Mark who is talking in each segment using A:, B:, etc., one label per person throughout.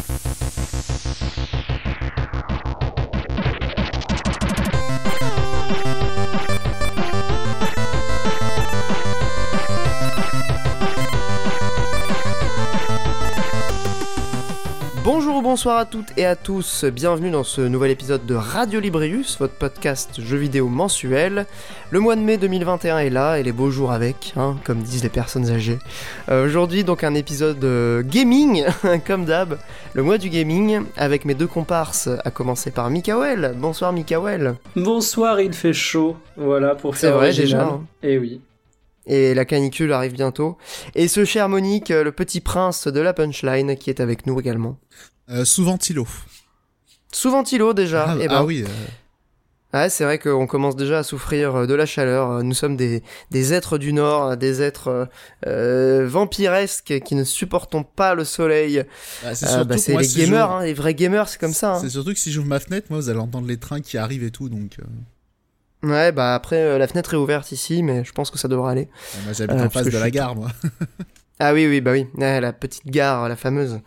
A: Thank you. Bonsoir à toutes et à tous, bienvenue dans ce nouvel épisode de Radio Librius, votre podcast jeux vidéo mensuel. Le mois de mai 2021 est là et les beaux jours avec, hein, comme disent les personnes âgées. Euh, aujourd'hui donc un épisode euh, gaming, comme d'hab, le mois du gaming, avec mes deux comparses, à commencer par Mikael. Bonsoir Mikael.
B: Bonsoir, il fait chaud, voilà pour faire
A: C'est vrai déjà. Hein.
B: Et eh oui
A: et la canicule arrive bientôt. Et ce cher Monique, le petit prince de la punchline, qui est avec nous également.
C: Euh, souvent Tilo.
A: Souvent Tilo déjà.
C: Ah,
A: eh
C: ben, ah oui.
A: Euh. c'est vrai qu'on commence déjà à souffrir euh, de la chaleur. Nous sommes des, des êtres du Nord, des êtres vampiresques qui ne supportons pas le soleil. Bah, c'est bah, les gamers, hein, les vrais gamers, c'est comme ça. Hein.
C: C'est surtout que si j'ouvre ma fenêtre, moi, vous allez entendre les trains qui arrivent et tout, donc.
A: Ouais, bah après, la fenêtre est ouverte ici, mais je pense que ça devrait aller.
C: Ah, bah, j'habite en face de la gare, moi.
A: ah oui, oui, bah oui, la petite gare, la fameuse.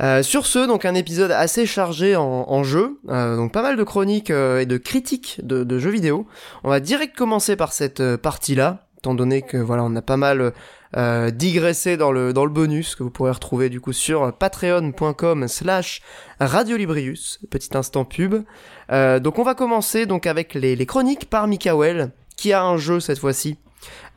A: Euh, sur ce, donc un épisode assez chargé en, en jeu, euh, donc pas mal de chroniques euh, et de critiques de, jeux vidéo. On va direct commencer par cette partie-là, étant donné que voilà, on a pas mal digressé dans le dans le bonus que vous pourrez retrouver du coup sur patreon.com/slash radiolibrius. Petit instant pub. donc on va commencer donc avec les, les chroniques par Mikael, qui a un jeu cette fois-ci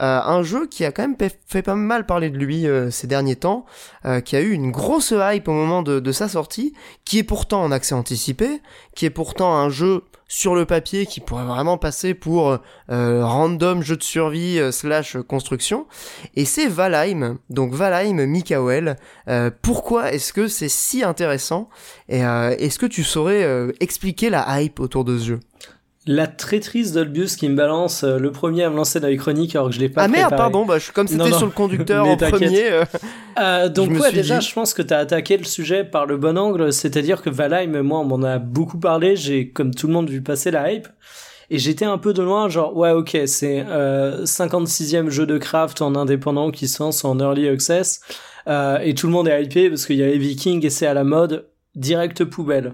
A: euh, un jeu qui a quand même fait pas mal parler de lui euh, ces derniers temps, euh, qui a eu une grosse hype au moment de, sa sortie, qui est pourtant en accès anticipé, qui est pourtant un jeu sur le papier qui pourrait vraiment passer pour random jeu de survie slash construction. Et c'est Valheim, donc Valheim Mikael. pourquoi est-ce que c'est si intéressant? Et est-ce que tu saurais expliquer la hype autour de ce jeu?
B: La traîtrise d'Olbius qui me balance euh, le premier à me lancer dans les chroniques alors que je l'ai pas ah merde
A: pardon bah, comme c'était sur le conducteur en premier
B: euh, euh, donc ouais déjà je pense que t'as attaqué le sujet par le bon angle c'est-à-dire que Valheim moi on m'en a beaucoup parlé j'ai comme tout le monde vu passer la hype et j'étais un peu de loin genre ouais ok c'est 56e jeu de craft en indépendant qui se lance en early access et tout le monde est hypé parce qu'il y a les vikings et c'est à la mode direct poubelle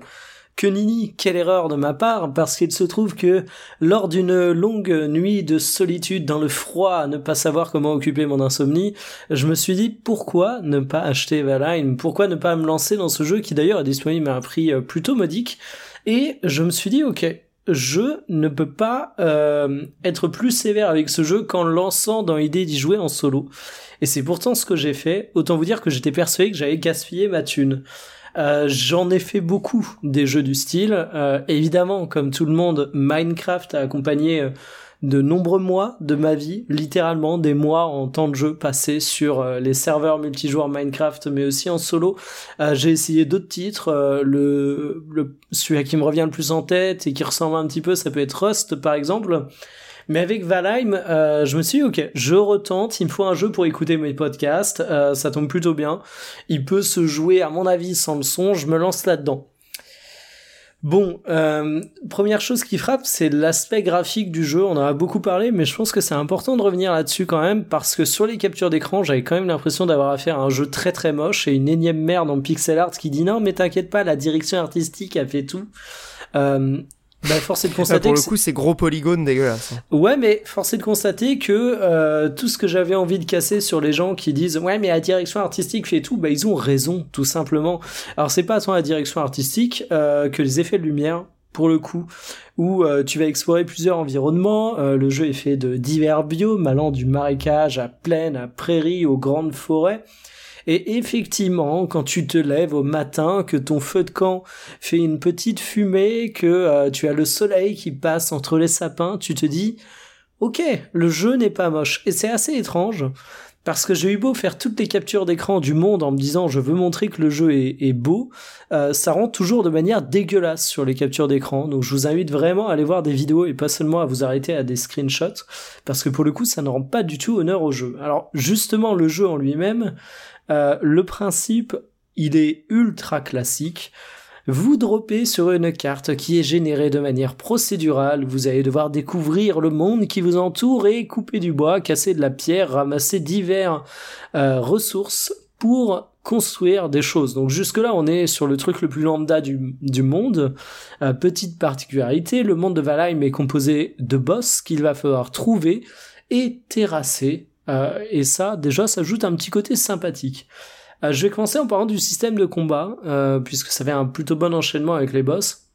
B: que nini, quelle erreur de ma part, parce qu'il se trouve que lors d'une longue nuit de solitude dans le froid, à ne pas savoir comment occuper mon insomnie, je me suis dit pourquoi ne pas acheter Valheim, pourquoi ne pas me lancer dans ce jeu qui d'ailleurs est disponible à un prix euh, plutôt modique, et je me suis dit ok, je ne peux pas euh, être plus sévère avec ce jeu qu'en lançant dans l'idée d'y jouer en solo. Et c'est pourtant ce que j'ai fait. Autant vous dire que j'étais persuadé que j'allais gaspiller ma thune. Euh, j'en ai fait beaucoup des jeux du style. Euh, évidemment, comme tout le monde, Minecraft a accompagné euh, de nombreux mois de ma vie, littéralement des mois en temps de jeu passés sur les serveurs multijoueurs Minecraft, mais aussi en solo. J'ai essayé d'autres titres. le, le celui qui me revient le plus en tête et qui ressemble un petit peu, ça peut être Rust par exemple. Mais avec Valheim, euh, je me suis dit, ok, je retente, il me faut un jeu pour écouter mes podcasts, euh, ça tombe plutôt bien. Il peut se jouer, à mon avis, sans le son, je me lance là-dedans. Bon, euh, première chose qui frappe, c'est l'aspect graphique du jeu. On en a beaucoup parlé, mais je pense que c'est important de revenir là-dessus quand même, parce que sur les captures d'écran, j'avais quand même l'impression d'avoir affaire à un jeu très très moche et une énième merde en pixel art qui dit non, mais t'inquiète pas, la direction artistique a fait tout. Euh, bah, force est de constater.
A: pour le coup, c'est gros polygones dégueulasses.
B: Ouais, mais force est de constater que euh, tout ce que j'avais envie de casser sur les gens qui disent ouais, mais la direction artistique fait tout, bah ils ont raison, tout simplement. Alors c'est pas tant la direction artistique euh, que les effets de lumière. Pour le coup, où euh, tu vas explorer plusieurs environnements, euh, le jeu est fait de divers biomes, allant du marécage à plaine, à prairie, aux grandes forêts, et effectivement, quand tu te lèves au matin, que ton feu de camp fait une petite fumée, que euh, tu as le soleil qui passe entre les sapins, tu te dis, ok, le jeu n'est pas moche. Et c'est assez étrange. Parce que j'ai eu beau faire toutes les captures d'écran du monde en me disant je veux montrer que le jeu est, beau, euh, ça rend toujours de manière dégueulasse sur les captures d'écran. Donc je vous invite vraiment à aller voir des vidéos et pas seulement à vous arrêter à des screenshots, parce que pour le coup ça ne rend pas du tout honneur au jeu. Alors justement le jeu en lui-même, euh, le principe, il est ultra classique. Vous droppez sur une carte qui est générée de manière procédurale, vous allez devoir découvrir le monde qui vous entoure et couper du bois, casser de la pierre, ramasser divers euh, ressources pour construire des choses. Donc jusque là, on est sur le truc le plus lambda du, du monde. Euh, petite particularité, le monde de Valheim est composé de boss qu'il va falloir trouver et terrasser. Euh, et ça, déjà, ça ajoute un petit côté sympathique. Euh, je vais commencer en parlant du système de combat, puisque ça fait un plutôt bon enchaînement avec les boss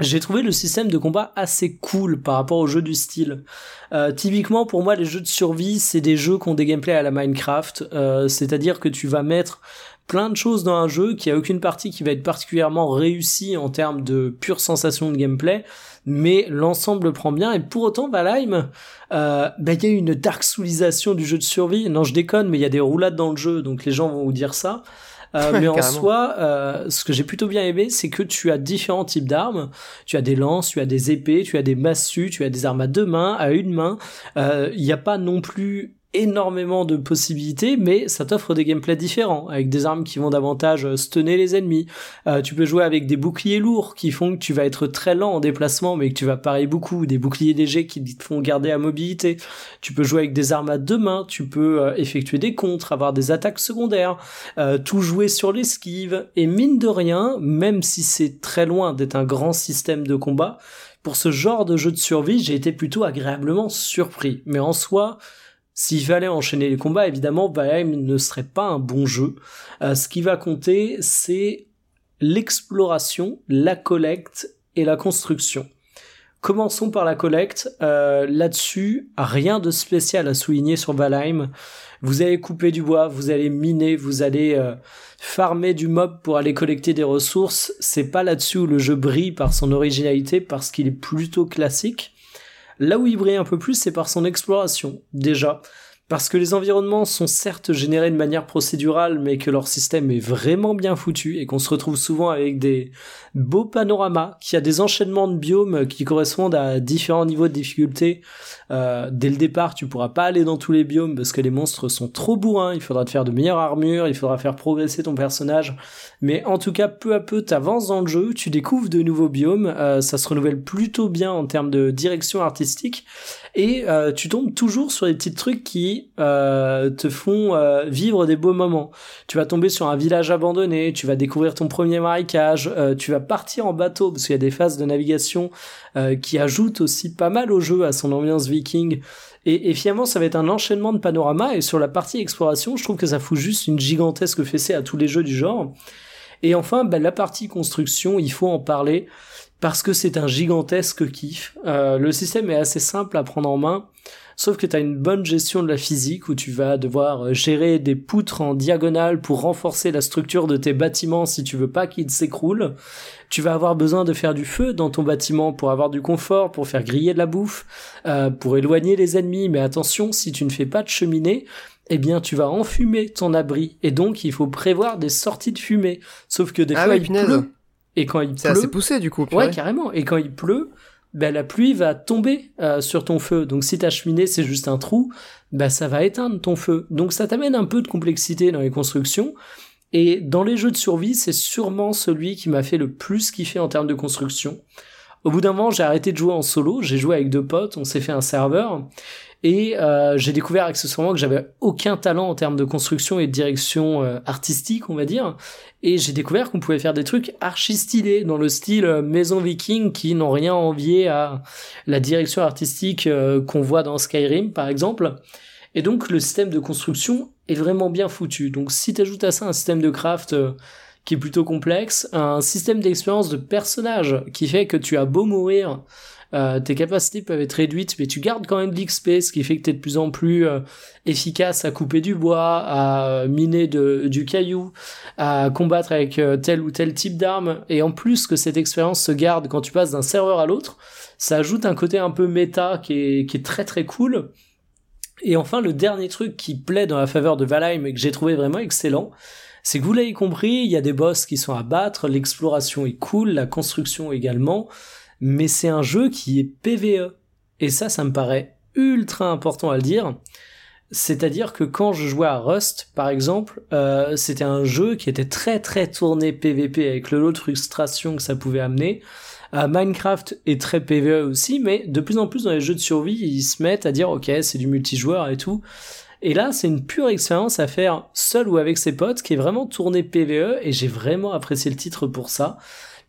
B: j'ai trouvé le système de combat assez cool par rapport aux jeux du style. Euh, typiquement pour moi les jeux de survie c'est des jeux qui ont des gameplays à la Minecraft, euh, c'est-à-dire que tu vas mettre plein de choses dans un jeu qui a aucune partie qui va être particulièrement réussie en termes de pure sensation de gameplay, mais l'ensemble prend bien et pour autant Valheim, euh, bah, il y a une dark soulisation du jeu de survie. Non je déconne mais il y a des roulades dans le jeu donc les gens vont vous dire ça. Euh, mais en soi, euh, ce que j'ai plutôt bien aimé, c'est que tu as différents types d'armes. Tu as des lances, tu as des épées, tu as des massues, tu as des armes à deux mains, à une main. Euh, il n'y a pas non plus énormément de possibilités, mais ça t'offre des gameplays différents, avec des armes qui vont davantage stunner les ennemis. Euh, tu peux jouer avec des boucliers lourds qui font que tu vas être très lent en déplacement, mais que tu vas parer beaucoup, des boucliers légers qui te font garder la mobilité. Tu peux jouer avec des armes à deux mains, tu peux euh, effectuer des contres, avoir des attaques secondaires, euh, tout jouer sur l'esquive, et mine de rien, même si c'est très loin d'être un grand système de combat, pour ce genre de jeu de survie, j'ai été plutôt agréablement surpris. Mais en soi, s'il fallait enchaîner les combats, évidemment, Valheim ne serait pas un bon jeu. Euh, ce qui va compter, c'est l'exploration, la collecte et la construction. Commençons par la collecte. Euh, là-dessus, rien de spécial à souligner sur Valheim. Vous allez couper du bois, vous allez miner, vous allez euh, farmer du mob pour aller collecter des ressources. C'est pas là-dessus où le jeu brille par son originalité, parce qu'il est plutôt classique. Là où il brille un peu plus, c'est par son exploration, déjà. Parce que les environnements sont certes générés de manière procédurale, mais que leur système est vraiment bien foutu et qu'on se retrouve souvent avec des beaux panoramas, qui a des enchaînements de biomes qui correspondent à différents niveaux de difficulté. Euh, dès le départ, tu pourras pas aller dans tous les biomes parce que les monstres sont trop bourrins, il faudra te faire de meilleures armures, il faudra faire progresser ton personnage. Mais en tout cas, peu à peu, t'avances dans le jeu, tu découvres de nouveaux biomes, euh, ça se renouvelle plutôt bien en termes de direction artistique, et euh, tu tombes toujours sur des petits trucs qui te font vivre des beaux moments. Tu vas tomber sur un village abandonné, tu vas découvrir ton premier marécage, tu vas partir en bateau parce qu'il y a des phases de navigation qui ajoutent aussi pas mal au jeu à son ambiance et, finalement, ça va être un enchaînement de panoramas. Et sur la partie exploration, je trouve que ça fout juste une gigantesque fessée à tous les jeux du genre. Et enfin, bah, la partie construction, il faut en parler parce que c'est un gigantesque kiff. Euh, le système est assez simple à prendre en main, sauf que tu as une bonne gestion de la physique où tu vas devoir euh, gérer des poutres en diagonale pour renforcer la structure de tes bâtiments si tu veux pas qu'ils s'écroulent. Tu vas avoir besoin de faire du feu dans ton bâtiment pour avoir du confort, pour faire griller de la bouffe, euh, pour éloigner les ennemis. Mais attention, si tu ne fais pas de cheminée, eh bien tu vas enfumer ton abri et donc il faut prévoir des sorties de fumée. Sauf que des ah fois il pleut et quand il pleut,
A: c'est assez poussé du coup.
B: Ouais, carrément. Et quand il pleut, ben la pluie va tomber euh, sur ton feu. Donc si ta cheminée c'est juste un trou, ben ça va éteindre ton feu. Donc ça t'amène un peu de complexité dans les constructions. Et dans les jeux de survie, c'est sûrement celui qui m'a fait le plus kiffer en termes de construction. Au bout d'un moment, j'ai arrêté de jouer en solo, j'ai joué avec deux potes, on s'est fait un serveur, et euh, j'ai découvert accessoirement que j'avais aucun talent en termes de construction et de direction euh, artistique, on va dire. Et j'ai découvert qu'on pouvait faire des trucs archi stylés dans le style euh, maison viking qui n'ont rien envié à la direction artistique qu'on voit dans Skyrim, par exemple. Et donc le système de construction est vraiment bien foutu. Donc si tu ajoutes à ça un système de craft qui est plutôt complexe, un système d'expérience de personnage qui fait que tu as beau mourir, euh, tes capacités peuvent être réduites, mais tu gardes quand même de l'XP, ce qui fait que tu es de plus en plus euh, efficace à couper du bois, à miner de, du caillou, à combattre avec euh, tel ou tel type d'arme. Et en plus que cette expérience se garde quand tu passes d'un serveur à l'autre, ça ajoute un côté un peu méta qui est, qui est très très cool. Et enfin, le dernier truc qui plaît dans la faveur de Valheim et que j'ai trouvé vraiment excellent, c'est que vous l'avez compris, il y a des boss qui sont à battre, l'exploration est cool, la construction également, mais c'est un jeu qui est PVE. Et ça, ça me paraît ultra important à le dire. C'est-à-dire que quand je jouais à Rust, par exemple, euh, c'était un jeu qui était très très tourné PVP avec le lot de frustration que ça pouvait amener. Euh, Minecraft est très PVE aussi, mais de plus en plus dans les jeux de survie, ils se mettent à dire ok, c'est du multijoueur et tout. Et là, c'est une pure expérience à faire seul ou avec ses potes, qui est vraiment tourné PVE, et j'ai vraiment apprécié le titre pour ça,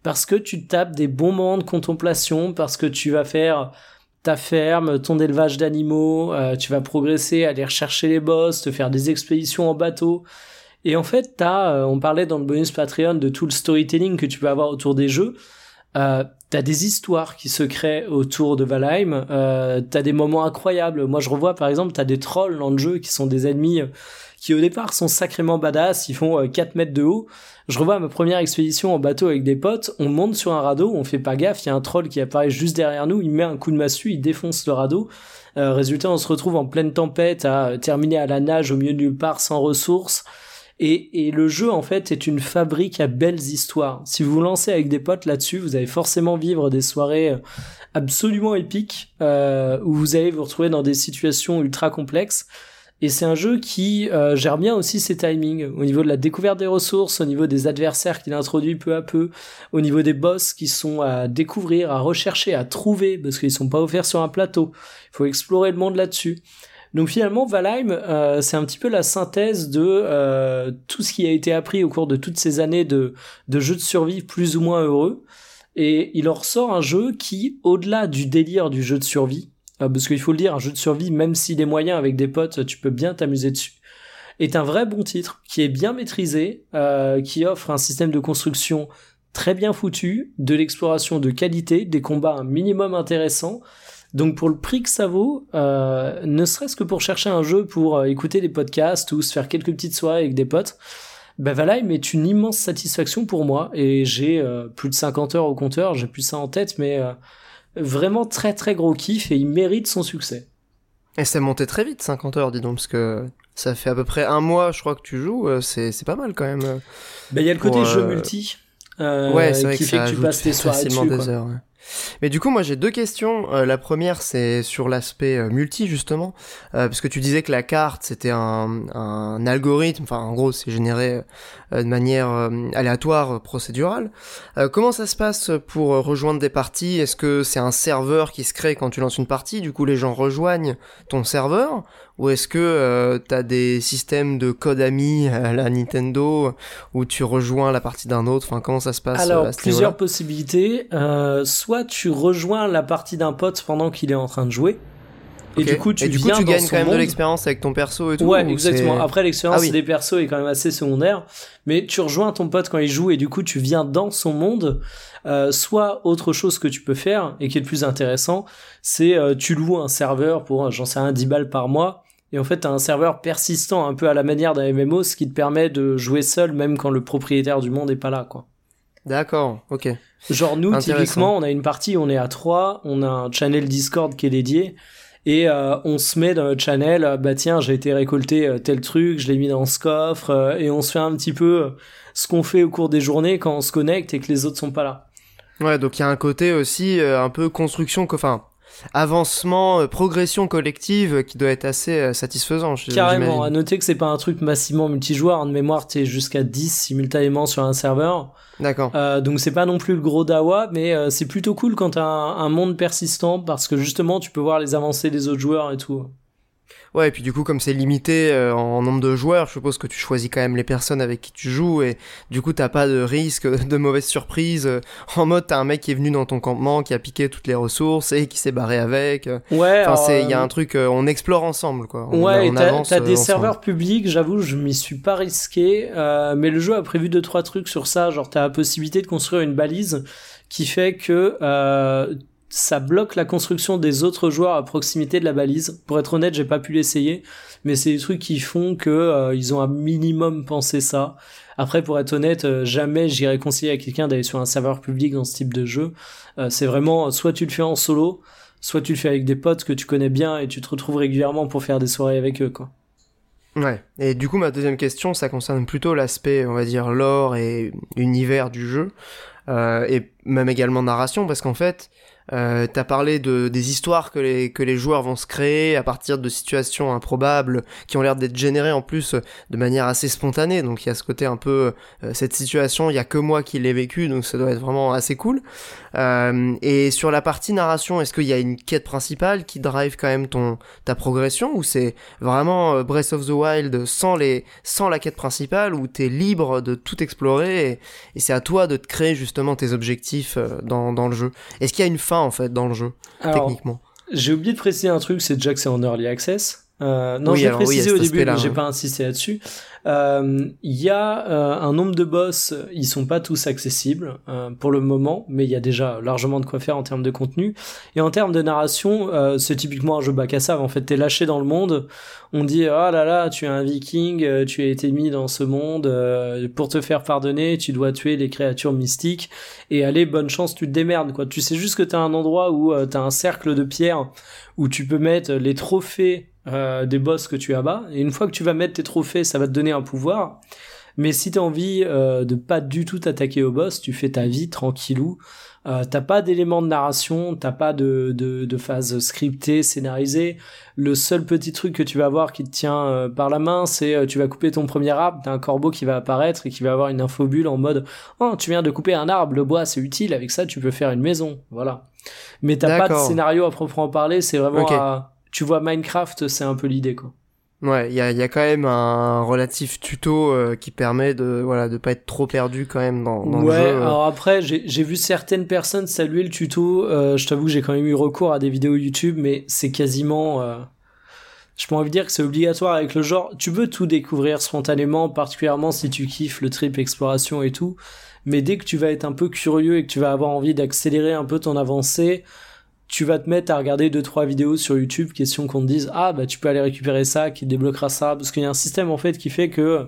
B: parce que tu tapes des bons moments de contemplation, parce que tu vas faire ta ferme, ton élevage d'animaux, euh, tu vas progresser, aller rechercher les boss, te faire des expéditions en bateau. Et en fait, t'as, euh, on parlait dans le bonus Patreon de tout le storytelling que tu peux avoir autour des jeux. Euh, t'as des histoires qui se créent autour de Valheim. Euh, t'as des moments incroyables. Moi, je revois par exemple, t'as des trolls dans le jeu qui sont des ennemis qui au départ sont sacrément badass. Ils font 4 mètres de haut. Je revois ma première expédition en bateau avec des potes. On monte sur un radeau, on fait pas gaffe. Il y a un troll qui apparaît juste derrière nous. Il met un coup de massue, il défonce le radeau. résultat, on se retrouve en pleine tempête à terminer à la nage au milieu de nulle part sans ressources. Et, et, le jeu, en fait, est une fabrique à belles histoires. Si vous vous lancez avec des potes là-dessus, vous allez forcément vivre des soirées euh, absolument épiques, euh, où vous allez vous retrouver dans des situations ultra complexes. Et c'est un jeu qui euh, gère bien aussi ses timings, au niveau de la découverte des ressources, au niveau des adversaires qu'il introduit peu à peu, au niveau des boss qui sont à découvrir, à rechercher, à trouver, parce qu'ils sont pas offerts sur un plateau. Il faut explorer le monde là-dessus. Donc finalement, Valheim, euh, c'est un petit peu la synthèse de euh, tout ce qui a été appris au cours de toutes ces années de, de jeux de survie plus ou moins heureux. Et il en ressort un jeu qui, au-delà du délire du jeu de survie, parce qu'il faut le dire, un jeu de survie, même s'il est moyen avec des potes, tu peux bien t'amuser dessus, est un vrai bon titre, qui est bien maîtrisé, qui offre un système de construction très bien foutu, de l'exploration de qualité, des combats minimum intéressants, donc pour le prix que ça vaut, euh, ne serait-ce que pour chercher un jeu pour euh, écouter des podcasts ou se faire quelques petites soirées avec des potes, bah Valheim est une immense satisfaction pour moi et j'ai euh, plus de 50 heures au compteur, j'ai plus ça en tête, mais vraiment très très gros kiff et il mérite son succès.
A: Et c'est monté très vite 50 heures, dis donc, parce que ça fait à peu près un mois, je crois que tu joues, c'est pas mal quand même.
B: Bah il y a le côté jeu multi. ouais, c'est vrai qui que fait que tu passes tes soirées dessus. Des heures,
A: mais du coup, moi j'ai deux questions. Euh, la première, c'est sur l'aspect euh, multi justement, euh, parce que tu disais que la carte c'était un, un, algorithme. Enfin, en gros, c'est généré de manière aléatoire, procédurale. comment ça se passe pour rejoindre des parties? Est-ce que c'est un serveur qui se crée quand tu lances une partie? Du coup, les gens rejoignent ton serveur ou est-ce que euh, tu as des systèmes de code ami à la Nintendo où tu rejoins la partie d'un autre? Enfin, comment ça se passe
B: Alors, plusieurs possibilités. Euh, soit tu rejoins la partie d'un pote pendant qu'il est en train de jouer. Et du coup, tu, du coup, tu gagnes quand même de
A: l'expérience avec ton perso et tout.
B: Ouais, exactement. Après, l'expérience ah des persos est quand même assez secondaire. Mais tu rejoins ton pote quand il joue et du coup, tu viens dans son monde. Euh, soit autre chose que tu peux faire et qui est le plus intéressant, c'est euh, tu loues un serveur pour, j'en sais un 10 balles par mois. Et en fait, t'as un serveur persistant, un peu à la manière d'un MMO, ce qui te permet de jouer seul, même quand le propriétaire du monde est pas là, quoi.
A: D'accord, ok.
B: Genre nous, typiquement, on a une partie, on est à 3, on a un channel Discord qui est dédié, et euh, on se met dans le channel, euh, bah tiens, j'ai été récolter euh, tel truc, je l'ai mis dans ce coffre, et on se fait un petit peu ce qu'on fait au cours des journées quand on se connecte et que les autres sont pas là.
A: Ouais, donc il y a un côté aussi un peu construction, enfin avancement, euh, progression collective qui doit être assez euh, satisfaisant.
B: Carrément, à noter que c'est pas un truc massivement multijoueur, en mémoire t'es jusqu'à 10 simultanément sur un serveur.
A: D'accord.
B: Euh, donc c'est pas non plus le gros dawa, mais c'est plutôt cool quand t'as un, un monde persistant parce que justement tu peux voir les avancées des autres joueurs et tout.
A: Ouais, et puis du coup, comme c'est limité euh, en nombre de joueurs, je suppose que tu choisis quand même les personnes avec qui tu joues, et du coup, t'as pas de risque de mauvaise surprise. Euh, en mode, t'as un mec qui est venu dans ton campement, qui a piqué toutes les ressources et qui s'est barré avec. Euh.
B: Ouais.
A: Enfin, c'est, il y a un truc, on explore ensemble, quoi.
B: ouais, et t'as, des serveurs publics. J'avoue, je m'y suis pas risqué, mais le jeu a prévu deux trois trucs sur ça. Genre, t'as la possibilité de construire une balise qui fait que ça bloque la construction des autres joueurs à proximité de la balise. Pour être honnête, j'ai pas pu l'essayer, mais c'est des trucs qui font que euh, ils ont un minimum pensé ça. Après, pour être honnête, euh, jamais j'irais conseiller à quelqu'un d'aller sur un serveur public dans ce type de jeu. Euh, c'est vraiment soit tu le fais en solo, soit tu le fais avec des potes que tu connais bien et tu te retrouves régulièrement pour faire des soirées avec eux, quoi.
A: Ouais. Et du coup, ma deuxième question, ça concerne plutôt l'aspect, on va dire, lore et univers du jeu. et même également narration, parce qu'en fait, euh, T'as parlé de des histoires que les que les joueurs vont se créer à partir de situations improbables qui ont l'air d'être générées en plus de manière assez spontanée. Donc il y a ce côté un peu euh, cette situation, il y a que moi qui l'ai vécu, donc ça doit être vraiment assez cool. Euh, et sur la partie narration, est-ce qu'il y a une quête principale qui drive quand même ton ta progression ou c'est vraiment euh, Breath of the Wild sans les sans la quête principale où t'es libre de tout explorer et, c'est à toi de te créer justement tes objectifs euh, dans dans le jeu? Est-ce qu'il y a une en fait dans le jeu techniquement.
B: J'ai oublié de préciser un truc, c'est déjà que c'est en early access. Euh, non, j'ai précisé au début, mais j'ai pas insisté là-dessus. Euh, il y a euh, un nombre de boss, ils sont pas tous accessibles euh, pour le moment, mais il y a déjà largement de quoi faire en termes de contenu. Et en termes de narration, c'est typiquement un jeu bac à sable. En fait, t'es lâché dans le monde. On dit ah là là, tu es un Viking, tu as été mis dans ce monde pour te faire pardonner, tu dois tuer les créatures mystiques et allez, bonne chance, tu te démerdes quoi. Tu sais juste que t'as un endroit où t'as un cercle de pierre où tu peux mettre les trophées euh, des boss que tu abats. Et une fois que tu vas mettre tes trophées, ça va te donner un pouvoir. Mais si t'as envie euh, de pas du tout t'attaquer au boss, tu fais ta vie tranquillou. Euh, t'as pas d'éléments de narration, t'as pas de, de, de phase scriptée, scénarisée. Le seul petit truc que tu vas avoir qui te tient euh, par la main, c'est tu vas couper ton premier arbre, t'as un corbeau qui va apparaître et qui va avoir une infobulle en mode Oh, tu viens de couper un arbre, le bois c'est utile, avec ça tu peux faire une maison. Voilà. Mais t'as pas de scénario à proprement parler, c'est vraiment tu vois Minecraft, c'est un peu l'idée quoi.
A: Ouais, il y a, y a, quand même un relatif tuto euh, qui permet de voilà de pas être trop perdu quand même dans, dans
B: ouais,
A: le jeu.
B: Ouais, alors après j'ai vu certaines personnes saluer le tuto. Euh, je t'avoue que j'ai quand même eu recours à des vidéos YouTube, mais c'est quasiment. Euh, je peux envie de dire que c'est obligatoire avec le genre. Tu veux tout découvrir spontanément, particulièrement si tu kiffes le trip exploration et tout. Mais dès que tu vas être un peu curieux et que tu vas avoir envie d'accélérer un peu ton avancée, tu vas te mettre à regarder deux trois vidéos sur YouTube, question qu'on te dise ah bah tu peux aller récupérer ça, qui débloquera ça, parce qu'il y a un système en fait qui fait que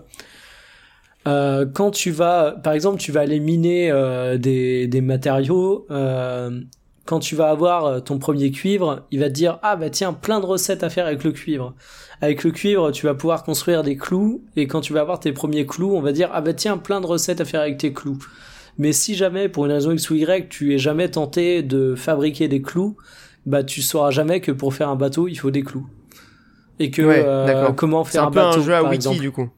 B: euh, quand tu vas, par exemple, tu vas aller miner euh, des, des matériaux, euh, quand tu vas avoir ton premier cuivre, il va te dire ah bah tiens plein de recettes à faire avec le cuivre. Avec le cuivre, tu vas pouvoir construire des clous et quand tu vas avoir tes premiers clous, on va dire ah bah tiens plein de recettes à faire avec tes clous. Mais si jamais, pour une raison X ou Y, tu es jamais tenté de fabriquer des clous, bah tu sauras jamais que pour faire un bateau, il faut des clous. Et que euh, comment faire un,
A: un,
B: peu un
A: jeu à wiki du coup.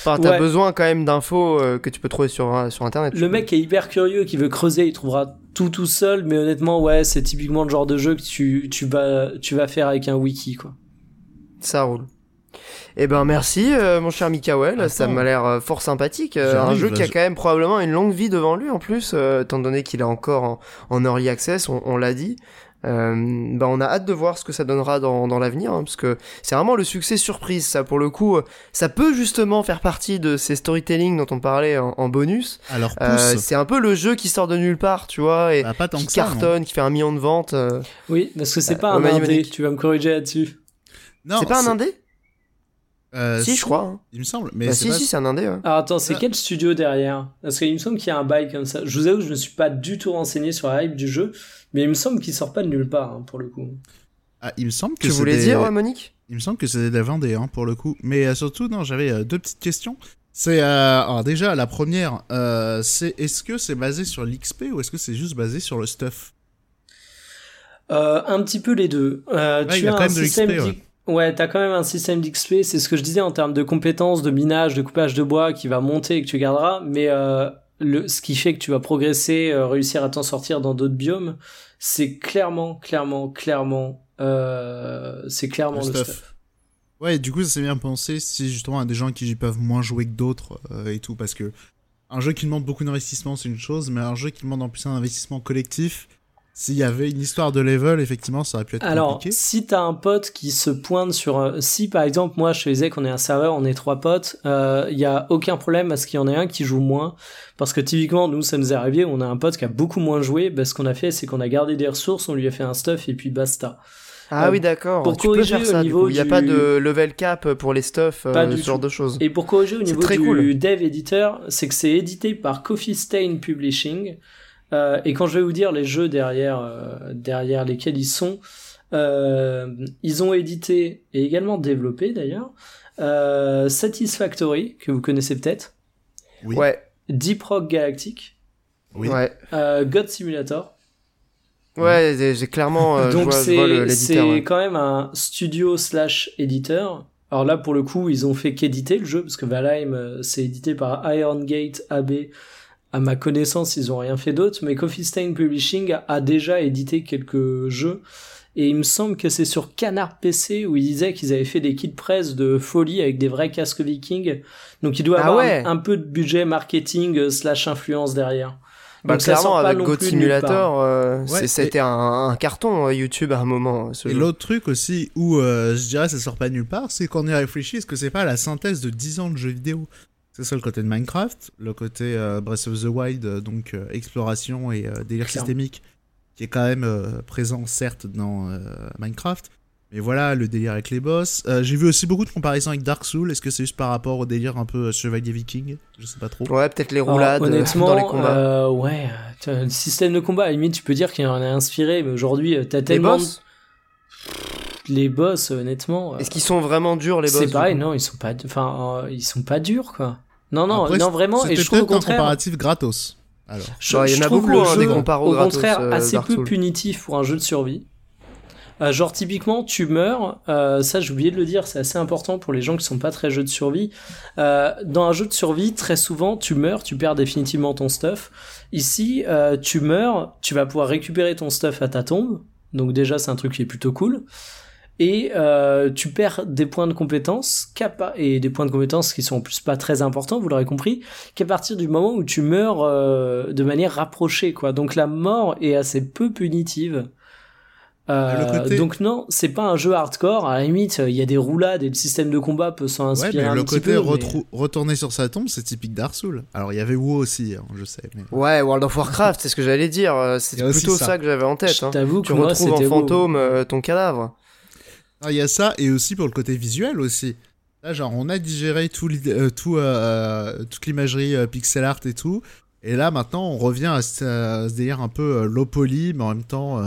A: Enfin, t'as besoin quand même d'infos euh, que tu peux trouver sur euh, sur internet.
B: Le mec est hyper curieux, qui veut creuser, il trouvera tout tout seul. Mais honnêtement, ouais, c'est typiquement le genre de jeu que tu tu vas tu vas faire avec un wiki quoi.
A: Ça roule. Eh ben merci euh, mon cher Mikael, ça m'a l'air euh, fort sympathique. Euh, un jeu qui a quand même probablement une longue vie devant lui en plus, étant donné qu'il est encore en, early access, on, l'a dit. ben on a hâte de voir ce que ça donnera dans, dans l'avenir, hein, parce que c'est vraiment le succès surprise. Ça pour le coup, ça peut justement faire partie de ces storytelling dont on parlait en, bonus.
C: Alors
A: c'est un peu le jeu qui sort de nulle part, tu vois, et
C: bah,
A: qui cartonne, qui fait un million de ventes.
B: Oui, parce que c'est pas un indé. Tu vas me corriger là-dessus.
A: Non, c'est pas un indé?
C: Euh,
A: si, je crois. Hein.
C: Il me semble. Mais
A: bah, si, si, c'est un indé. Ouais.
B: Alors attends, c'est quel studio derrière? Parce qu'il me semble qu'il y a un bail comme ça. Je vous avoue que je me suis pas du tout renseigné sur la hype du jeu, mais il me semble qu'il sort pas de nulle part hein, pour le coup.
C: Ah, il me semble que
A: tu voulais dire, Monique?
C: Il me semble que c'était des Vendée hein, pour le coup. Mais euh, surtout, non, j'avais euh, deux petites questions. C'est alors déjà la première, c'est est-ce que c'est basé sur l'XP ou est-ce que c'est juste basé sur le stuff?
B: Un petit peu les deux. tu as un système Ouais, t'as quand même un système d'XP, c'est ce que je disais en termes de compétences, de minage, de coupage de bois qui va monter et que tu garderas, mais euh, le, ce qui fait que tu vas progresser, euh, réussir à t'en sortir dans d'autres biomes, c'est clairement, clairement, clairement, euh, c'est clairement le, stuff.
C: Ouais, du coup, ça s'est bien pensé si justement a des gens qui peuvent moins jouer que d'autres et tout, parce que un jeu qui demande beaucoup d'investissement, c'est une chose, mais un jeu qui demande en plus un investissement collectif, s'il y avait une histoire de level, effectivement, ça aurait pu être
B: Alors,
C: compliqué.
B: si t'as un pote qui se pointe sur... Si, par exemple, moi, je faisais qu'on est un serveur, on est trois potes, il euh, y a aucun problème à ce qu'il y en ait un qui joue moins. Parce que typiquement, nous, ça nous est arrivé, on a un pote qui a beaucoup moins joué. Ben, ce qu'on a fait, c'est qu'on a gardé des ressources, on lui a fait un stuff, et puis basta.
A: Ah oui, d'accord. Pour tu corriger peux faire ça, au niveau Il n'y a pas de level cap pour les stuff, euh, ce genre de choses.
B: Et pour corriger au niveau du dev éditeur, c'est que c'est édité par Coffee Stain Publishing. Euh, et quand je vais vous dire les jeux derrière, euh, derrière lesquels ils sont, euh, ils ont édité et également développé d'ailleurs Satisfactory, que vous connaissez peut-être.
A: Oui. Ouais.
B: Deep Rock Galactic.
A: Oui. Ouais.
B: God Simulator.
A: Ouais, j'ai clairement.
B: Donc c'est quand même un studio slash éditeur. Alors là, pour le coup, ils ont fait qu'éditer le jeu parce que Valheim, c'est édité par Iron Gate AB. À ma connaissance, ils ont rien fait d'autre, mais Coffee Stain Publishing a déjà édité quelques jeux et il me semble que c'est sur Canard PC où ils disaient qu'ils avaient fait des kits presse de folie avec des vrais casques vikings. Donc il doit ah avoir un, peu de budget marketing euh, slash influence derrière.
A: Bah, Donc clairement, avec God Simulator, euh, c'était un, carton euh, YouTube à un moment.
C: et l'autre truc aussi où je dirais ça sort pas nulle part, c'est qu'on y réfléchit, est-ce que c'est pas la synthèse de 10 ans de jeux vidéo? C'est ça le côté de Minecraft, le côté Breath of the Wild, donc exploration et délire systémique, qui est quand même euh, présent certes dans euh, Minecraft. Mais voilà, le délire avec les boss. Euh, j'ai vu aussi beaucoup de comparaisons avec Dark Souls. Est-ce que c'est juste par rapport au délire un peu Chevalier Viking Je sais pas trop.
A: Ouais, peut-être les roulades honnêtement, dans les combats.
B: ouais, le système de combat, à la limite, tu peux dire qu'il en a inspiré, mais aujourd'hui, t'as tellement.
A: Les boss?
B: Les boss, honnêtement.
A: Est-ce qu'ils sont vraiment durs, les boss
B: C'est pareil, non, ils sont pas, enfin, ils sont pas durs, quoi. Non, non, non, vraiment. Et je trouve au contraire.
C: un comparatif gratos.
A: Alors, il y en a beaucoup hein, des comparos
B: au contraire euh, assez peu punitif pour un jeu de survie. Euh, genre typiquement tu meurs, euh, ça j'ai oublié de le dire, c'est assez important pour les gens qui sont pas très jeux de survie. dans un jeu de survie, très souvent tu meurs, tu perds définitivement ton stuff. Ici, tu meurs, tu vas pouvoir récupérer ton stuff à ta tombe, donc déjà c'est un truc qui est plutôt cool et euh, tu perds des points de compétences et des points de compétences qui sont en plus pas très importants, vous l'aurez compris, qu'à partir du moment où tu meurs euh, de manière rapprochée, quoi. Donc la mort est assez peu punitive. Euh, donc non, c'est pas un jeu hardcore. À la limite, il y a des roulades et le système de combat peut s'en inspirer
C: ouais,
B: le
C: côté retourner sur sa tombe, c'est typique Dark Souls. Alors il y avait WoW aussi, hein, je sais. Mais...
A: Ouais, World of Warcraft, c'est ce que j'allais dire. C'est plutôt ça. que j'avais en tête. Je
B: hein. t'avoue
A: tu
B: retrouves
A: en fantôme ton cadavre.
C: Ah, il y a ça, et aussi pour le côté visuel aussi. Là, genre, on a digéré tout, euh, tout euh, toute l'imagerie euh, pixel art et tout. Et là, maintenant, on revient à ce, délire un peu low poly, mais en même temps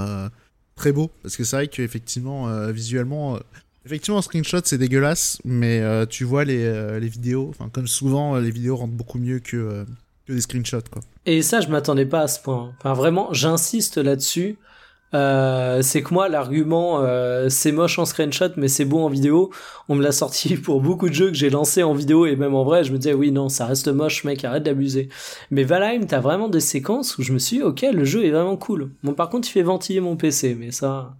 C: très beau. Parce que c'est vrai qu'effectivement, visuellement, effectivement, en screenshot, c'est dégueulasse, mais tu vois les, les vidéos, enfin, comme souvent, les vidéos rendent beaucoup mieux que, que des screenshots, quoi.
B: Et ça, je m'attendais pas à ce point. Enfin, vraiment, j'insiste là-dessus. Euh, c'est que moi l'argument euh, c'est moche en screenshot mais c'est beau en vidéo. On me l'a sorti pour beaucoup de jeux que j'ai lancé en vidéo et même en vrai je me disais oui non ça reste moche mec arrête d'abuser. Mais Valheim t'as vraiment des séquences où je me suis dit ok le jeu est vraiment cool. Bon par contre il fait ventiller mon PC mais ça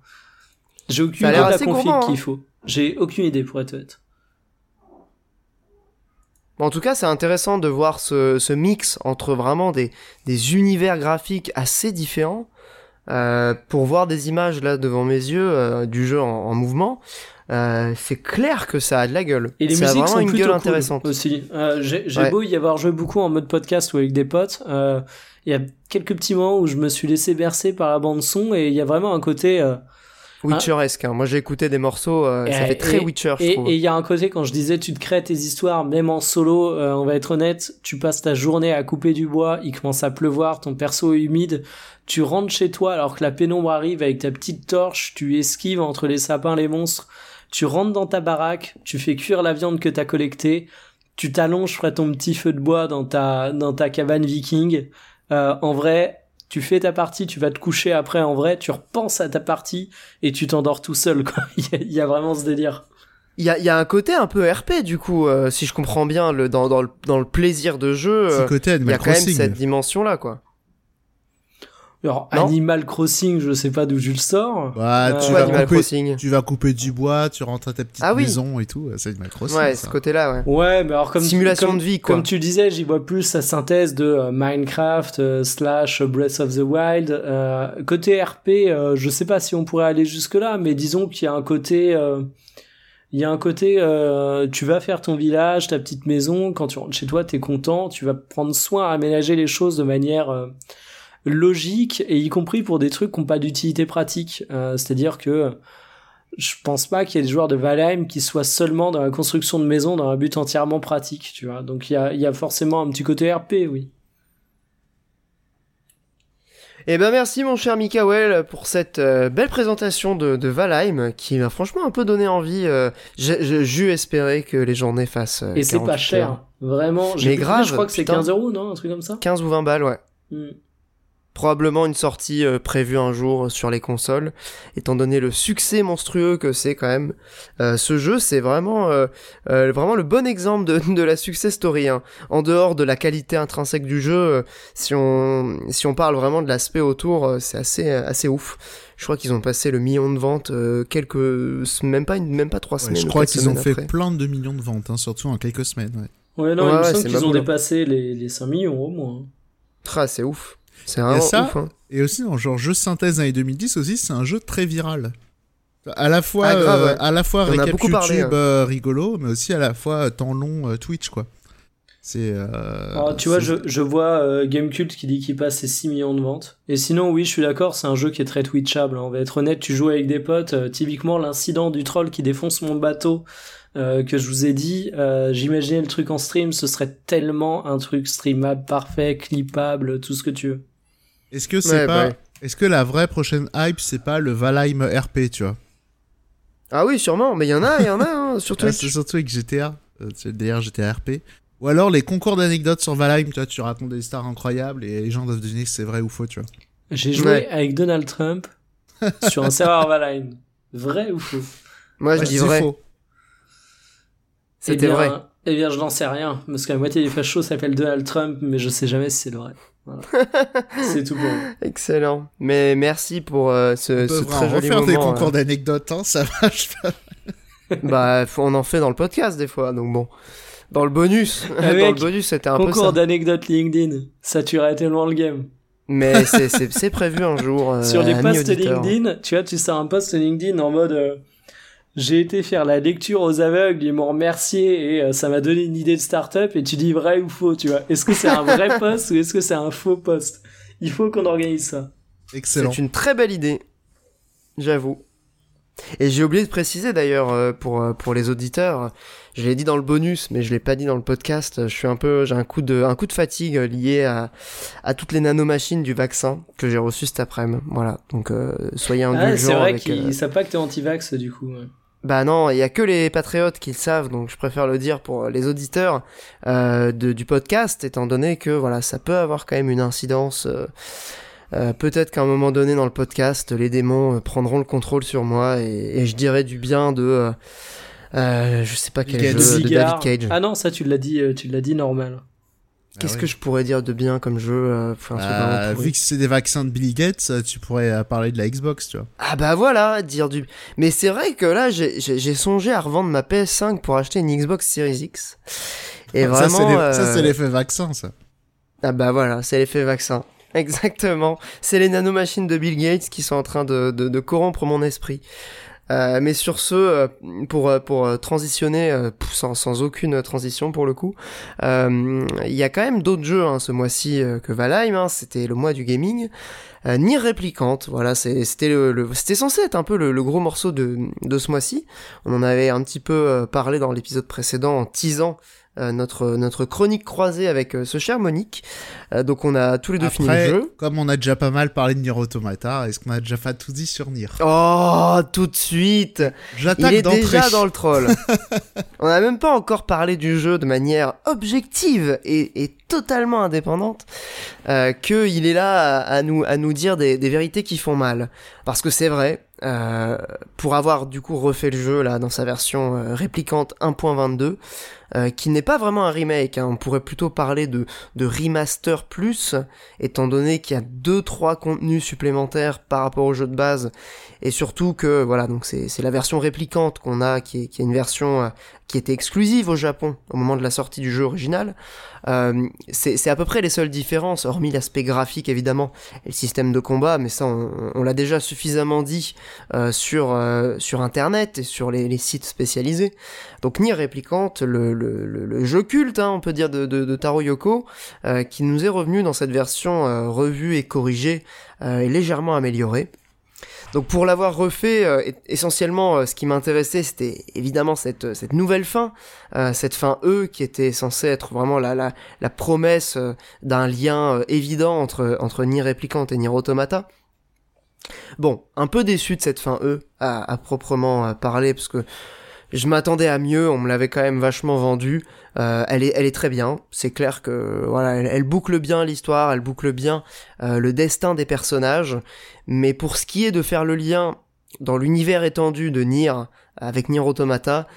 B: j'ai aucune idée de la config qu'il faut. J'ai aucune idée pour être honnête.
A: En tout cas, c'est intéressant de voir ce, ce, mix entre vraiment des, des univers graphiques assez différents euh, pour voir des images là devant mes yeux euh, du jeu en, mouvement, euh, c'est clair que ça a de la gueule.
B: Et les musiques sont une gueule intéressante aussi. J'ai beau y avoir joué beaucoup en mode podcast ou avec des potes. Il y a quelques petits moments où je me suis laissé bercer par la bande son et il y a vraiment un côté
A: Witcheresque. Hein. Moi, j'ai écouté des morceaux, ça fait très Witcher, je
B: et,
A: trouve.
B: Et il y a un côté, quand je disais, tu te crées tes histoires, même en solo, on va être honnête, tu passes ta journée à couper du bois, il commence à pleuvoir, ton perso est humide, tu rentres chez toi alors que la pénombre arrive avec ta petite torche, tu esquives entre les sapins, les monstres, tu rentres dans ta baraque, tu fais cuire la viande que t'as collectée, tu t'allonges près ton petit feu de bois dans ta, dans ta cabane viking. Euh, en vrai, tu fais ta partie, tu vas te coucher après, en vrai, tu repenses à ta partie et tu t'endors tout seul, quoi. il, y a, vraiment ce délire.
A: Il y a, y a, un côté un peu RP du coup, euh, si je comprends bien, le, dans, dans, le, dans le plaisir de jeu, euh, il y a quand même cette dimension là quoi.
B: Alors, Animal Crossing, je sais pas d'où je le sors.
C: Ouais, tu, vas couper, tu vas couper du bois, tu rentres à ta petite ah maison et tout. C'est Animal Crossing.
A: Ouais, ce côté-là, ouais.
B: Ouais, mais alors comme
A: simulation de vie, quoi.
B: Comme tu disais, j'y vois plus sa synthèse de euh, Minecraft euh, slash Breath of the Wild. Euh, côté RP, je sais pas si on pourrait aller jusque là, mais disons qu'il y a un côté. il y a un côté, tu vas faire ton village, ta petite maison, quand tu rentres chez toi, t'es content, tu vas prendre soin à aménager les choses de manière logique et y compris pour des trucs qui n'ont pas d'utilité pratique. Euh, c'est-à-dire que je pense pas qu'il y ait des joueurs de Valheim qui soient seulement dans la construction de maisons dans un but entièrement pratique, tu vois. Donc il y a, y a forcément un petit côté RP, oui.
A: Eh ben merci mon cher Mikael pour cette euh, belle présentation de, de Valheim qui m'a franchement un peu donné envie. Euh, J'ai espéré que les journées fassent.
B: Et c'est pas cher, vraiment.
A: Mais grave.
B: Je crois que c'est 15 euros, non Un truc comme ça
A: 15 ou 20 balles, ouais. Hmm. Probablement une sortie euh, prévue un jour sur les consoles, étant donné le succès monstrueux que c'est quand même. Euh, ce jeu, c'est vraiment, euh, vraiment le bon exemple de, de la success story. Hein. En dehors de la qualité intrinsèque du jeu, si on si on parle vraiment de l'aspect autour, c'est assez assez ouf. Je crois qu'ils ont passé le million de ventes quelques même pas même pas trois semaines.
C: Je crois qu'ils ont fait plein de millions de ventes, hein, surtout en quelques semaines.
B: Ouais, ouais non, il me semble qu'ils ont dépassé les, les 5 millions au moins.
A: Ah, c'est ouf. C'est vraiment ça, ouf. Hein.
C: Et aussi, dans genre jeu synthèse années 2010 aussi, c'est un jeu très viral. À la fois, ah, euh, à la fois récap YouTube hein. euh, rigolo, mais aussi à la fois temps long euh, Twitch quoi. C'est.
B: tu vois, je, je vois Gamecult qui dit qu'il passe ses 6 millions de ventes. Et sinon, oui, je suis d'accord, c'est un jeu qui est très twitchable. Hein. On va être honnête, tu joues avec des potes. typiquement, l'incident du troll qui défonce mon bateau que je vous ai dit, j'imaginais le truc en stream, ce serait tellement un truc streamable, parfait, clippable, tout ce que tu veux.
C: Est-ce que c'est pas. Bah est-ce que la vraie prochaine hype, c'est pas le Valheim RP, tu vois?
A: Ah oui, sûrement, mais il y en a, il y en a, hein, surtout.
C: Ah, c'est surtout avec GTA. Euh, c'est d'ailleurs GTA RP. Ou alors les concours d'anecdotes sur Valheim, tu vois, tu racontes des stars incroyables et les gens doivent deviner si c'est vrai ou faux, tu vois.
B: J'ai joué avec Donald Trump sur un serveur Valheim. Vrai ou faux?
A: Moi, je dis vrai. Faux. C'était
B: eh
A: vrai.
B: Eh bien, je n'en sais rien, parce que la moitié des fachos s'appellent Donald Trump, mais je sais jamais si c'est le vrai. c'est tout bon.
A: Excellent. Mais merci pour euh, ce, ce très joli
C: moment.
A: faire
C: des concours euh. d'anecdotes, hein, ça marche pas.
A: bah, on en fait dans le podcast des fois, donc bon. Dans le bonus, dans le bonus, c'était un
B: peu Concours d'anecdotes LinkedIn, ça tuerait tellement le game.
A: Mais c'est prévu un jour. Euh,
B: Sur les posts LinkedIn, tu vois, tu sors un post LinkedIn en mode j'ai été faire la lecture aux aveugles, ils m'ont remercié et euh, ça m'a donné une idée de start-up et tu dis vrai ou faux, tu vois. Est-ce que c'est un vrai poste ou est-ce que c'est un faux poste? Il faut qu'on organise ça.
C: Excellent.
A: C'est une très belle idée, j'avoue. Et j'ai oublié de préciser d'ailleurs euh, pour euh, pour les auditeurs, je l'ai dit dans le bonus, mais je l'ai pas dit dans le podcast. Je suis un peu, j'ai un coup de un coup de fatigue lié à à toutes les nanomachines du vaccin que j'ai reçu cet après-midi. Voilà, donc soyez ah, indulgents. Ah,
B: c'est vrai qu'ils savent pas que t'es anti-vax du coup.
A: Bah non, il y a que les patriotes qui le savent, donc je préfère le dire pour les auditeurs euh, de, du podcast, étant donné que voilà, ça peut avoir quand même une incidence. Euh, euh, Peut-être qu'à un moment donné dans le podcast, les démons euh, prendront le contrôle sur moi et, et je dirai du bien de, euh, je sais pas quel jeu, de David Cage.
B: Ah non, ça tu l'as dit, tu l'as dit normal.
A: Qu'est-ce ah que je pourrais dire de bien comme jeu euh,
C: bah, Vu que c'est des vaccins de Billy Gates, euh, tu pourrais euh, parler de la Xbox, tu vois.
A: Ah bah voilà, dire du. Mais c'est vrai que là, j'ai songé à revendre ma PS5 pour acheter une Xbox Series X. Et vraiment.
C: Ça, c'est l'effet vaccin, ça.
A: Ah bah voilà, c'est l'effet vaccin. Exactement. C'est les nanomachines de Bill Gates qui sont en train de, de, de corrompre mon esprit. Euh, mais sur ce, euh, pour euh, pour transitionner sans, sans aucune transition pour le coup, il y a quand même d'autres jeux hein, ce mois-ci que Valheim. Hein, c'était le mois du gaming. Ni réplicante, voilà, c'était le, c'était censé être un peu le, gros morceau de de ce mois-ci. On en avait un petit peu parlé dans l'épisode précédent en teasant euh, notre notre chronique croisée avec euh, ce cher Monique. Euh, donc on a tous les deux fini le jeu.
C: Comme on a déjà pas mal parlé de Nier Automata, est-ce qu'on a déjà fait tout dit sur Nier?
A: Oh, tout de suite.
C: J'attaque
A: Il est déjà dans le troll. on n'a même pas encore parlé du jeu de manière objective et, et totalement indépendante. Euh, qu'il est là à, nous à nous dire des, des vérités qui font mal. Parce que c'est vrai. Euh, pour avoir du coup refait le jeu là dans sa version euh, réplicante 1.22 euh, qui n'est pas vraiment un remake. Hein. On pourrait plutôt parler de, de remaster plus, étant donné qu'il y a deux trois contenus supplémentaires par rapport au jeu de base, et surtout que voilà donc c'est la version réplicante qu'on a, qui est, qui est une version euh, qui était exclusive au Japon au moment de la sortie du jeu original. Euh, c'est à peu près les seules différences, hormis l'aspect graphique évidemment et le système de combat, mais ça on, l'a déjà suffisamment dit euh, sur sur internet et sur les, sites spécialisés. Donc Nier Réplicante, le, le, jeu culte, hein, on peut dire, de, de, Taro Yoko, euh, qui nous est revenu dans cette version euh, revue et corrigée euh, et légèrement améliorée. Donc pour l'avoir refait, essentiellement, ce qui m'intéressait, c'était évidemment cette, nouvelle fin, cette fin E qui était censée être vraiment la, la, promesse d'un lien évident entre, entre Nier et Nier Automata. Bon, un peu déçu de cette fin E, à, à proprement parler, parce que je m'attendais à mieux, on me l'avait quand même vachement vendu. Euh, elle est, elle est très bien. C'est clair que voilà, elle, boucle bien l'histoire, elle boucle bien euh, le destin des personnages. Mais pour ce qui est de faire le lien dans l'univers étendu de Nier avec Nier Automata,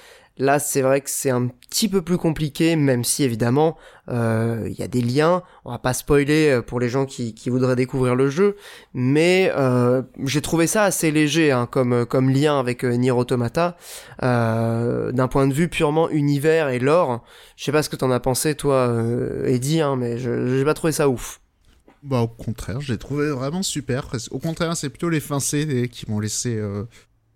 A: Là, c'est vrai que c'est un petit peu plus compliqué, même si évidemment euh, il y a des liens. On va pas spoiler euh, pour les gens qui, voudraient découvrir le jeu, mais euh, j'ai trouvé ça assez léger hein, comme lien avec Nier Automata, d'un point de vue purement univers et lore. Je sais pas ce que t'en as pensé toi, Eddie, hein, mais j'ai pas trouvé ça ouf.
C: Bah au contraire, j'ai trouvé vraiment super. Au contraire, c'est plutôt les fins C qui m'ont laissé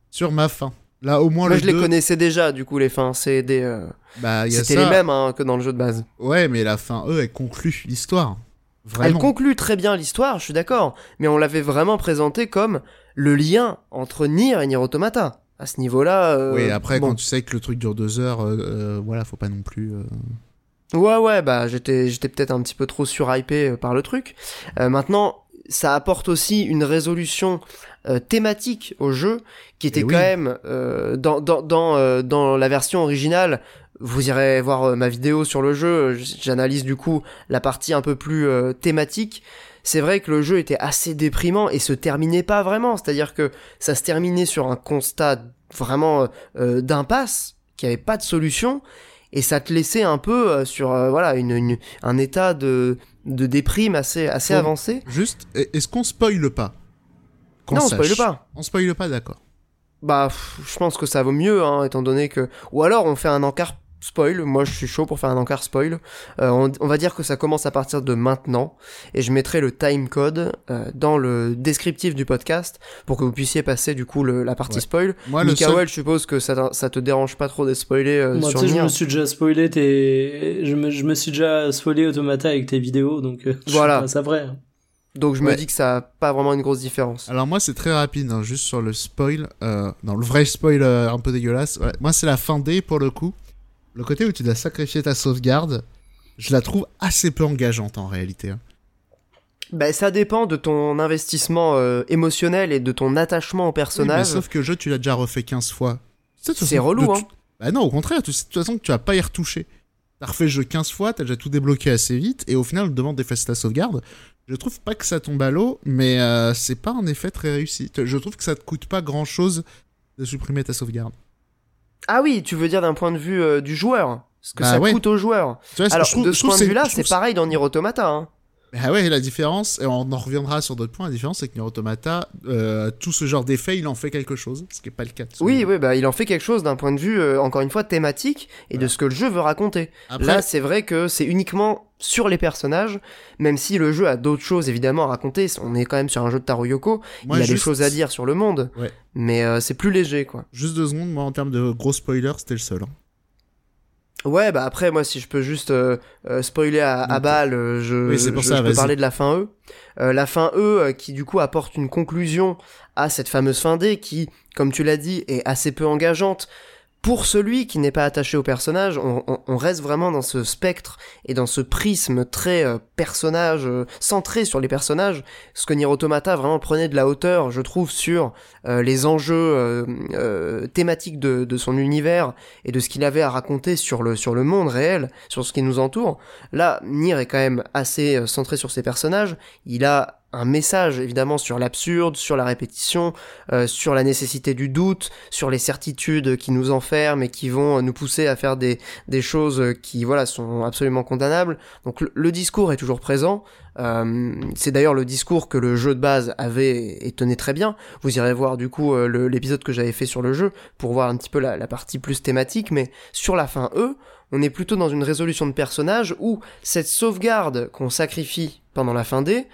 C: sur ma fin. Là, au moins,
A: Moi, je les connaissais déjà, du coup, les fins C D. Euh, bah, C'était les mêmes hein, que dans le jeu de base.
C: Ouais, mais la fin E, elle conclut l'histoire. Vraiment.
A: Elle conclut très bien l'histoire, je suis d'accord. Mais on l'avait vraiment présenté comme le lien entre Nier et Nier Automata. À ce niveau-là. Euh,
C: oui, après, quand tu sais que le truc dure deux heures, euh, voilà, faut pas non plus.
A: Ouais, ouais, bah j'étais, j'étais peut-être un petit peu trop surhypé par le truc. maintenant, ça apporte aussi une résolution euh, thématique au jeu qui était eh quand même euh, dans dans dans, euh, dans la version originale vous irez voir ma vidéo sur le jeu j'analyse du coup la partie un peu plus thématique. C'est vrai que le jeu était assez déprimant et se terminait pas vraiment. C'est-à-dire que ça se terminait sur un constat vraiment d'impasse qui avait pas de solution et ça te laissait un peu sur voilà une, un état de de déprime assez assez avancé.
C: juste est-ce qu'on spoile pas?
A: Non, on spoil pas.
C: On spoil pas, d'accord.
A: Bah, je pense que ça vaut mieux, hein, étant donné que. Ou alors on fait un encart spoil. Moi, je suis chaud pour faire un encart spoil. Euh, on, va dire que ça commence à partir de maintenant, et je mettrai le time code euh, dans le descriptif du podcast pour que vous puissiez passer du coup la partie spoil. Moi, Mikael, je suppose que ça, ça te dérange pas trop de spoiler euh, Moi, sur
B: je me suis déjà spoilé tes, je me, je me suis déjà spoilé Automata avec tes vidéos, donc voilà, ça vrai.
A: Donc je me dis que ça a pas vraiment une grosse différence.
C: Alors moi c'est très rapide, hein, juste sur le spoil, euh, dans le vrai spoil euh, un peu dégueulasse. Moi c'est la fin D pour le coup. Le côté où tu dois sacrifier ta sauvegarde, je la trouve assez peu engageante en réalité. Hein.
A: Ben ça dépend de ton investissement euh, émotionnel et de ton attachement au personnage.
C: sauf que le jeu tu l'as déjà refait 15 fois.
A: C'est relou hein.
C: Bah non au contraire, de toute façon tu vas pas y retoucher. T'as refait le jeu 15 fois, t'as déjà tout débloqué assez vite, et au final on te demande d'effacer ta sauvegarde. Je trouve pas que ça tombe à l'eau, mais euh, c'est pas un effet très réussi. Je trouve que ça te coûte pas grand chose de supprimer ta sauvegarde.
A: Ah oui, tu veux dire d'un point de vue euh, du joueur Ce que bah ça coûte au joueur. Alors, de ce point de vue-là, c'est pareil dans Nier Automata. Hein.
C: Bah ouais, la différence, et on en reviendra sur d'autres points, la différence c'est que Nier Automata, euh, tout ce genre d'effet, il en fait quelque chose, ce qui n'est pas le cas.
A: oui, oui, bah il en fait quelque chose d'un point de vue, euh, encore une fois, thématique et de ce que le jeu veut raconter. Là, c'est vrai que c'est uniquement sur les personnages, même si le jeu a d'autres choses évidemment à raconter. On est quand même sur un jeu de Taro Yoko, il a des choses à dire sur le monde, mais euh, c'est plus léger quoi.
C: Juste deux secondes, moi en termes de gros spoilers, c'était le seul. Hein.
A: Ouais, bah après, moi, si je peux juste euh, euh, spoiler à, à balle, euh, je, je, peux parler de la fin E. la fin E qui, du coup, apporte une conclusion à cette fameuse fin D qui, comme tu l'as dit, est assez peu engageante pour celui qui n'est pas attaché au personnage, on, reste vraiment dans ce spectre et dans ce prisme très euh, personnage, euh, centré sur les personnages, ce que Nier Automata vraiment prenait de la hauteur, je trouve, sur euh, les enjeux thématiques de, de, son univers et de ce qu'il avait à raconter sur le, sur le monde réel, sur ce qui nous entoure. Là, Nier est quand même assez centré sur ses personnages, il a un message évidemment sur l'absurde, sur la répétition, euh, sur la nécessité du doute, sur les certitudes qui nous enferment et qui vont nous pousser à faire des, des choses qui voilà sont absolument condamnables. Donc le, discours est toujours présent. Euh, c'est d'ailleurs le discours que le jeu de base avait et tenait très bien. Vous irez voir du coup euh, l'épisode que j'avais fait sur le jeu pour voir un petit peu la, la partie plus thématique, mais sur la fin E, on est plutôt dans une résolution de personnage où cette sauvegarde qu'on sacrifie pendant la fin D,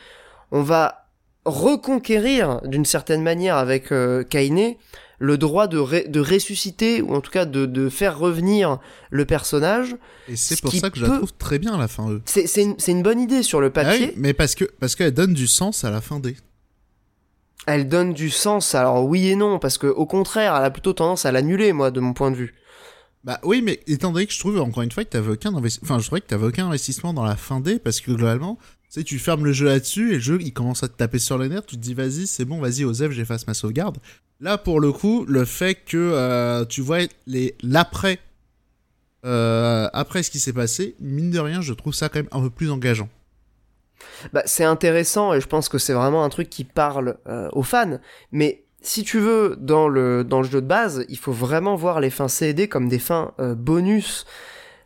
A: on va reconquérir d'une certaine manière avec euh, Kainé le droit de, de ressusciter ou en tout cas de, de faire revenir le personnage.
C: Et c'est pour ça que je la trouve très bien à la fin E.
A: C'est une, une, bonne idée sur le ah papier.
C: mais parce que parce qu'elle donne du sens à la fin D.
A: Elle donne du sens, alors oui et non, parce que au contraire, elle a plutôt tendance à l'annuler, moi, de mon point de vue.
C: Bah oui, mais étant donné que je trouve encore une fois que t'avais aucun enfin je trouvais que t'avais aucun investissement dans la fin D parce que globalement Tu sais, tu fermes le jeu là-dessus et le jeu il commence à te taper sur les nerfs, tu te dis vas-y, c'est bon, vas-y, Osef, j'efface ma sauvegarde. Là, pour le coup, le fait que euh, tu vois l'après euh, après ce qui s'est passé, mine de rien, je trouve ça quand même un peu plus engageant.
A: Bah, c'est intéressant et je pense que c'est vraiment un truc qui parle euh, aux fans. Mais si tu veux, dans le, dans le jeu de base, il faut vraiment voir les fins CD comme des fins bonus.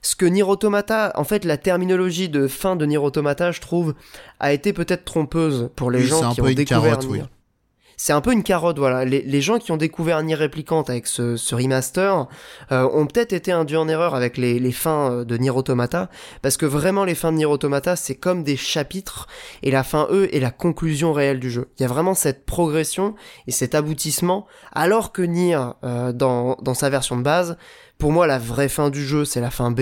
A: Ce que Nier Automata, en fait, la terminologie de fin de Nier Automata, je trouve, a été peut-être trompeuse pour les gens qui ont découvert Nier c'est un peu une carotte, voilà. Les, gens qui ont découvert Nier Replicant avec ce, remaster euh, ont peut-être été induits en erreur avec les, fins euh, de Nier Automata, parce que vraiment les fins de Nier Automata, c'est comme des chapitres, et la fin E est la conclusion réelle du jeu. Il y a vraiment cette progression et cet aboutissement, alors que Nier, euh, dans, dans sa version de base, pour moi la vraie fin du jeu, c'est la fin B,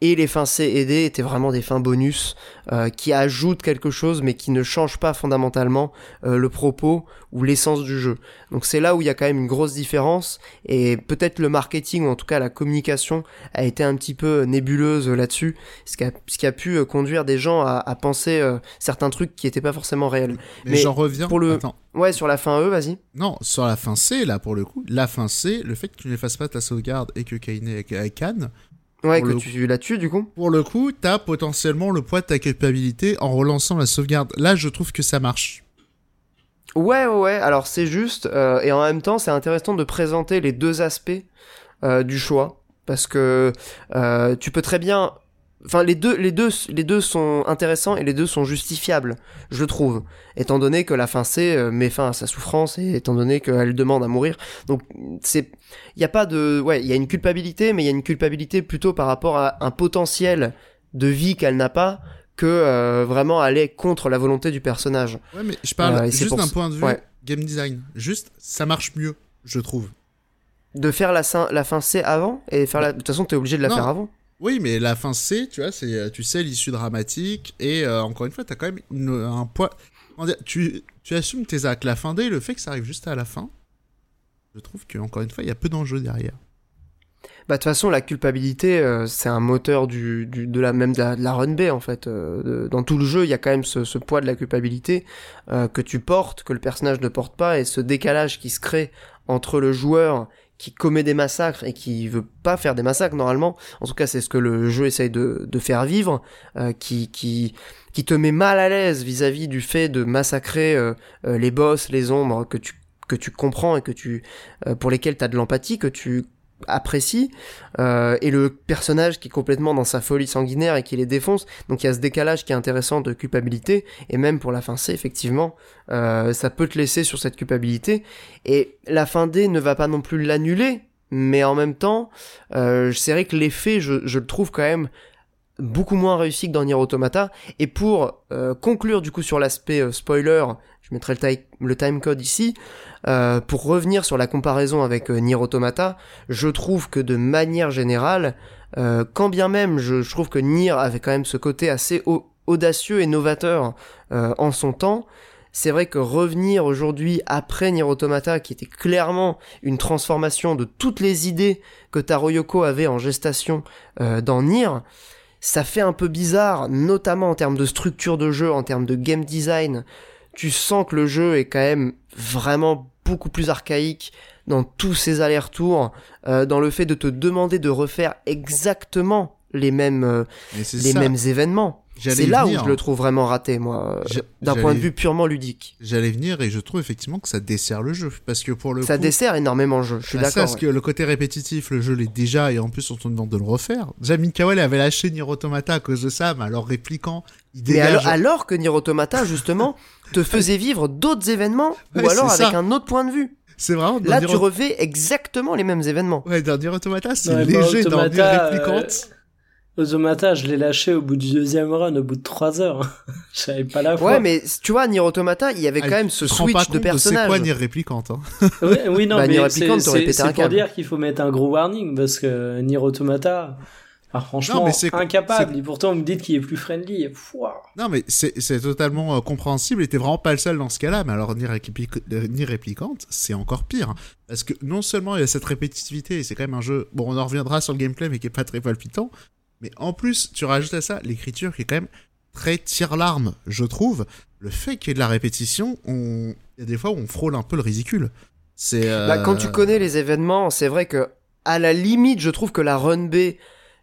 A: et les fins C et D étaient vraiment des fins bonus euh, qui ajoutent quelque chose mais qui ne changent pas fondamentalement euh, le propos ou l'essence du jeu. Donc c'est là où il y a quand même une grosse différence et peut-être le marketing ou en tout cas la communication a été un petit peu nébuleuse là-dessus, ce qui a, ce qui a pu euh, conduire des gens à, à penser certains trucs qui n'étaient pas forcément réels.
C: Mais, j'en reviens.
A: Pour le... Ouais, sur la fin E, vas-y.
C: Non, sur la fin C, là, pour le coup, la fin C, le fait que tu n'effaces pas ta sauvegarde et que Kaine avec Cannes,
A: Ouais, que tu la tues du coup.
C: Pour le coup, t'as potentiellement le poids de ta culpabilité en relançant la sauvegarde. Là, je trouve que ça marche.
A: Ouais, ouais, alors c'est juste, euh, et en même temps, c'est intéressant de présenter les deux aspects euh, du choix. Parce que euh, tu peux très bien Enfin, les deux, les, deux, les deux sont intéressants et les deux sont justifiables, je trouve. Étant donné que la fin C euh, met fin à sa souffrance et étant donné qu'elle demande à mourir. Donc, c'est. Il n'y a pas de. Ouais, il y a une culpabilité, mais il y a une culpabilité plutôt par rapport à un potentiel de vie qu'elle n'a pas que euh, vraiment aller contre la volonté du personnage.
C: Ouais, mais je parle euh, juste d'un point de vue game design. Juste, ça marche mieux, je trouve.
A: De faire la, la fin C avant et faire la. De toute façon, t'es obligé de la faire avant.
C: Oui, mais la fin C, tu vois, c'est, euh, tu sais, l'issue dramatique, et euh, encore une fois, t'as quand même un poids. Tu, tu assumes tes actes. La fin D, le fait que ça arrive juste à la fin, je trouve qu'encore une fois, il y a peu d'enjeux derrière.
A: Bah, de toute façon, la culpabilité, euh, c'est un moteur du, du, de la même de la, run B en fait. dans tout le jeu, il y a quand même ce, ce poids de la culpabilité que tu portes, que le personnage ne porte pas, et ce décalage qui se crée entre le joueur qui commet des massacres et qui veut pas faire des massacres normalement, en tout cas c'est ce que le jeu essaye de, faire vivre, euh, qui, qui, qui te met mal à l'aise vis-à-vis du fait de massacrer euh, euh, les boss, les ombres que tu que tu comprends et que tu pour lesquels tu as de l'empathie, que tu apprécie euh, et le personnage qui est complètement dans sa folie sanguinaire et qui les défonce. Donc il y a ce décalage qui est intéressant de culpabilité et même pour la fin C effectivement euh, ça peut te laisser sur cette culpabilité. Et la fin D ne va pas non plus l'annuler mais en même temps euh, c'est vrai que l'effet je, je le trouve quand même beaucoup moins réussi que dans Nier Automata. Et pour euh, conclure du coup sur l'aspect euh, spoiler je mettrai le, le timecode ici euh, pour revenir sur la comparaison avec euh, Nier Automata, je trouve que de manière générale, euh, quand bien même je, trouve que Nier avait quand même ce côté assez audacieux et novateur en son temps, c'est vrai que revenir aujourd'hui après Nier Automata, qui était clairement une transformation de toutes les idées que Taro Yoko avait en gestation dans Nier, ça fait un peu bizarre, notamment en termes de structure de jeu, en termes de game design. Tu sens que le jeu est quand même vraiment beaucoup plus archaïque dans tous ces allers-retours, euh, dans le fait de te demander de refaire exactement les mêmes, euh, les mêmes événements. C'est là où je le trouve vraiment raté, moi, euh, d'un point de vue purement ludique.
C: J'allais venir et je trouve effectivement que ça dessert le jeu, parce que pour le
A: ça dessert énormément le jeu. Je suis bah, d'accord.
C: Parce que le côté répétitif, le jeu l'est déjà et en plus on te demande de le refaire. Déjà Kawel avait lâché Nier Automata à cause de ça, mais alors répliquant,
A: il dégage... Mais alors, que Nier Automata justement te faisait vivre d'autres événements ou alors avec un autre point de vue.
C: C'est vraiment.
A: Là, tu refais exactement les mêmes événements.
C: Ouais, dans Nier Automata, c'est léger dans Nier Réplicante.
B: Automata, je l'ai lâché au bout du deuxième run, au bout de trois heures. J'avais pas la foi.
A: Ouais, mais tu vois, Nier Automata, il y avait ah, quand même ce switch de personnage.
C: C'est quoi Nier Réplicante hein
B: oui, oui, non, bah, mais c'est pour dire qu'il faut mettre un gros warning parce que Nier Automata, franchement, c'est incapable. Et pourtant, vous me dites qu'il est plus friendly.
C: Non, mais c'est totalement euh, compréhensible. Et t'es vraiment pas le seul dans ce cas-là. Mais alors, ni, ni réplicante, c'est encore pire. Parce que non seulement il y a cette répétitivité, et c'est quand même un jeu. Bon, on en reviendra sur le gameplay, mais qui est pas très palpitant. Mais en plus, tu rajoutes à ça l'écriture qui est quand même très tire-larme, je trouve. Le fait qu'il y ait de la répétition, on... il y a des fois où on frôle un peu le ridicule. C'est.
A: Bah, quand tu connais les événements, c'est vrai que à la limite, je trouve que la run B,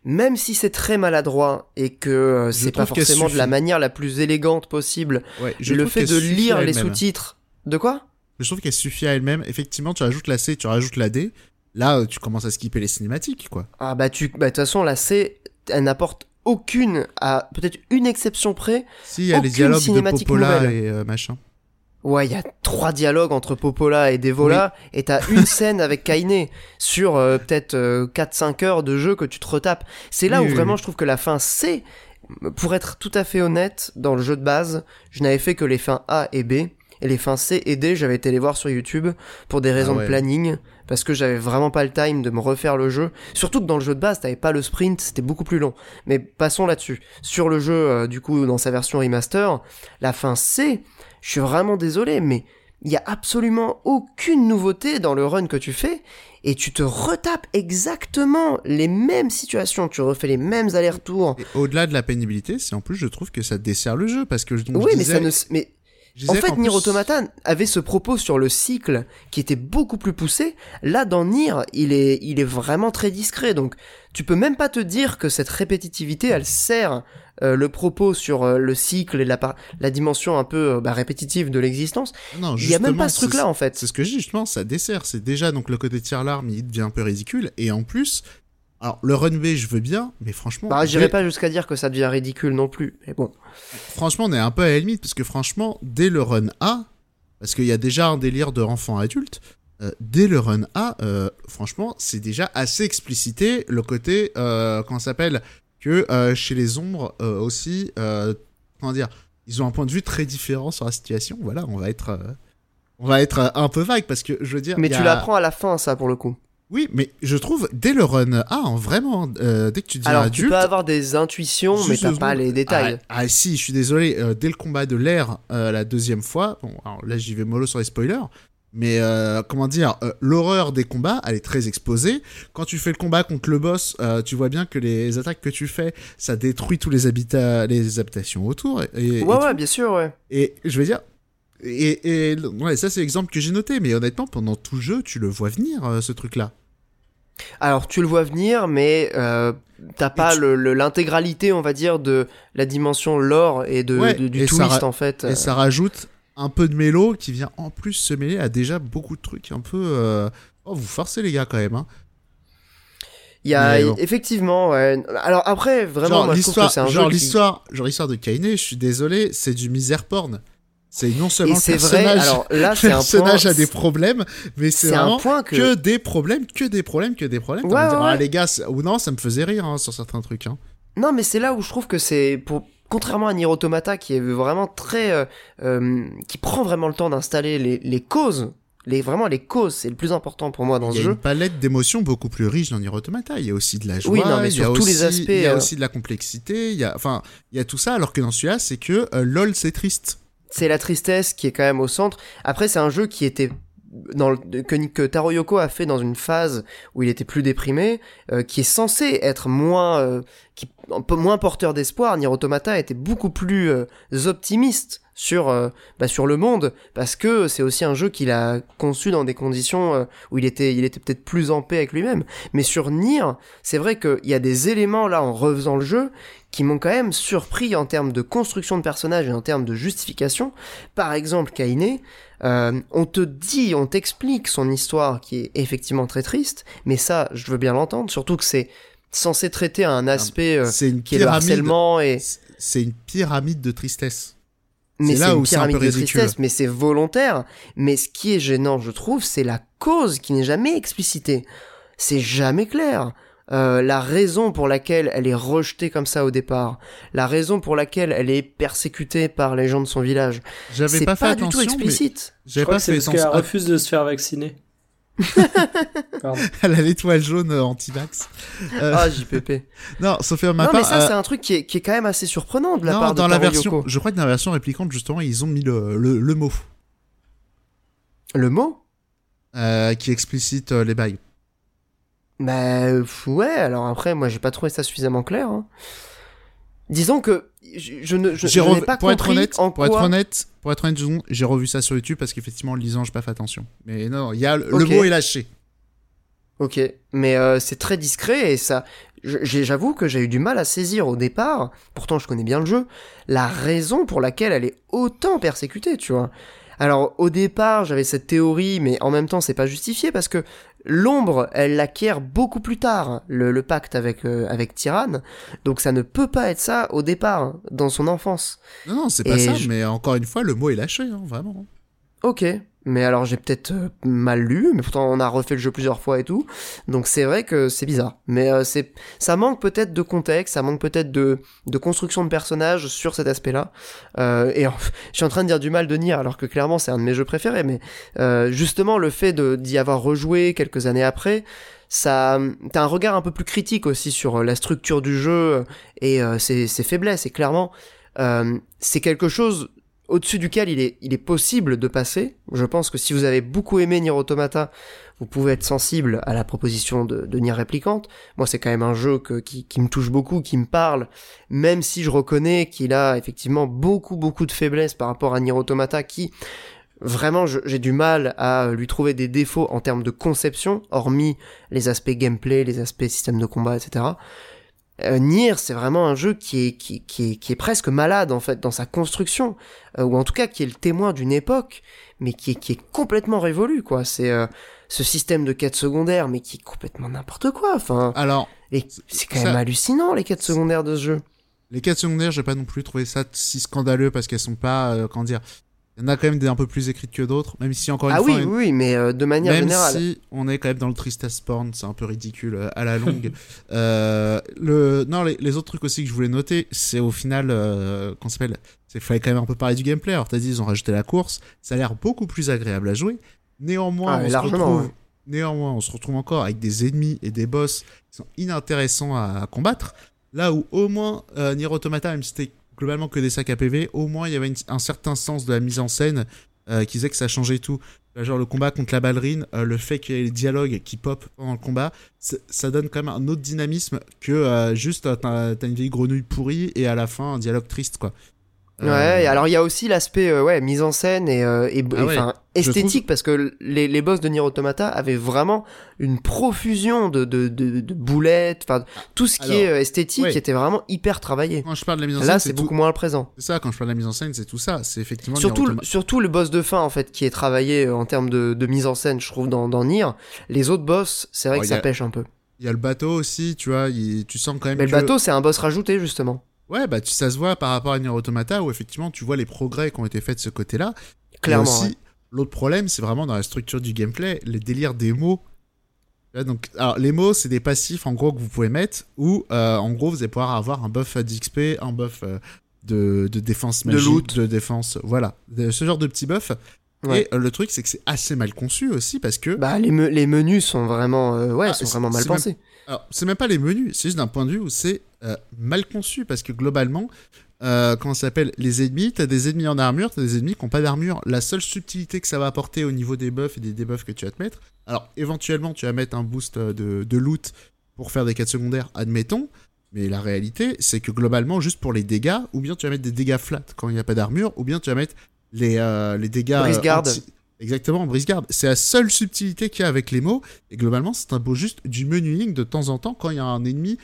A: même si c'est très maladroit et que euh, c'est pas forcément de la manière la plus élégante possible, le fait de lire les sous-titres. De quoi?
C: Je trouve qu'elle suffit à elle-même. Effectivement, tu rajoutes la C, tu rajoutes la D. Là, euh, tu commences à skipper les cinématiques, quoi.
A: Ah bah tu, bah de toute façon, la C, elle n'apporte aucune, à peut-être une exception près.
C: Si, il y a les dialogues de Popola et euh, machin.
A: Ouais, il y a trois dialogues entre Popola et Devola, et t'as une scène avec Kainé sur euh, peut-être 4-5 heures de jeu que tu te retapes. C'est là où vraiment je trouve que la fin C, pour être tout à fait honnête, dans le jeu de base, je n'avais fait que les fins A et B, et les fins C et D, j'avais été les voir sur YouTube pour des raisons ah de planning, parce que j'avais vraiment pas le time de me refaire le jeu. Surtout que dans le jeu de base, t'avais pas le sprint, c'était beaucoup plus long. Mais passons là-dessus. Sur le jeu, euh, du coup, dans sa version remaster, la fin C, je suis vraiment désolé, mais il y a absolument aucune nouveauté dans le run que tu fais et tu te retapes exactement les mêmes situations, tu refais les mêmes allers-retours.
C: Au-delà de la pénibilité, c'est en plus je trouve que ça dessert le jeu parce que je,
A: oui, mais ça ne mais en fait, Nier Automata avait ce propos sur le cycle qui était beaucoup plus poussé. Là, dans Nier, il est, il est vraiment très discret. Donc, tu peux même pas te dire que cette répétitivité, elle sert euh, le propos sur euh, le cycle et la, la dimension un peu euh, bah, répétitive de l'existence. Non, il y a même pas ce truc-là, en fait.
C: C'est ce que je dis, justement, ça dessert. C'est déjà, donc, le côté tir larme, il devient un peu ridicule. Et en plus, alors, le run B, je veux bien, mais franchement.
A: Bah, j'irai pas jusqu'à dire que ça devient ridicule non plus, mais bon.
C: Franchement, on est un peu à la limite, parce que franchement, dès le run A, parce qu'il y a déjà un délire de enfant adulte, euh, dès le run A, euh, franchement, c'est déjà assez explicité le côté, euh, comment s'appelle, que euh, chez les ombres aussi, comment dire, ils ont un point de vue très différent sur la situation. Voilà, on va être, on va être un peu vague, parce que je veux dire.
A: Mais tu l'apprends à la fin, ça, pour le coup.
C: Oui, mais je trouve dès le run A, vraiment, euh, dès que tu dis Alors,
A: tu peux avoir des intuitions, mais t'as pas les détails.
C: Ah, ah, si, je suis désolé, euh, dès le combat de l'air, euh, la deuxième fois, bon, alors là j'y vais mollo sur les spoilers, mais comment dire, l'horreur des combats, elle est très exposée. Quand tu fais le combat contre le boss, tu vois bien que les attaques que tu fais, ça détruit tous les habitats, les habitations autour. Et,
A: ouais, ouais, bien sûr, ouais.
C: Et je veux dire, et, et ouais, ça c'est l'exemple que j'ai noté, mais honnêtement, pendant tout le jeu, tu le vois venir, ce truc-là.
A: Alors tu le vois venir, mais euh, t'as pas l'intégralité, on va dire, de la dimension lore et de, du twist en fait.
C: Et ça rajoute un peu de mélo qui vient en plus se mêler à déjà beaucoup de trucs un peu. Euh, oh, vous forcez les gars quand même. Hein.
A: Il y a effectivement, ouais. Alors après, vraiment, moi, je trouve que c'est un
C: genre l'histoire, genre l'histoire de Kainé. Je suis désolé, c'est du misère porn. C'est non seulement le personnage, alors là, c'est un personnage a des problèmes, mais c'est vraiment un point que... des problèmes, que des problèmes, que des problèmes. Ouais, ah, les gars, ou non, ça me faisait rire hein, sur certains trucs. Hein.
A: Non, mais c'est là où je trouve que c'est pour contrairement à Nier Automata qui est vraiment très euh, euh, qui prend vraiment le temps d'installer les, les causes les vraiment les causes c'est le plus important pour moi dans ce jeu. Il y a
C: une palette d'émotions beaucoup plus riche dans Nier Automata. Il y a aussi de la joie, oui, non, mais sur tous les aspects. Il y a euh, aussi de la complexité. Il y a enfin il y a tout ça alors que dans celui-là c'est que lol c'est triste
A: c'est la tristesse qui est quand même au centre. Après, c'est un jeu qui était dans que, que Taro Yoko a fait dans une phase où il était plus déprimé, euh, qui est censé être moins, euh, qui, moins porteur d'espoir. Nier Automata était beaucoup plus euh, optimiste sur bah, sur le monde parce que c'est aussi un jeu qu'il a conçu dans des conditions où il était il était peut-être plus en paix avec lui-même. Mais sur Nier, c'est vrai qu'il y a des éléments là en refaisant le jeu qui m'ont quand même surpris en termes de construction de personnages et en termes de justification. Par exemple, Kainé, euh, on te dit, on t'explique son histoire qui est effectivement très triste, mais ça, je veux bien l'entendre, surtout que c'est censé traiter un aspect euh, qui est le harcèlement et...
C: C'est une pyramide de tristesse.
A: Mais c'est une pyramide de tristesse, mais c'est volontaire. Mais ce qui est gênant, je trouve, c'est la cause qui n'est jamais explicitée. C'est jamais clair. Euh, la raison pour laquelle elle est rejetée comme ça au départ, la raison pour laquelle elle est persécutée par les gens de son village. J'avais pas, pas du tout explicite.
B: J'avais pas c'est parce qu'elle refuse de se faire vacciner.
C: elle a l'étoile jaune euh, anti-vax.
A: Euh, ah, JPP.
C: non, sauf ma
A: non, mais ça, c'est un truc qui est, qui est, quand même assez surprenant de la part
C: dans
A: de
C: la version, Je crois que dans la version réplicante, justement, ils ont mis le, le, mot.
A: Le mot?
C: Qui explicite les bails.
A: Bah ouais, alors après, moi j'ai pas trouvé ça suffisamment clair. Hein. Disons que je, ne, je, n'ai pas
C: pour
A: être
C: honnête,
A: en
C: pour
A: quoi...
C: être honnête, pour être honnête, j'ai revu ça sur YouTube parce qu'effectivement, en lisant, j'ai pas fait attention. Mais non, il y a le mot est lâché.
A: Ok, mais euh, c'est très discret et ça, j'avoue que j'ai eu du mal à saisir au départ. Pourtant, je connais bien le jeu. La raison pour laquelle elle est autant persécutée, tu vois. Alors au départ, j'avais cette théorie, mais en même temps, c'est pas justifié parce que l'ombre, elle l'acquiert beaucoup plus tard, le, pacte avec euh, avec Tyrann. Donc ça ne peut pas être ça au départ, dans son enfance.
C: Non, non, c'est pas ça. Mais encore une fois, le mot est lâché, hein, vraiment.
A: Ok, mais alors j'ai peut-être euh, mal lu, mais pourtant on a refait le jeu plusieurs fois et tout, donc c'est vrai que c'est bizarre. Mais euh, c'est, ça manque peut-être de contexte, ça manque peut-être de, de construction de personnages sur cet aspect-là. Euh, et je suis en train de dire du mal de Nier, alors que clairement c'est un de mes jeux préférés, mais euh, justement le fait d'y avoir rejoué quelques années après, ça, t'as un regard un peu plus critique aussi sur la structure du jeu et ses, ses faiblesses. Et clairement, c'est quelque chose au-dessus duquel il est, possible de passer. Je pense que si vous avez beaucoup aimé Nier Automata, vous pouvez être sensible à la proposition de, de Nier Replicante. Moi, c'est quand même un jeu qui, qui me touche beaucoup, qui me parle, même si je reconnais qu'il a effectivement beaucoup, beaucoup de faiblesses par rapport à Nier Automata, qui, vraiment, j'ai du mal à lui trouver des défauts en termes de conception, hormis les aspects gameplay, les aspects système de combat, etc. Euh, Nier, c'est vraiment un jeu qui est, qui, qui, est, qui est presque malade en fait dans sa construction, euh, ou en tout cas qui est le témoin d'une époque, mais qui est, qui est complètement révolu quoi. C'est euh, ce système de quêtes secondaires, mais qui est complètement n'importe quoi. Enfin,
C: alors,
A: c'est quand même hallucinant les quêtes secondaires de ce jeu.
C: Les quêtes secondaires, j'ai pas non plus trouvé ça si scandaleux parce qu'elles sont pas, comment dire, il y en a quand même des un peu plus écrites que d'autres, même si encore une
A: ah
C: fois.
A: Ah oui, oui, mais euh, de manière générale.
C: Même si on est quand même dans le tristesse porn, c'est un peu ridicule euh, à la longue. euh, le... Non, les, autres trucs aussi que je voulais noter, c'est au final, euh, qu'on s'appelle, c'est qu'il fallait quand même un peu parler du gameplay. Alors t'as dit, ils ont rajouté la course, ça a l'air beaucoup plus agréable à jouer. Néanmoins, ah, on se retrouve... Néanmoins, on se retrouve encore avec des ennemis et des boss qui sont inintéressants à, combattre. Là où au moins euh, Nier Automata, même si c'était globalement que des sacs à PV, au moins il y avait un certain sens de la mise en scène euh, qui disait que ça changeait tout. Genre le combat contre la ballerine, euh, le fait qu'il y ait les dialogues qui pop pendant le combat, ça donne quand même un autre dynamisme que euh, juste t'as une vieille grenouille pourrie et à la fin un dialogue triste quoi.
A: Ouais, euh, alors il y a aussi l'aspect euh, ouais, mise en scène et, euh, et, ah esthétique parce que les, les boss de Nier Automata avaient vraiment une profusion de, de, de, de boulettes, enfin tout ce qui est esthétique était vraiment hyper travaillé.
C: Quand je parle de la mise en
A: scène, là c'est beaucoup moins le présent.
C: C'est ça, quand je parle de la mise en scène, c'est tout ça, c'est effectivement
A: surtout le, surtout le boss de fin en fait qui est travaillé en termes de, de mise en scène, je trouve dans, dans Nier. Les autres boss, c'est vrai que ça pêche un peu.
C: Il y a le bateau aussi, tu vois, tu sens quand même.
A: Mais le bateau, c'est un boss rajouté justement.
C: Ouais, bah ça se voit par rapport à Nier Automata où effectivement tu vois les progrès qui ont été faits de ce côté-là.
A: Clairement.
C: aussi, l'autre problème, c'est vraiment dans la structure du gameplay, les délires des mots. Donc, alors, les mots, c'est des passifs en gros que vous pouvez mettre où euh, en gros vous allez pouvoir avoir un buff d'XP, un buff euh, de, de, défense magique,
A: de, loot.
C: de défense, voilà, ce genre de petits buffs. Et euh, le truc, c'est que c'est assez mal conçu aussi parce que.
A: Bah, les, les menus sont vraiment, ouais, ah, sont vraiment mal pensés.
C: Alors, c'est même pas les menus, c'est juste d'un point de vue où c'est euh, mal conçu parce que globalement, euh, comment ça s'appelle Les ennemis, t'as des ennemis en armure, t'as des ennemis qui n'ont pas d'armure. La seule subtilité que ça va apporter au niveau des buffs et des debuffs que tu vas te mettre, alors éventuellement tu vas mettre un boost de, de loot pour faire des quêtes secondaires, admettons, mais la réalité c'est que globalement, juste pour les dégâts, ou bien tu vas mettre des dégâts flat quand il n'y a pas d'armure, ou bien tu vas mettre les, euh, les dégâts.
A: Brise garde.
C: Exactement, brise-garde. C'est la seule subtilité qu'il y a avec les mots. Et globalement, c'est un beau juste du menuing de temps en temps quand il y a un ennemi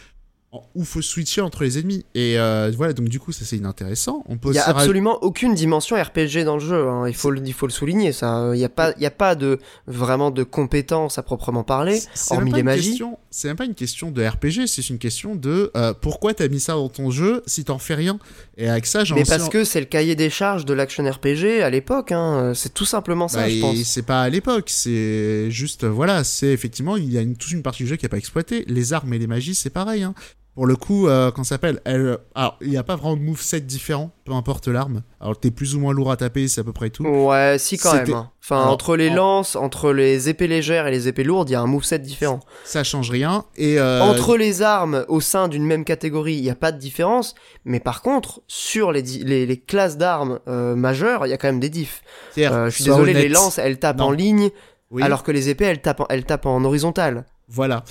C: où faut switcher entre les ennemis. Et euh, voilà, donc du coup, ça c'est inintéressant.
A: On il n'y a absolument aucune dimension RPG dans le jeu. Hein. Il, faut le, il faut le souligner. Ça, il n'y a pas, il y a pas de vraiment de compétences à proprement parler, hormis les magies.
C: C'est même pas une question de RPG, c'est une question de euh, pourquoi t'as mis ça dans ton jeu si t'en fais rien? Et avec ça,
A: Mais parce que c'est le cahier des charges de l'action RPG à l'époque. Hein. C'est tout simplement ça, bah, je pense.
C: C'est pas à l'époque. C'est juste, voilà, c'est effectivement, il y a une, toute une partie du jeu qui a pas exploité. Les armes et les magies, c'est pareil. Hein. Pour le coup, euh, quand ça s'appelle, elle, alors il n'y a pas vraiment de moveset différent, peu importe l'arme. Alors t'es plus ou moins lourd à taper, c'est à peu près tout.
A: Ouais, si quand même. Hein. Enfin, entre les lances, entre les épées légères et les épées lourdes, il y a un moveset différent.
C: Ça change rien. Et euh...
A: entre les armes au sein d'une même catégorie, il n'y a pas de différence. Mais par contre, sur les, les, les classes d'armes euh, majeures, il y a quand même des diffs. Euh, je suis désolé, les lances, elles tapent en ligne, alors que les épées, elles tapent, elles tapent en horizontal.
C: Voilà.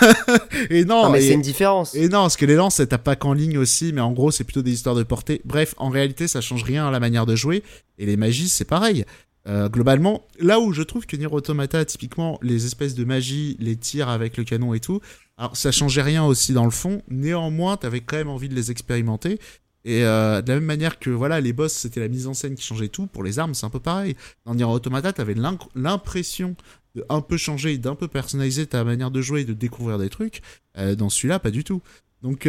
C: et
A: non, mais c'est une différence.
C: Et non, parce que les lances, tape pas qu'en ligne aussi, mais en gros, c'est plutôt des histoires de portée. Bref, en réalité, ça change rien à la manière de jouer. Et les magies, c'est pareil. Euh, globalement, là où je trouve que Nier Automata, typiquement, les espèces de magie, les tirs avec le canon et tout, alors ça changeait rien aussi dans le fond. Néanmoins, t'avais quand même envie de les expérimenter. Et euh, de la même manière que voilà, les boss, c'était la mise en scène qui changeait tout. Pour les armes, c'est un peu pareil. Dans Nier Automata, t'avais l'impression un peu changer, d'un peu personnaliser ta manière de jouer et de découvrir des trucs. Euh, dans celui-là, pas du tout. Donc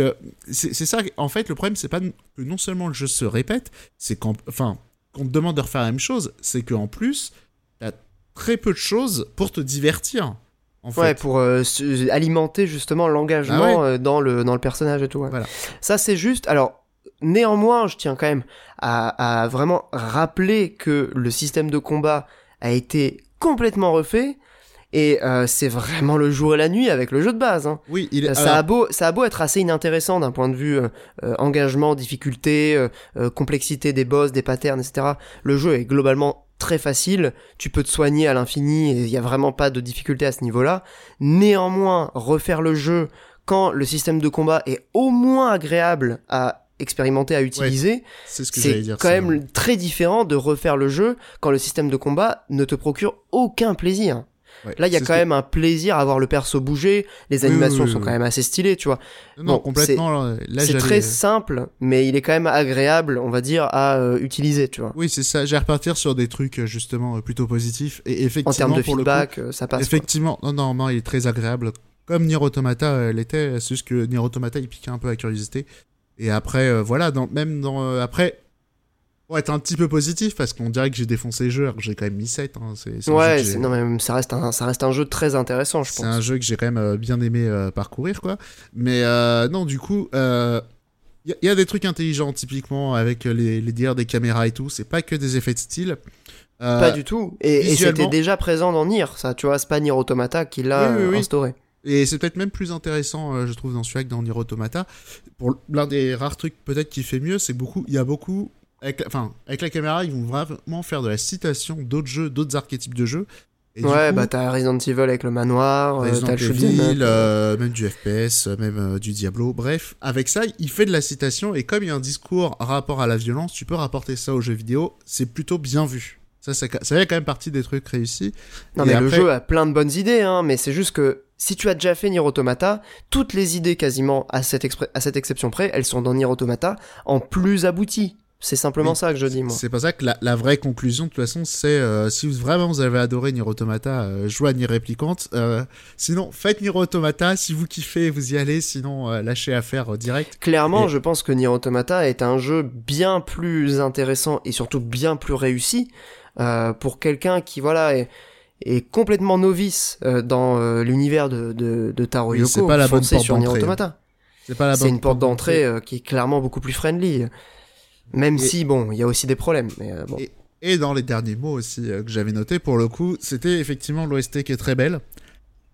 C: c'est ça. En fait, le problème, c'est pas que non seulement le jeu se répète, c'est qu'en, enfin, qu'on te demande de refaire la même chose, c'est qu'en plus, t'as très peu de choses pour te divertir.
A: En ouais, pour euh, alimenter justement l'engagement ah euh, dans, le, dans le personnage et tout. Voilà. Ça, c'est juste. Alors, néanmoins, je tiens quand même à, à, vraiment rappeler que le système de combat a été complètement refait. Et euh, c'est vraiment le jour et la nuit avec le jeu de base. Hein.
C: Oui, il
A: est... ça, a beau, ça a beau être assez inintéressant d'un point de vue euh, euh, engagement, difficulté, complexité des boss, des patterns, etc. Le jeu est globalement très facile, tu peux te soigner à l'infini et il n'y a vraiment pas de difficulté à ce niveau-là. Néanmoins, refaire le jeu quand le système de combat est au moins agréable à expérimenter à utiliser,
C: c'est ce
A: quand même très différent de refaire le jeu quand le système de combat ne te procure aucun plaisir. Là, il y a quand même un plaisir à voir le perso bouger. Les animations sont quand même assez stylées, tu vois.
C: Non, complètement.
A: C'est très simple, mais il est quand même agréable, on va dire, à euh, utiliser, tu vois.
C: Oui, c'est ça. J'ai repartir sur des trucs euh, justement euh, plutôt positifs et effectivement. En
A: termes de feedback, ça passe.
C: Effectivement, non, non, non, il est très agréable. Comme Nier Automata l'était, c'est juste que Nier Automata il piquait un peu la curiosité. Et après, voilà, dans, même dans après pour être un petit peu positif parce qu'on dirait que j'ai défoncé le jeu j'ai quand même mis 7 hein.
A: ouais non mais ça reste un ça reste un jeu très intéressant je pense.
C: c'est un jeu que j'ai quand même euh, bien aimé euh, parcourir quoi. Mais euh, non du coup il y, a des trucs intelligents typiquement avec les, les dires des caméras et tout. C'est pas que des effets de style.
A: Pas du tout. Et, c'était déjà présent dans Nier ça tu vois c'est pas Nier Automata qui l'a instauré
C: et c'est peut-être même plus intéressant, je trouve, dans celui-là que dans Nier Automata. Pour l'un des rares trucs peut-être qui fait mieux, c'est beaucoup, il y a beaucoup avec, enfin, avec la caméra, ils vont vraiment faire de la citation d'autres jeux, d'autres archétypes de jeux.
A: ouais, bah t'as Resident Evil avec le manoir,
C: euh, t'as le Evil, euh, même du FPS, même euh, du Diablo. Bref, avec ça, il fait de la citation et comme il y a un discours rapport à la violence, tu peux rapporter ça aux jeux vidéo. C'est plutôt bien vu. Ça, ça, ça fait quand même partie des trucs réussis.
A: Non, mais le jeu a plein de bonnes idées, hein, mais c'est juste que si tu as déjà fait Nier Automata, toutes les idées quasiment à cette, à cette exception près, elles sont dans Nier Automata en plus abouti. C'est simplement ça que je dis, moi.
C: C'est pas ça que la, vraie conclusion, de toute façon, c'est euh, si vous, vraiment vous avez adoré Nier Automata, euh, jouez à Nier Replicante. Euh, sinon, faites Nier Automata. Si vous kiffez, vous y allez. Sinon, lâchez à faire direct.
A: Clairement, je pense que Nier Automata est un jeu bien plus intéressant et surtout bien plus réussi pour quelqu'un qui, voilà, est, est complètement novice dans l'univers de, de, de Taro Yoko.
C: c'est pas la bonne porte
A: Automata. C'est une porte d'entrée qui est clairement beaucoup plus friendly. Même si, bon, il y a aussi des problèmes. Mais, euh, bon.
C: et, dans les derniers mots aussi euh, que j'avais noté, pour le coup, c'était effectivement l'OST qui est très belle,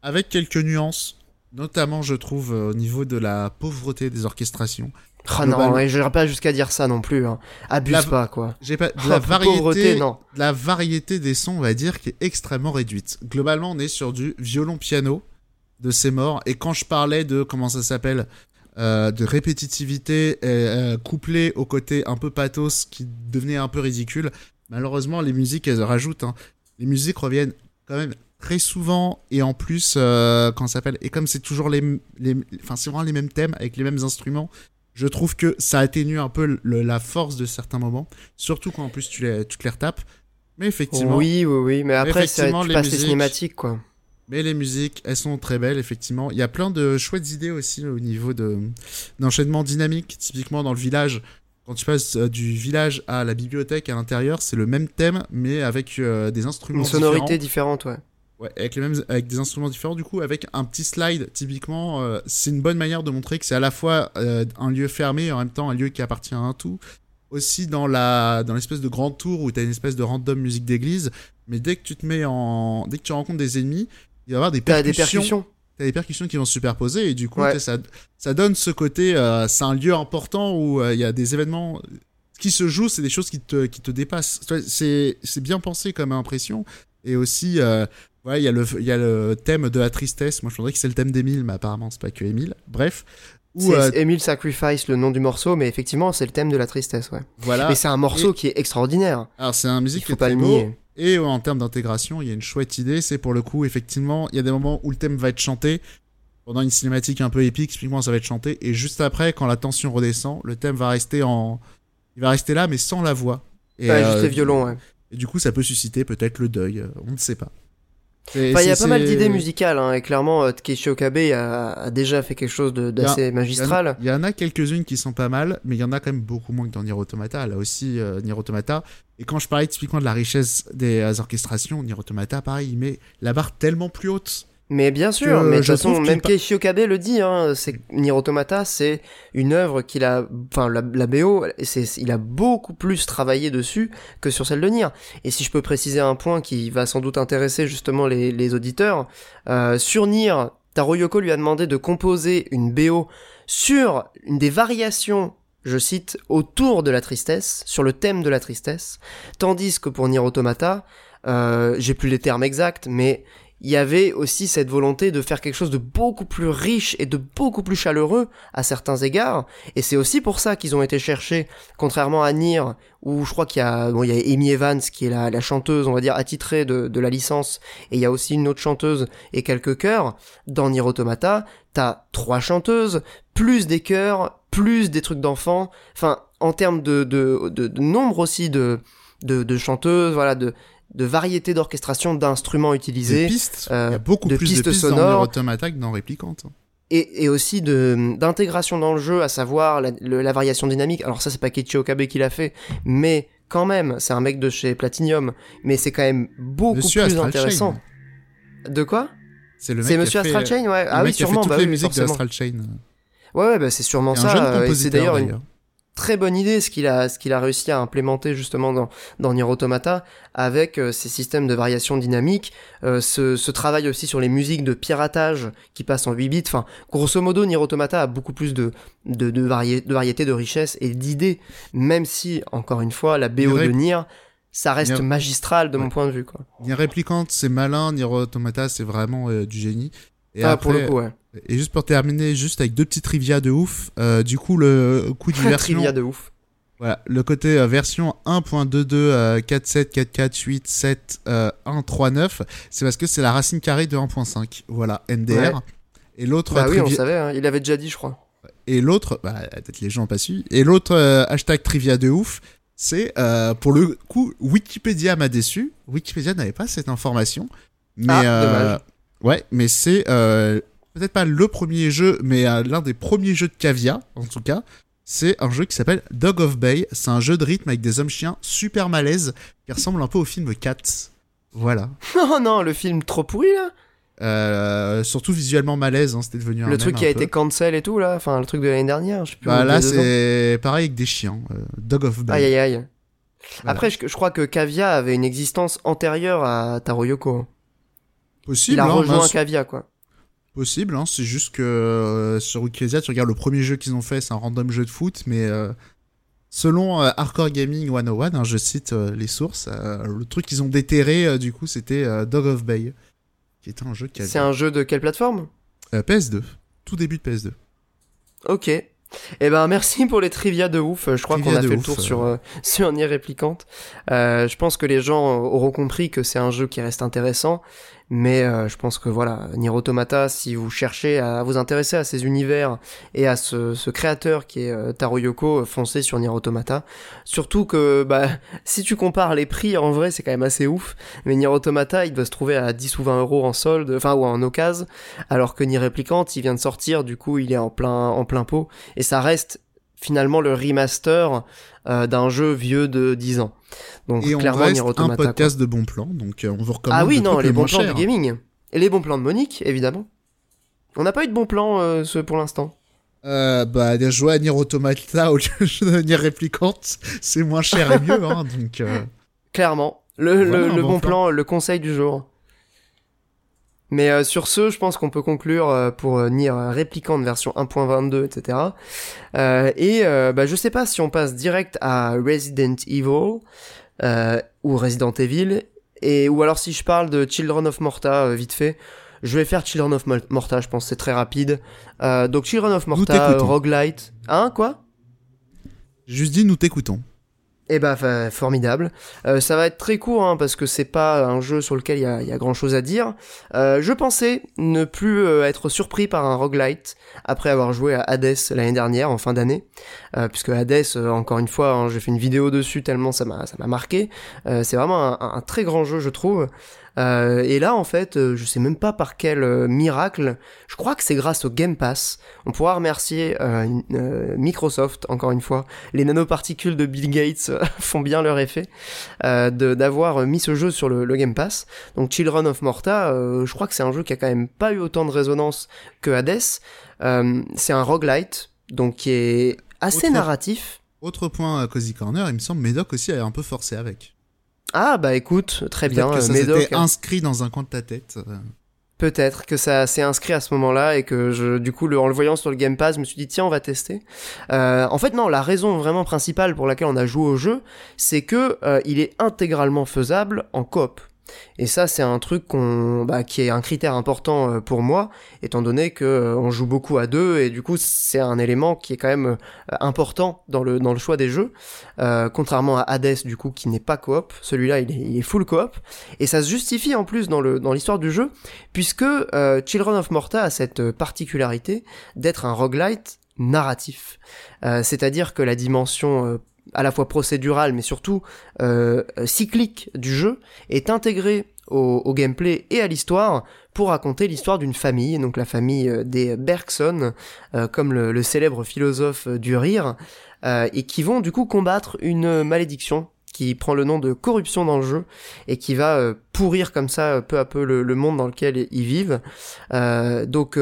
C: avec quelques nuances, notamment, je trouve, euh, au niveau de la pauvreté des orchestrations.
A: Ah non, je n'irai pas jusqu'à dire ça non plus. Hein. Abuse pas, quoi.
C: J'ai pas la variété, non. la variété des sons, on va dire, qui est extrêmement réduite. Globalement, on est sur du violon-piano de ces morts. Et quand je parlais de comment ça s'appelle, euh, de répétitivité euh, couplée au côté un peu pathos qui devenait un peu ridicule. Malheureusement, les musiques, elles rajoutent. Hein. Les musiques reviennent quand même très souvent et en plus, euh, quand ça s'appelle, et comme c'est toujours les, enfin c'est vraiment les mêmes thèmes avec les mêmes instruments, je trouve que ça atténue un peu la force de certains moments, surtout quand en plus tu, les, tu te les retapes. Mais effectivement.
A: Oui, oui, oui, mais après, c'est tu passes les cinématiques, quoi.
C: Mais les musiques, elles sont très belles, effectivement. Il y a plein de chouettes idées aussi au niveau de d'enchaînement dynamique. Typiquement dans le village, quand tu passes euh, du village à la bibliothèque à l'intérieur, c'est le même thème, mais avec euh, des instruments Une
A: sonorité différente, ouais.
C: Ouais, avec, les mêmes, avec des instruments différents, du coup, avec un petit slide, typiquement, euh, c'est une bonne manière de montrer que c'est à la fois un lieu fermé et en même temps un lieu qui appartient à un tout. Aussi dans la dans l'espèce de grande tour où tu as une espèce de random musique d'église, mais dès que tu te mets en. Dès que tu rencontres des ennemis, il va y avoir des percussions. Des percussions. T'as des percussions qui vont se superposer et du coup ça, ça donne ce côté, euh, c'est un lieu important où euh, il y a des événements qui se jouent, c'est des choses qui te, qui te dépassent. C'est bien pensé comme impression et aussi euh, Ouais, il y, a le, y a le thème de la tristesse. Moi, je pensais que c'est le thème d'Emile, mais apparemment, c'est pas que Emile. Bref.
A: C'est euh... Emile Sacrifice, le nom du morceau, mais effectivement, c'est le thème de la tristesse, ouais. Voilà. Et c'est un morceau qui est extraordinaire.
C: Alors, c'est un musique qui est pas le nier. Et en termes d'intégration, il y a une chouette idée. C'est pour le coup, effectivement, il y a des moments où le thème va être chanté pendant une cinématique un peu épique. Typiquement, ça va être chanté. Et juste après, quand la tension redescend, le thème va rester en, il va rester là, mais sans la voix.
A: Et, ouais, juste les violons, ouais.
C: Et du coup, ça peut susciter peut-être le deuil. On ne sait pas.
A: Il y a pas mal d'idées musicales, hein, et clairement, euh, Takeshi Okabe a, a, déjà fait quelque chose d'assez magistral.
C: Il y, en a quelques-unes qui sont pas mal, mais il y en a quand même beaucoup moins que dans Nier Automata. Là aussi, euh, Nier Automata. Et quand je parlais typiquement de la richesse des euh, orchestrations, Nier Automata, pareil, il met la barre tellement plus haute.
A: Mais bien sûr, mais de toute façon, même Keishio Okabe le dit, hein, c'est Nier Automata, c'est une œuvre qu'il a, enfin la, la BO, c'est, il a beaucoup plus travaillé dessus que sur celle de Nier. Et si je peux préciser un point qui va sans doute intéresser justement les, les auditeurs, euh, sur Nier, Taro Yoko lui a demandé de composer une BO sur une des variations je cite, autour de la tristesse, sur le thème de la tristesse, tandis que pour Nier Automata, euh, j'ai plus les termes exacts, mais il y avait aussi cette volonté de faire quelque chose de beaucoup plus riche et de beaucoup plus chaleureux à certains égards. Et c'est aussi pour ça qu'ils ont été cherchés, contrairement à Nier, où je crois qu'il y a, bon, il y a Amy Evans qui est la, chanteuse, on va dire, attitrée de, la licence, et il y a aussi une autre chanteuse et quelques chœurs. Dans Nier Automata, t'as trois chanteuses, plus des chœurs, plus des trucs d'enfants. Enfin, en termes de, nombre aussi de, de chanteuses, voilà, de, de variété d'orchestration d'instruments utilisés.
C: De pistes. Euh, il y a beaucoup plus de pistes sonores. dans Automata que dans Réplicante.
A: Et, et aussi de d'intégration dans le jeu, à savoir la, la variation dynamique. Alors ça, c'est pas Keiichi Okabe qui l'a fait, mais quand même, c'est un mec de chez Platinum, mais c'est quand même beaucoup plus intéressant. De quoi?
C: C'est le mec
A: Monsieur Astral Chain, ouais.
C: ah
A: oui, sûrement.
C: Qui
A: a fait toutes
C: bah
A: les
C: musiques d'Astral Chain.
A: Ouais, ouais, bah c'est sûrement
C: et
A: ça. Et c'est d'ailleurs une
C: très
A: bonne idée ce qu'il a ce qu'il a réussi à implémenter justement dans dans Nier Automata avec euh, ces systèmes de variation dynamique euh, ce, ce travail aussi sur les musiques de piratage qui passent en 8 bits enfin grosso modo Nier Automata a beaucoup plus de de de, de variété de richesse et d'idées même si encore une fois la BO de Nier ça reste
C: Nier...
A: magistral de
C: ouais.
A: mon point de vue quoi.
C: Nier Réplicante c'est malin Nier Automata c'est vraiment euh, du génie
A: et ah, après, pour le coup ouais.
C: Et juste pour terminer, juste avec deux petits trivia de ouf. Euh, du coup, le coup du version.
A: trivia de ouf.
C: Voilà, le côté euh, version 1.22 euh, 474487 139, c'est parce que c'est la racine carrée de 1.5. Voilà, NDR. Ouais. Et l'autre.
A: Bah oui, on savait, hein. il avait déjà dit, je crois.
C: Et l'autre, bah, peut-être les gens n'ont pas su. Et l'autre hashtag trivia de ouf, c'est pour le coup, Wikipédia m'a déçu. Wikipédia n'avait pas cette information. Mais,
A: ah, dommage.
C: Ouais, mais c'est peut-être pas le premier jeu, mais euh, l'un des premiers jeux de Cavia, en tout cas. C'est un jeu qui s'appelle Dog of Bay. C'est un jeu de rythme avec des hommes-chiens super malaises qui ressemble un peu au film Cats. Voilà.
A: Oh non, le film trop pourri là
C: euh, surtout visuellement malaise, hein, c'était devenu un
A: Le truc qui a
C: peu.
A: été cancel et tout là, enfin le truc de l'année dernière, je sais plus.
C: Bah là c'est pareil avec des chiens, euh, Dog of Bay.
A: Aïe aïe aïe. Voilà. Après je, je, crois que Cavia avait une existence antérieure à Taro Yoko.
C: Possible.
A: Il a
C: hein,
A: rejoint. Cavia quoi.
C: Possible, hein, c'est juste que euh, sur Wikipédia, tu regardes le premier jeu qu'ils ont fait, c'est un random jeu de foot, mais euh, selon euh, Hardcore Gaming 101, hein, je cite euh, les sources, euh, le truc qu'ils ont déterré, du coup, c'était Dog of Bay, qui était un jeu qui
A: C'est un jeu de quelle plateforme?
C: PS2, tout début de PS2.
A: Ok. Eh ben merci pour les trivia de ouf. Je crois qu'on a fait
C: ouf,
A: le tour sur euh, sur Nier. Euh, je pense que les gens auront compris que c'est un jeu qui reste intéressant, mais euh, je pense que voilà, Nier Automata, si vous cherchez à vous intéresser à ces univers et à ce, créateur qui est euh, Taro Yoko, foncez sur Nier Automata. Surtout que bah si tu compares les prix, en vrai c'est quand même assez ouf. Mais Nier Automata, il doit se trouver à 10 ou 20 euros en solde, enfin ou en occasion, alors que Nier Réplicante, il vient de sortir, du coup il est en plein en plein pot et ça reste finalement le remaster euh, d'un jeu vieux de 10 ans. Donc
C: et
A: clairement
C: on reste
A: Automata,
C: un podcast
A: quoi.
C: de bons plans, donc euh, on vous recommande.
A: Ah oui, non, les
C: bons
A: plans du gaming. Et les bons plans de Monique, évidemment. On n'a pas eu de bons plans euh, ce, pour l'instant.
C: Euh, bah, de jouer à Nier Automata au lieu de Nier Réplicante, c'est moins cher et mieux, hein, donc...
A: Clairement. Le, le,
C: bon
A: bon
C: plan.
A: plan, le conseil du jour. Mais euh, sur ce, je pense qu'on peut conclure euh, pour euh, Nier Réplicante version 1.22, etc. Euh, et euh, bah, je sais pas si on passe direct à Resident Evil euh, ou Resident Evil. Et ou alors si je parle de Children of Morta vite fait, je vais faire Children of Morta, je pense c'est très rapide. donc Children of Morta, roguelite, hein quoi?
C: Juste dit, nous t'écoutons.
A: Eh ben, formidable. Euh, ça va être très court hein, parce que c'est pas un jeu sur lequel il y a, y grand chose à dire. Euh, je pensais ne plus euh, être surpris par un roguelite après avoir joué à Hades l'année dernière en fin d'année, puisque Hades, encore une fois, hein, j'ai fait une vidéo dessus tellement ça m'a ça m'a marqué. c'est vraiment un, très grand jeu, je trouve. Euh, et là, en fait, euh, je sais même pas par quel euh, miracle, je crois que c'est grâce au Game Pass. On pourra remercier Microsoft, encore une fois. Les nanoparticules de Bill Gates font bien leur effet d'avoir mis ce jeu sur le, Game Pass. Donc Children of Morta, je crois que c'est un jeu qui a quand même pas eu autant de résonance que Hades. c'est un roguelite, donc qui est assez narratif.
C: Autre point à Cozy Corner, il me semble Medoc aussi a un peu forcé avec.
A: Ah bah écoute, très bien.
C: Que ça s'était inscrit dans un coin de ta tête. Euh.
A: Peut-être que ça s'est inscrit à ce moment-là et que je, du coup, le, en le voyant sur le Game Pass, je me suis dit tiens, on va tester. Euh, en fait, non, la raison vraiment principale pour laquelle on a joué au jeu, c'est que euh, il est intégralement faisable en coop. Et ça, c'est un truc qu'on, bah, qui est un critère important euh, pour moi, étant donné que euh, on joue beaucoup à deux et du coup, c'est un élément qui est quand même euh, important dans le dans le choix des jeux. contrairement à Hades, du coup, qui n'est pas coop, celui-là, il est, il full coop, et ça se justifie en plus dans le dans l'histoire du jeu, puisque Children of Morta a cette particularité d'être un roguelite narratif. C'est-à-dire que la dimension à la fois procédural mais surtout euh, cyclique du jeu est intégré au, gameplay et à l'histoire pour raconter l'histoire d'une famille, donc la famille euh, des Bergson, euh, comme le, célèbre philosophe du rire, et qui vont du coup combattre une malédiction qui prend le nom de corruption dans le jeu et qui va pourrir comme ça peu à peu le, monde dans lequel ils vivent. donc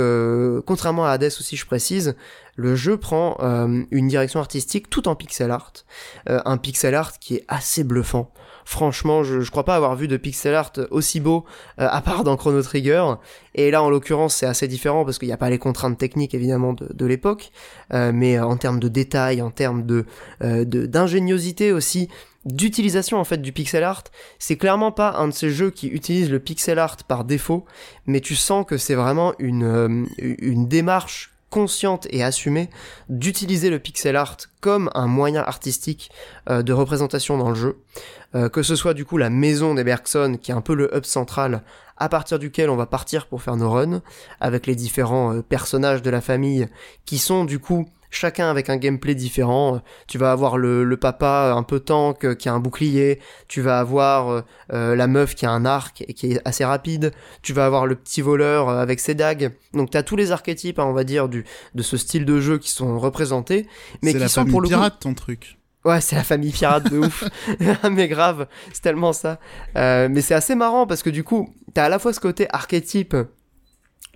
A: contrairement à Hades aussi je précise, le jeu prend euh, une direction artistique tout en pixel art, euh, un pixel art qui est assez bluffant. Franchement, je, je crois pas avoir vu de pixel art aussi beau euh, à part dans Chrono Trigger. Et là, en l'occurrence, c'est assez différent parce qu'il n'y a pas les contraintes techniques évidemment de, de l'époque, mais en termes de détails, en termes de d'ingéniosité aussi, d'utilisation en fait du pixel art, c'est clairement pas un de ces jeux qui utilise le pixel art par défaut, mais tu sens que c'est vraiment une, une démarche consciente et assumée d'utiliser le pixel art comme un moyen artistique euh, de représentation dans le jeu. Euh, que ce soit du coup la maison des Bergson, qui est un peu le hub central à partir duquel on va partir pour faire nos runs, avec les différents euh, personnages de la famille qui sont du coup chacun avec un gameplay différent. Tu vas avoir le, papa un peu tank euh, qui a un bouclier, tu vas avoir euh, euh, la meuf qui a un arc et qui est assez rapide, tu vas avoir le petit voleur avec ses dagues. Donc tu as tous les archétypes, hein, on va dire, du, de ce style de jeu qui sont représentés, mais qui sont pour le
C: pirate ton truc.
A: Ouais, c'est la famille pirate de ouf. mais grave, c'est tellement ça. mais c'est assez marrant parce que du coup, t'as à la fois ce côté archétype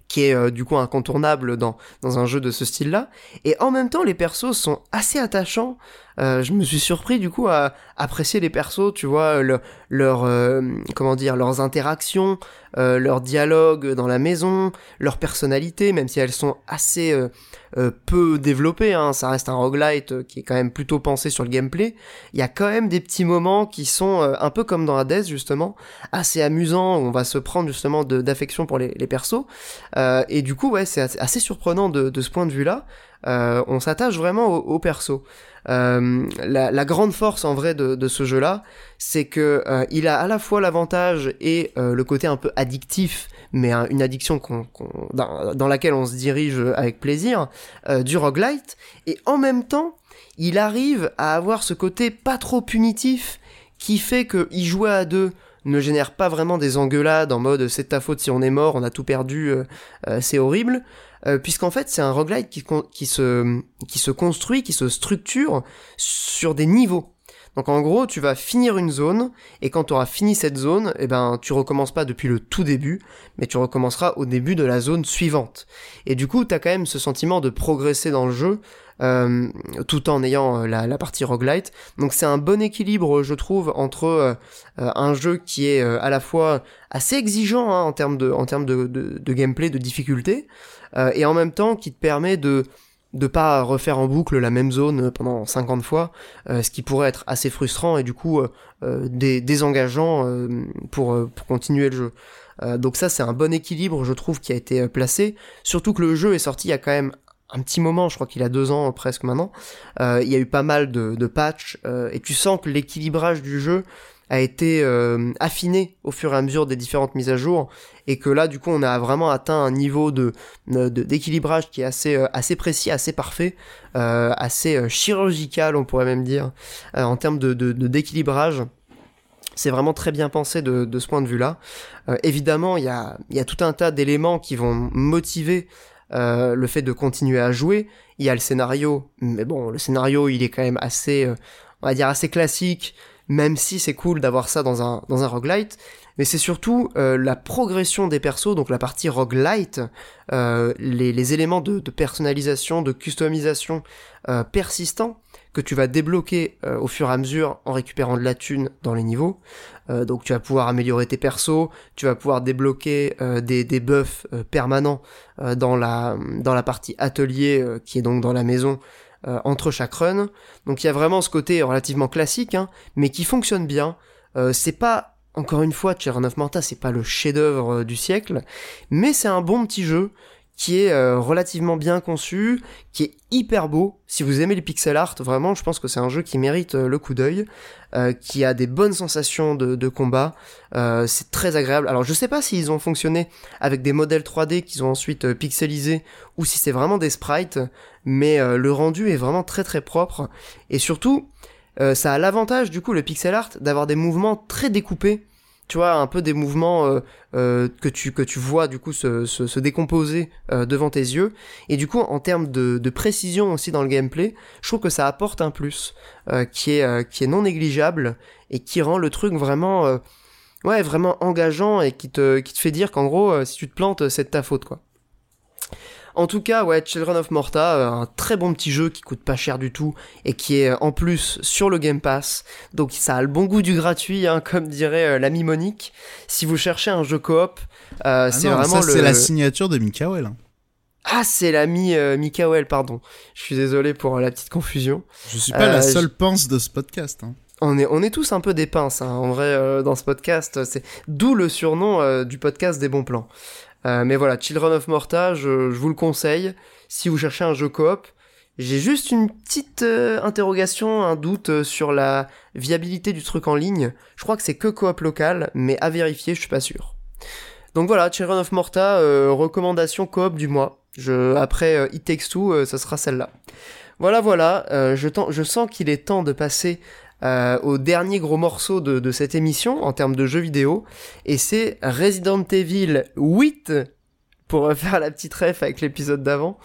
A: qui est euh, du coup incontournable dans, dans un jeu de ce style-là. Et en même temps, les persos sont assez attachants. Euh, je me suis surpris du coup à apprécier les persos, tu vois, leur, euh, comment dire, leurs interactions, euh, leurs dialogues dans la maison, leur personnalité, même si elles sont assez peu développées. Hein, ça reste un roguelite qui est quand même plutôt pensé sur le gameplay. Il y a quand même des petits moments qui sont un peu comme dans Hades justement, assez amusants. Où on va se prendre justement d'affection pour les, persos. et du coup, ouais, c'est assez, surprenant de, de ce point de vue-là. on s'attache vraiment au persos. Euh, la, grande force en vrai de, ce jeu-là, c'est que euh, il a à la fois l'avantage et euh, le côté un peu addictif, mais une addiction dans, laquelle on se dirige avec plaisir, du roguelite, et en même temps, il arrive à avoir ce côté pas trop punitif qui fait que y jouer à deux ne génère pas vraiment des engueulades en mode c'est ta faute si on est mort, on a tout perdu, c'est horrible. Euh, puisqu'en fait c'est un roguelite qui, se, construit, qui se structure sur des niveaux. Donc en gros, tu vas finir une zone, et quand tu auras fini cette zone, eh ben, tu recommences pas depuis le tout début, mais tu recommenceras au début de la zone suivante. Et du coup, tu as quand même ce sentiment de progresser dans le jeu, euh, tout en ayant euh, la, partie roguelite. Donc c'est un bon équilibre, je trouve, entre un jeu qui est à la fois assez exigeant hein, en termes de gameplay, de difficulté, euh, et en même temps qui te permet de de pas refaire en boucle la même zone pendant 50 fois, ce qui pourrait être assez frustrant et du coup désengageant pour, continuer le jeu. donc ça c'est un bon équilibre je trouve qui a été placé, surtout que le jeu est sorti il y a quand même un petit moment, je crois qu'il a deux ans presque maintenant, euh, il y a eu pas mal de, de patchs, euh, et tu sens que l'équilibrage du jeu a été euh, affiné au fur et à mesure des différentes mises à jour, et que là, du coup, on a vraiment atteint un niveau de d'équilibrage qui est assez assez précis, assez parfait, assez chirurgical, on pourrait même dire, en termes de d'équilibrage. C'est vraiment très bien pensé de, ce point de vue-là. évidemment, il y a, y a tout un tas d'éléments qui vont motiver euh, le fait de continuer à jouer. Il y a le scénario, mais bon, le scénario, il est quand même assez, euh, on va dire assez classique, même si c'est cool d'avoir ça dans un dans un roguelite. Mais c'est surtout euh, la progression des persos, donc la partie roguelite, les, les éléments de, personnalisation, de customisation persistants que tu vas débloquer euh, au fur et à mesure en récupérant de la thune dans les niveaux. Euh, donc tu vas pouvoir améliorer tes persos, tu vas pouvoir débloquer euh, des, des buffs permanents dans, la, dans la partie atelier qui est donc dans la maison entre chaque run. Donc il y a vraiment ce côté relativement classique, hein, mais qui fonctionne bien. c'est pas encore une fois, Children of c'est pas le chef-d'œuvre du siècle, mais c'est un bon petit jeu qui est euh, relativement bien conçu, qui est hyper beau. Si vous aimez les pixel art, vraiment, je pense que c'est un jeu qui mérite euh, le coup d'œil, euh, qui a des bonnes sensations de, combat. c'est très agréable. Alors, je sais pas s'ils ont fonctionné avec des modèles 3D qu'ils ont ensuite pixelisés ou si c'est vraiment des sprites, mais le rendu est vraiment très très propre. Et surtout, ça a l'avantage du coup le pixel art d'avoir des mouvements très découpés tu vois, un peu des mouvements euh, euh, que tu que tu vois du coup se, se, se décomposer euh, devant tes yeux. Et du coup, en termes de, de, précision aussi dans le gameplay, je trouve que ça apporte un plus qui est qui est non négligeable et qui rend le truc vraiment ouais vraiment engageant et qui te qui te fait dire qu'en gros, si tu te plantes, c'est de ta faute quoi. En tout cas, ouais, Children of Morta, euh, un très bon petit jeu qui coûte pas cher du tout et qui est euh, en plus sur le Game Pass. Donc ça a le bon goût du gratuit, hein, comme dirait euh, l'ami Monique. Si vous cherchez un jeu coop, ah c'est vraiment
C: ça, C'est la signature de Mikael. Hein.
A: Ah, c'est l'ami Mikael, pardon. Je suis désolé pour la petite confusion.
C: Je suis pas la seule pince de ce podcast. Hein.
A: On est, on est tous un peu des pinces, hein. en vrai, dans ce podcast. C'est d'où le surnom du podcast des bons plans. Euh, mais voilà, Children of Morta, je, vous le conseille. Si vous cherchez un jeu coop, j'ai juste une petite euh, interrogation, un doute euh, sur la viabilité du truc en ligne. Je crois que c'est que coop local, mais à vérifier, je suis pas sûr. Donc voilà, Children of Morta, recommandation coop du mois. Après It Takes Two, ça sera celle-là. Voilà, voilà, je sens qu'il est temps de passer euh, au dernier gros morceau de, cette émission en termes de jeux vidéo, et c'est Resident Evil 8, pour faire la petite ref avec l'épisode d'avant.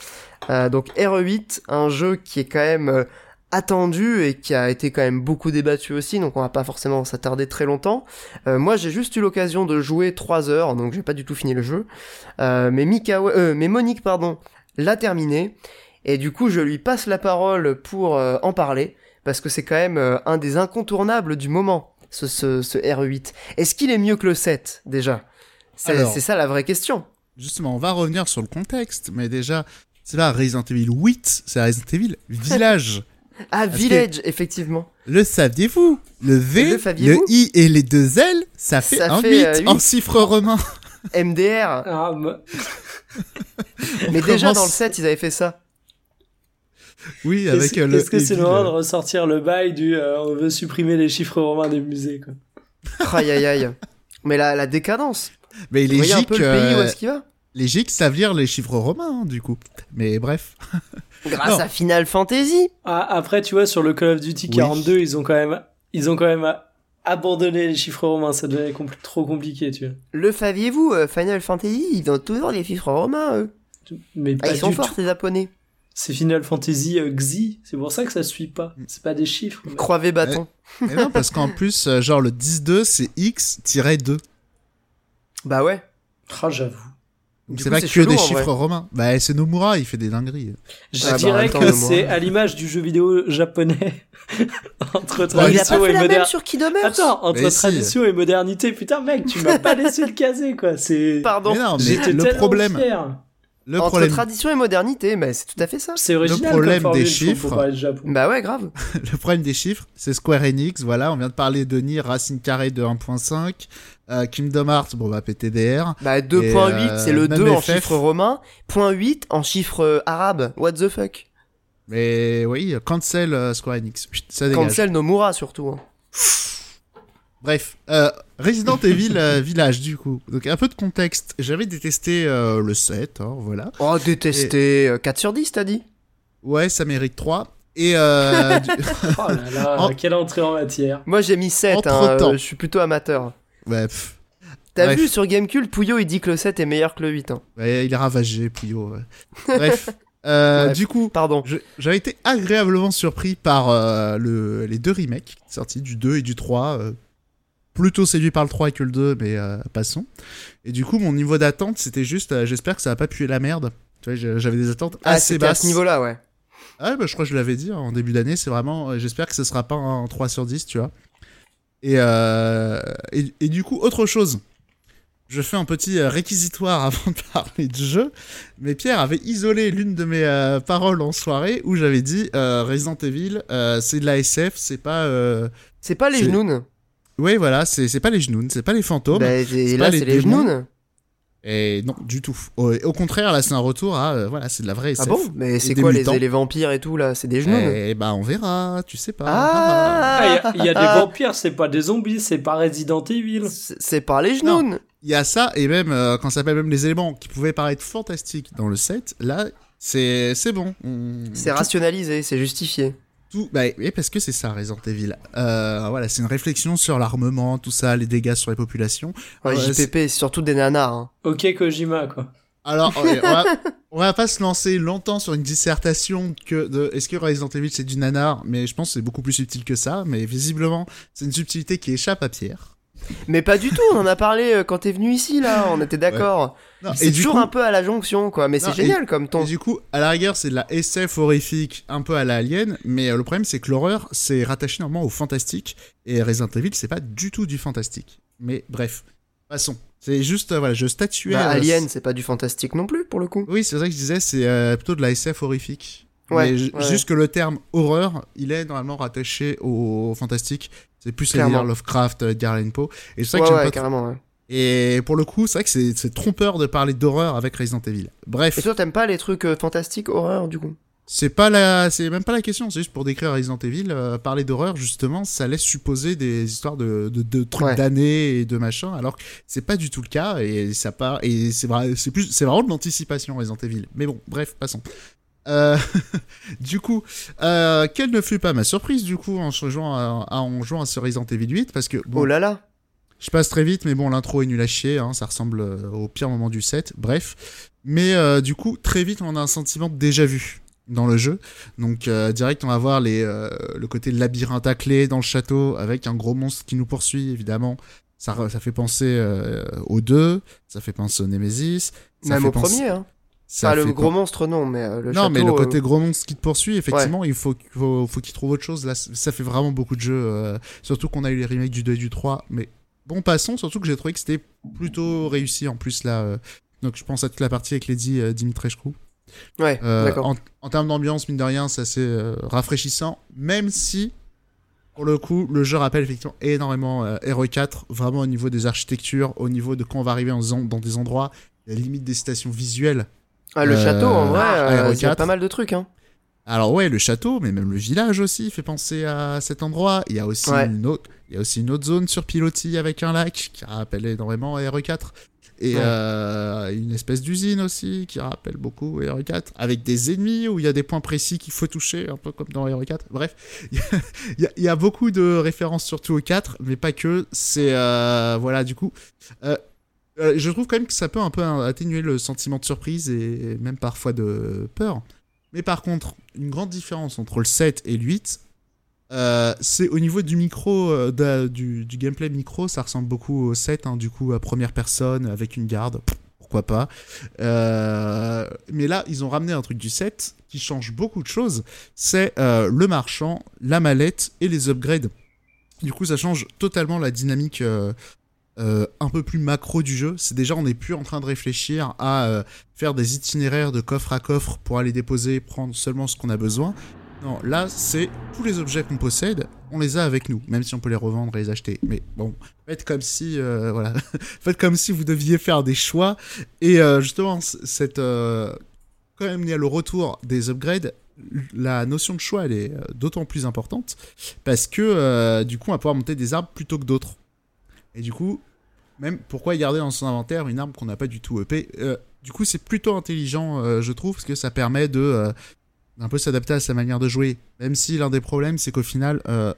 A: Euh, donc RE8, un jeu qui est quand même euh, attendu et qui a été quand même beaucoup débattu aussi, donc on va pas forcément s'attarder très longtemps. moi j'ai juste eu l'occasion de jouer 3 heures, donc j'ai pas du tout fini le jeu. mais, mais Monique pardon, l'a terminé, et du coup je lui passe la parole pour en parler parce que c'est quand même euh, un des incontournables du moment, ce, ce, ce RE8. Est-ce qu'il est mieux que le 7, déjà? C'est ça la vraie question.
C: Justement, on va revenir sur le contexte, mais déjà, c'est là Resident Evil 8, c'est Resident Evil Village.
A: ah, Village, effectivement.
C: Le saviez-vous? Le V, le, I et les deux L, ça fait un 8, euh, en chiffre romain.
A: MDR. Ah, mais déjà dans le 7, ils avaient fait ça.
C: Oui, avec euh, le.
B: Est-ce que c'est le moment de ressortir le bail du euh, on veut supprimer les chiffres romains des musées quoi.
A: aïe aïe aïe. Mais la, la décadence.
C: Mais les gics,
A: un peu le pays où est-ce qu'il va?
C: Les gics savent lire les chiffres romains hein, du coup. Mais bref.
A: Grâce à Final Fantasy.
B: Ah, après tu vois sur le Call of Duty 42 ils ont quand même ils ont quand même abandonné les chiffres romains, ça devenait trop compliqué, tu vois.
A: Le saviez-vous, euh, Final Fantasy, ils ont toujours les chiffres romains, eux. Mais ah, ils sont forts, ces japonais.
B: C'est Final Fantasy euh, Xi, c'est pour ça que ça suit pas. C'est pas des chiffres.
A: Mais... Croivez bâton.
C: Mais, non, parce qu'en plus, euh, genre le 10-2, c'est X-2.
A: Bah ouais.
B: Ah, j'avoue.
C: C'est pas que des chiffres romains. Bah, c'est Nomura, il fait des dingueries.
B: Je ah, bah, dirais que c'est à l'image du jeu vidéo japonais. entre tradition et modernité. sur Attends, entre tradition et modernité. Putain, mec, tu m'as pas laissé le caser, quoi. C'est.
A: Pardon.
C: Mais non, mais le problème.
A: Le Entre problème... tradition et modernité, mais c'est tout à fait ça.
B: C'est original.
C: Le problème des chiffres.
A: Bah ouais, grave.
C: le problème des chiffres, c'est Square Enix. Voilà, on vient de parler de Nier Racine Carré de 1.5. Euh, Kingdom Hearts, bon bah PTDR.
A: Bah 2.8, euh, c'est le 2 en chiffre romain. Point 8 en chiffre euh, arabe. What the fuck?
C: Mais oui, cancel Square Enix. Ça dégage.
A: Cancel Nomura surtout. Hein.
C: Bref, euh, Resident Evil euh, Village du coup. Donc un peu de contexte. J'avais détesté euh, le 7, hein, voilà.
A: Oh, détesté. 4 sur 10, t'as dit?
C: Ouais, ça mérite 3. Et
B: euh, oh là là, quelle entrée en matière.
A: Moi j'ai mis 7, hein, je suis plutôt amateur.
C: Ouais.
A: T'as vu sur Gamecube, Pouillot il dit que le 7 est meilleur que le 8. Hein.
C: Ouais, il est ravagé, Pouillot. Bref. Euh, du coup,
A: pardon.
C: J'avais été agréablement surpris par euh, le, les deux remakes sortis du 2 et du 3 plutôt séduit par le 3 que le 2, mais euh, passons. Et du coup, mon niveau d'attente, c'était juste, euh, j'espère que ça va pas puer la merde. Tu vois, j'avais des attentes ah, assez basses.
A: à ce niveau-là, ouais.
C: Ah, bah, je crois que je l'avais dit hein, en début d'année, c'est vraiment, euh, j'espère que ce sera pas un 3 sur 10, tu vois. Et, et, et, du coup, autre chose. Je fais un petit réquisitoire avant de parler de jeu, mais Pierre avait isolé l'une de mes paroles en soirée où j'avais dit Resident Evil, c'est de la SF, c'est pas.
A: c'est pas les genoux.
C: Oui, voilà, c'est pas les genoux, c'est pas les fantômes.
A: Bah, et là, c'est les, genoux.
C: Et non, du tout. Au, contraire, là, c'est un retour à. Euh, voilà, c'est de la vraie SF.
A: Ah bon Mais c'est quoi les, les, vampires et tout, là C'est des genoux
C: Eh bah, on verra, tu sais pas.
A: Ah
B: Il ah, y, a des vampires, c'est pas des zombies, c'est pas Resident Evil.
A: C'est pas les genoux
C: Il y a ça, et même, euh, quand ça s'appelle même les éléments qui pouvaient paraître fantastiques dans le set, là, c'est bon.
A: C'est rationalisé, c'est justifié
C: tout, bah, oui, parce que c'est ça, Resident Evil. Euh, voilà, c'est une réflexion sur l'armement, tout ça, les dégâts sur les populations.
A: Ouais, euh, JPP, c'est surtout des nanars. Hein.
B: Ok, Kojima, quoi.
C: Alors, on, va, pas se lancer longtemps sur une dissertation que de est-ce que Resident Evil c'est du nanar, mais je pense que c'est beaucoup plus subtil que ça. Mais visiblement, c'est une subtilité qui échappe à Pierre.
A: Mais pas du tout, on en a parlé euh, quand t'es venu ici, là, on était d'accord. C'est toujours un peu à la jonction, quoi, mais c'est génial comme ton.
C: Et du coup, à la rigueur, c'est de la SF horrifique, un peu à la Alien, mais euh, le problème, c'est que l'horreur, c'est rattaché normalement au fantastique, et Resident Evil, c'est pas du tout du fantastique. Mais bref, passons. C'est juste, euh, voilà, je statuais.
A: Bah, Alien, c'est pas du fantastique non plus, pour le coup.
C: Oui, c'est ça que je disais, c'est plutôt de la SF horrifique. Ouais, Juste que le terme horreur, il est normalement rattaché au fantastique. C'est plus dire Lovecraft, Edgar Allan Poe.
A: Et c'est vrai que carrément,
C: Et pour le coup, c'est vrai que c'est trompeur de parler d'horreur avec Resident Evil. Bref.
A: Et toi, t'aimes pas les trucs euh, fantastiques, horreur, du coup?
C: C'est pas la, c'est même pas la question. C'est juste pour décrire Resident Evil, euh, parler d'horreur justement, ça laisse supposer des histoires de, de, trucs d'années et de machin, alors que c'est pas du tout le cas et ça part et c'est vrai, c'est plus, c'est vraiment de l'anticipation Resident Evil. Mais bon, bref, passons. Euh, du coup, euh, quelle ne fut pas ma surprise du coup en jouant à, en jouant à ce Resident Evil 8 parce que
A: oh là là,
C: je passe très vite, mais bon, l'intro est nul à chier, hein, ça ressemble euh, au pire moment du set. Bref, mais du coup, très vite, on a un sentiment de déjà vu dans le jeu. Donc direct, on va voir les, le côté labyrinthe à clé dans le château avec un gros monstre qui nous poursuit évidemment. Ça, ça fait penser aux deux, ça fait penser au Nemesis.
A: Ça Même au premier, hein. Ça le gros monstre, non, mais euh, le
C: Non, mais le côté euh, gros monstre qui te poursuit, effectivement, il faut, faut, faut qu'il trouve autre chose. Là, ça fait vraiment beaucoup de jeux. Euh, surtout qu'on a eu les remakes du 2 et du 3. Mais bon, passons. Surtout que j'ai trouvé que c'était plutôt réussi en plus là. donc je pense à toute la partie avec Lady Dimitrescu.
A: Ouais, d'accord.
C: En, en, termes d'ambiance, mine de rien, c'est assez rafraîchissant. Même si, pour le coup, le jeu rappelle effectivement énormément Hero 4, vraiment au niveau des architectures, au niveau de quand on va arriver en, dans des endroits, la limite des stations visuelles
A: ah, le château, en vrai, euh, il y a pas mal de trucs. Hein.
C: Alors ouais, le château, mais même le village aussi fait penser à cet endroit. Il y a aussi une autre, il y a aussi une autre zone sur pilotis avec un lac qui rappelle énormément RE4 et euh, une espèce d'usine aussi qui rappelle beaucoup RE4 avec des ennemis où il y a des points précis qu'il faut toucher un peu comme dans RE4. Bref, il y, a, beaucoup de références surtout au 4, mais pas que. C'est euh, voilà du coup. Euh, je trouve quand même que ça peut un peu atténuer le sentiment de surprise et même parfois de peur. Mais par contre, une grande différence entre le 7 et le 8, euh, c'est au niveau du micro, euh, du, gameplay micro, ça ressemble beaucoup au 7, hein, du coup, à première personne, avec une garde, pourquoi pas. mais là, ils ont ramené un truc du 7 qui change beaucoup de choses, c'est le marchand, la mallette et les upgrades. Du coup, ça change totalement la dynamique un peu plus macro du jeu. C'est déjà, on n'est plus en train de réfléchir à faire des itinéraires de coffre à coffre pour aller déposer, prendre seulement ce qu'on a besoin. Non, là, c'est tous les objets qu'on possède, on les a avec nous, même si on peut les revendre et les acheter. Mais bon, faites comme si, euh, voilà, faites comme si vous deviez faire des choix. Et euh, justement, cette, euh, quand même, il y a le retour des upgrades. La notion de choix, elle est d'autant plus importante parce que du coup, on va pouvoir monter des arbres plutôt que d'autres. Et du coup, même pourquoi garder dans son inventaire une arme qu'on n'a pas du tout EP Du coup, c'est plutôt intelligent, je trouve, parce que ça permet de un peu s'adapter à sa manière de jouer. Même si l'un des problèmes, c'est qu'au final, euh,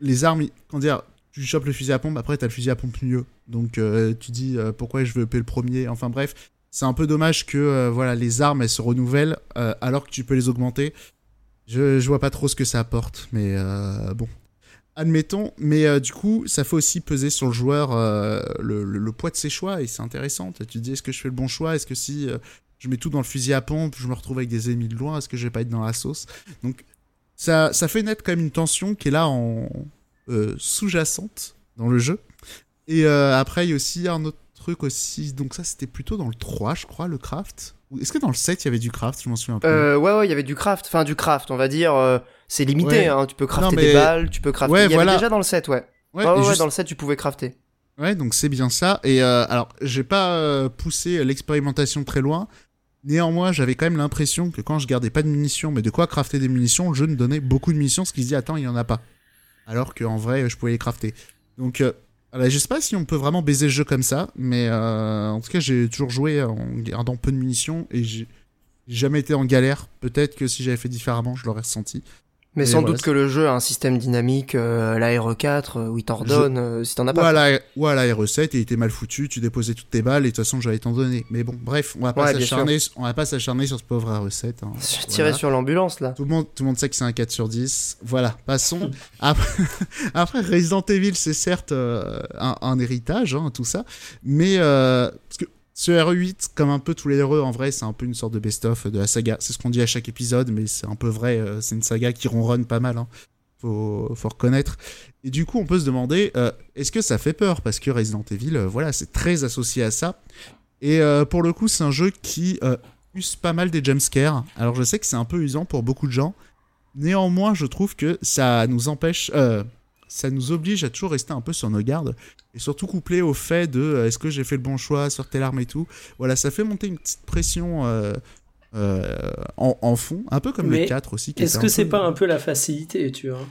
C: les armes, quand dire, tu chopes le fusil à pompe, après t'as le fusil à pompe mieux. Donc euh, tu dis euh, pourquoi je veux payer le premier. Enfin bref, c'est un peu dommage que voilà les armes elles se renouvellent alors que tu peux les augmenter. Je, je vois pas trop ce que ça apporte, mais bon. Admettons, mais du coup, ça fait aussi peser sur le joueur le, le, poids de ses choix et c'est intéressant. Tu te dis, est-ce que je fais le bon choix? Est-ce que si je mets tout dans le fusil à pompe, je me retrouve avec des ennemis de loin, est-ce que je vais pas être dans la sauce? Donc ça, ça fait naître quand même une tension qui est là en euh, sous-jacente dans le jeu. Et euh, après, il y a aussi un autre truc aussi, donc ça c'était plutôt dans le 3, je crois, le craft. Est-ce que dans le 7 il y avait du craft? Je m'en souviens pas.
A: Euh, ouais, ouais, il y avait du craft. Enfin, du craft, on va dire. Euh, c'est limité, hein. Tu peux crafter des balles, tu peux crafter. Ouais, il y avait déjà dans le 7, ouais. Ouais, ouais, dans le 7, tu pouvais crafter.
C: Ouais, donc c'est bien ça. Et alors, j'ai pas poussé l'expérimentation très loin, Néanmoins, j'avais quand même l'impression que quand je gardais pas de munitions, mais de quoi crafter des munitions, le jeu me donnait beaucoup de munitions, ce qui se dit attends, il y en a pas. Alors qu'en vrai, je pouvais les crafter. Donc, euh, je sais pas si on peut vraiment baiser le jeu comme ça, mais euh, en tout cas, j'ai toujours joué en gardant peu de munitions et j'ai jamais été en galère. Peut-être que si j'avais fait différemment, je l'aurais ressenti.
A: Mais sans doute que le jeu a un système dynamique, euh, la RE4, euh, où il t'en redonne, euh, si t'en as pas.
C: Voilà, ouais, la RE7, il était mal foutu, tu déposais toutes tes balles, et de toute façon, j'allais t'en donner. Mais bon, bref, on va pas s'acharner, on va pas s'acharner sur ce pauvre RE7. Hein.
A: Tirer sur l'ambulance, là.
C: Tout le monde, tout le monde sait que c'est un 4 sur 10. Voilà, passons. après, après, Resident Evil, c'est certes un, un, héritage, hein, tout ça, mais, parce que ce RE8, comme un peu tous les RE, en vrai, c'est un peu une sorte de best-of de la saga. C'est ce qu'on dit à chaque épisode, mais c'est un peu vrai. Euh, c'est une saga qui ronronne pas mal. Hein. Faut, faut reconnaître. Et du coup, on peut se demander, euh, est-ce que ça fait peur? Parce que Resident Evil, euh, voilà, c'est très associé à ça. Et pour le coup, c'est un jeu qui use pas mal des jumpscares. Alors, je sais que c'est un peu usant pour beaucoup de gens. Néanmoins, je trouve que ça nous empêche ça nous oblige à toujours rester un peu sur nos gardes et surtout couplé au fait de euh, est-ce que j'ai fait le bon choix sur telle arme et tout. Voilà, ça fait monter une petite pression euh, euh, en, fond, un peu comme le 4 aussi.
B: Est-ce que c'est pas un peu la facilité, tu vois?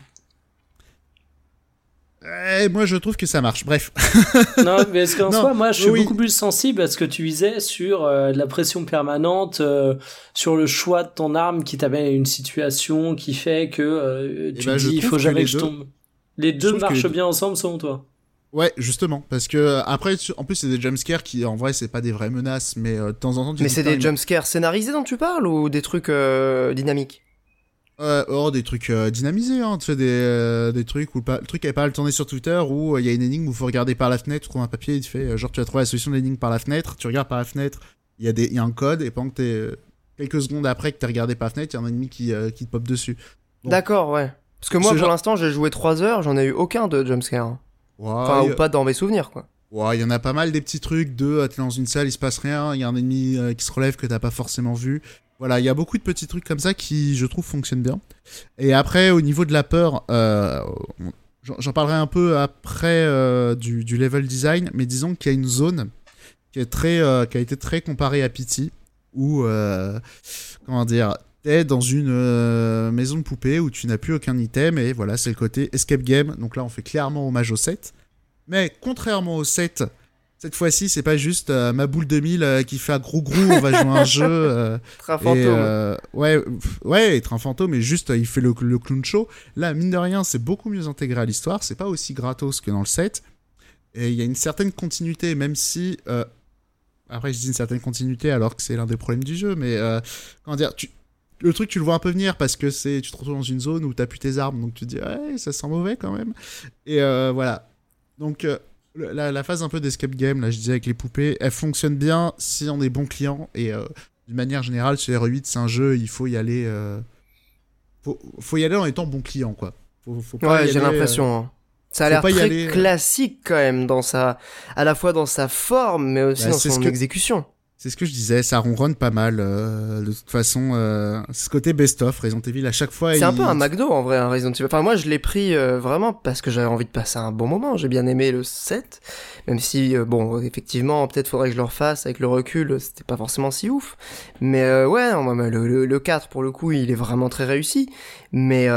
C: Eh, moi, je trouve que ça marche. Bref.
B: non, mais est-ce qu'en soi, moi, je suis beaucoup plus sensible à ce que tu disais sur la pression permanente, sur le choix de ton arme qui t'amène à une situation qui fait que tu ben, dis, il faut jamais que, je tombe. Les deux marchent bien ensemble selon toi
C: Ouais, justement, parce que euh, après, en plus, c'est des jumpscares qui, en vrai, c'est pas des vraies menaces, mais euh, de temps en temps.
A: mais c'est des jumpscares scénarisés dont tu parles ou des trucs euh, dynamiques?
C: Oh, des trucs dynamisés, hein. Tu fais des, des trucs où le, truc avait pas le tourner sur Twitter où il y a une énigme où il faut regarder par la fenêtre, tu trouves un papier, il te fait genre tu vas trouver la solution de l'énigme par la fenêtre, tu regardes par la fenêtre, il y, a des, y a un code et pendant que t'es quelques secondes après que t'as regardé par la fenêtre, il y a un ennemi qui, qui te pop dessus.
A: D'accord, ouais. Parce que moi, pour l'instant, j'ai joué 3 heures, j'en ai eu aucun de jumpscare. enfin, ou pas dans mes souvenirs, quoi.
C: Ouais, il y en a pas mal des petits trucs de euh, t'es dans une salle, il se passe rien, il y a un ennemi euh, qui se relève que t'as pas forcément vu. Voilà, il y a beaucoup de petits trucs comme ça qui, je trouve, fonctionnent bien. Et après, au niveau de la peur, euh, j'en parlerai un peu après du, du, level design, mais disons qu'il y a une zone qui, est très, qui a été très comparée à Pity, où, comment dire, dans une euh, maison de poupée où tu n'as plus aucun item et voilà, c'est le côté escape game. Donc là, on fait clairement hommage au 7. Mais contrairement au 7, cette fois-ci, c'est pas juste euh, ma boule 2000 euh, qui fait un gros gros, on va jouer un jeu.
A: train fantôme.
C: ouais, ouais, train fantôme, mais juste il fait le, le clown show. Là, mine de rien, c'est beaucoup mieux intégré à l'histoire. C'est pas aussi gratos que dans le 7. Et il y a une certaine continuité, même si. après, je dis une certaine continuité alors que c'est l'un des problèmes du jeu, mais comment dire, tu, le truc, tu le vois un peu venir parce que c'est, tu te retrouves dans une zone où t'as plus tes armes, donc tu te dis, ouais, ça sent mauvais quand même. Et euh, voilà. Donc, euh, la, phase un peu d'escape game, là, je disais avec les poupées, elle fonctionne bien si on est bon client. Et euh, d'une manière générale, sur R8, c'est un jeu, il faut y aller. Faut, faut, y aller en étant bon client, quoi.
A: ouais, j'ai l'impression. Hein. Ça a l'air très classique quand même dans sa, à la fois dans sa forme, mais aussi bah, dans son exécution.
C: C'est ce que je disais, ça ronronne pas mal. Euh, de toute façon, euh, ce côté best-of, Resident Evil, à chaque fois.
A: C'est un peu un McDo en vrai, un Resident Evil. Enfin, moi je l'ai pris euh, vraiment parce que j'avais envie de passer un bon moment. J'ai bien aimé le 7, même si, euh, bon, effectivement, peut-être faudrait que je le refasse avec le recul, c'était pas forcément si ouf. Mais ouais, le, le, le, 4 pour le coup, il est vraiment très réussi. Mais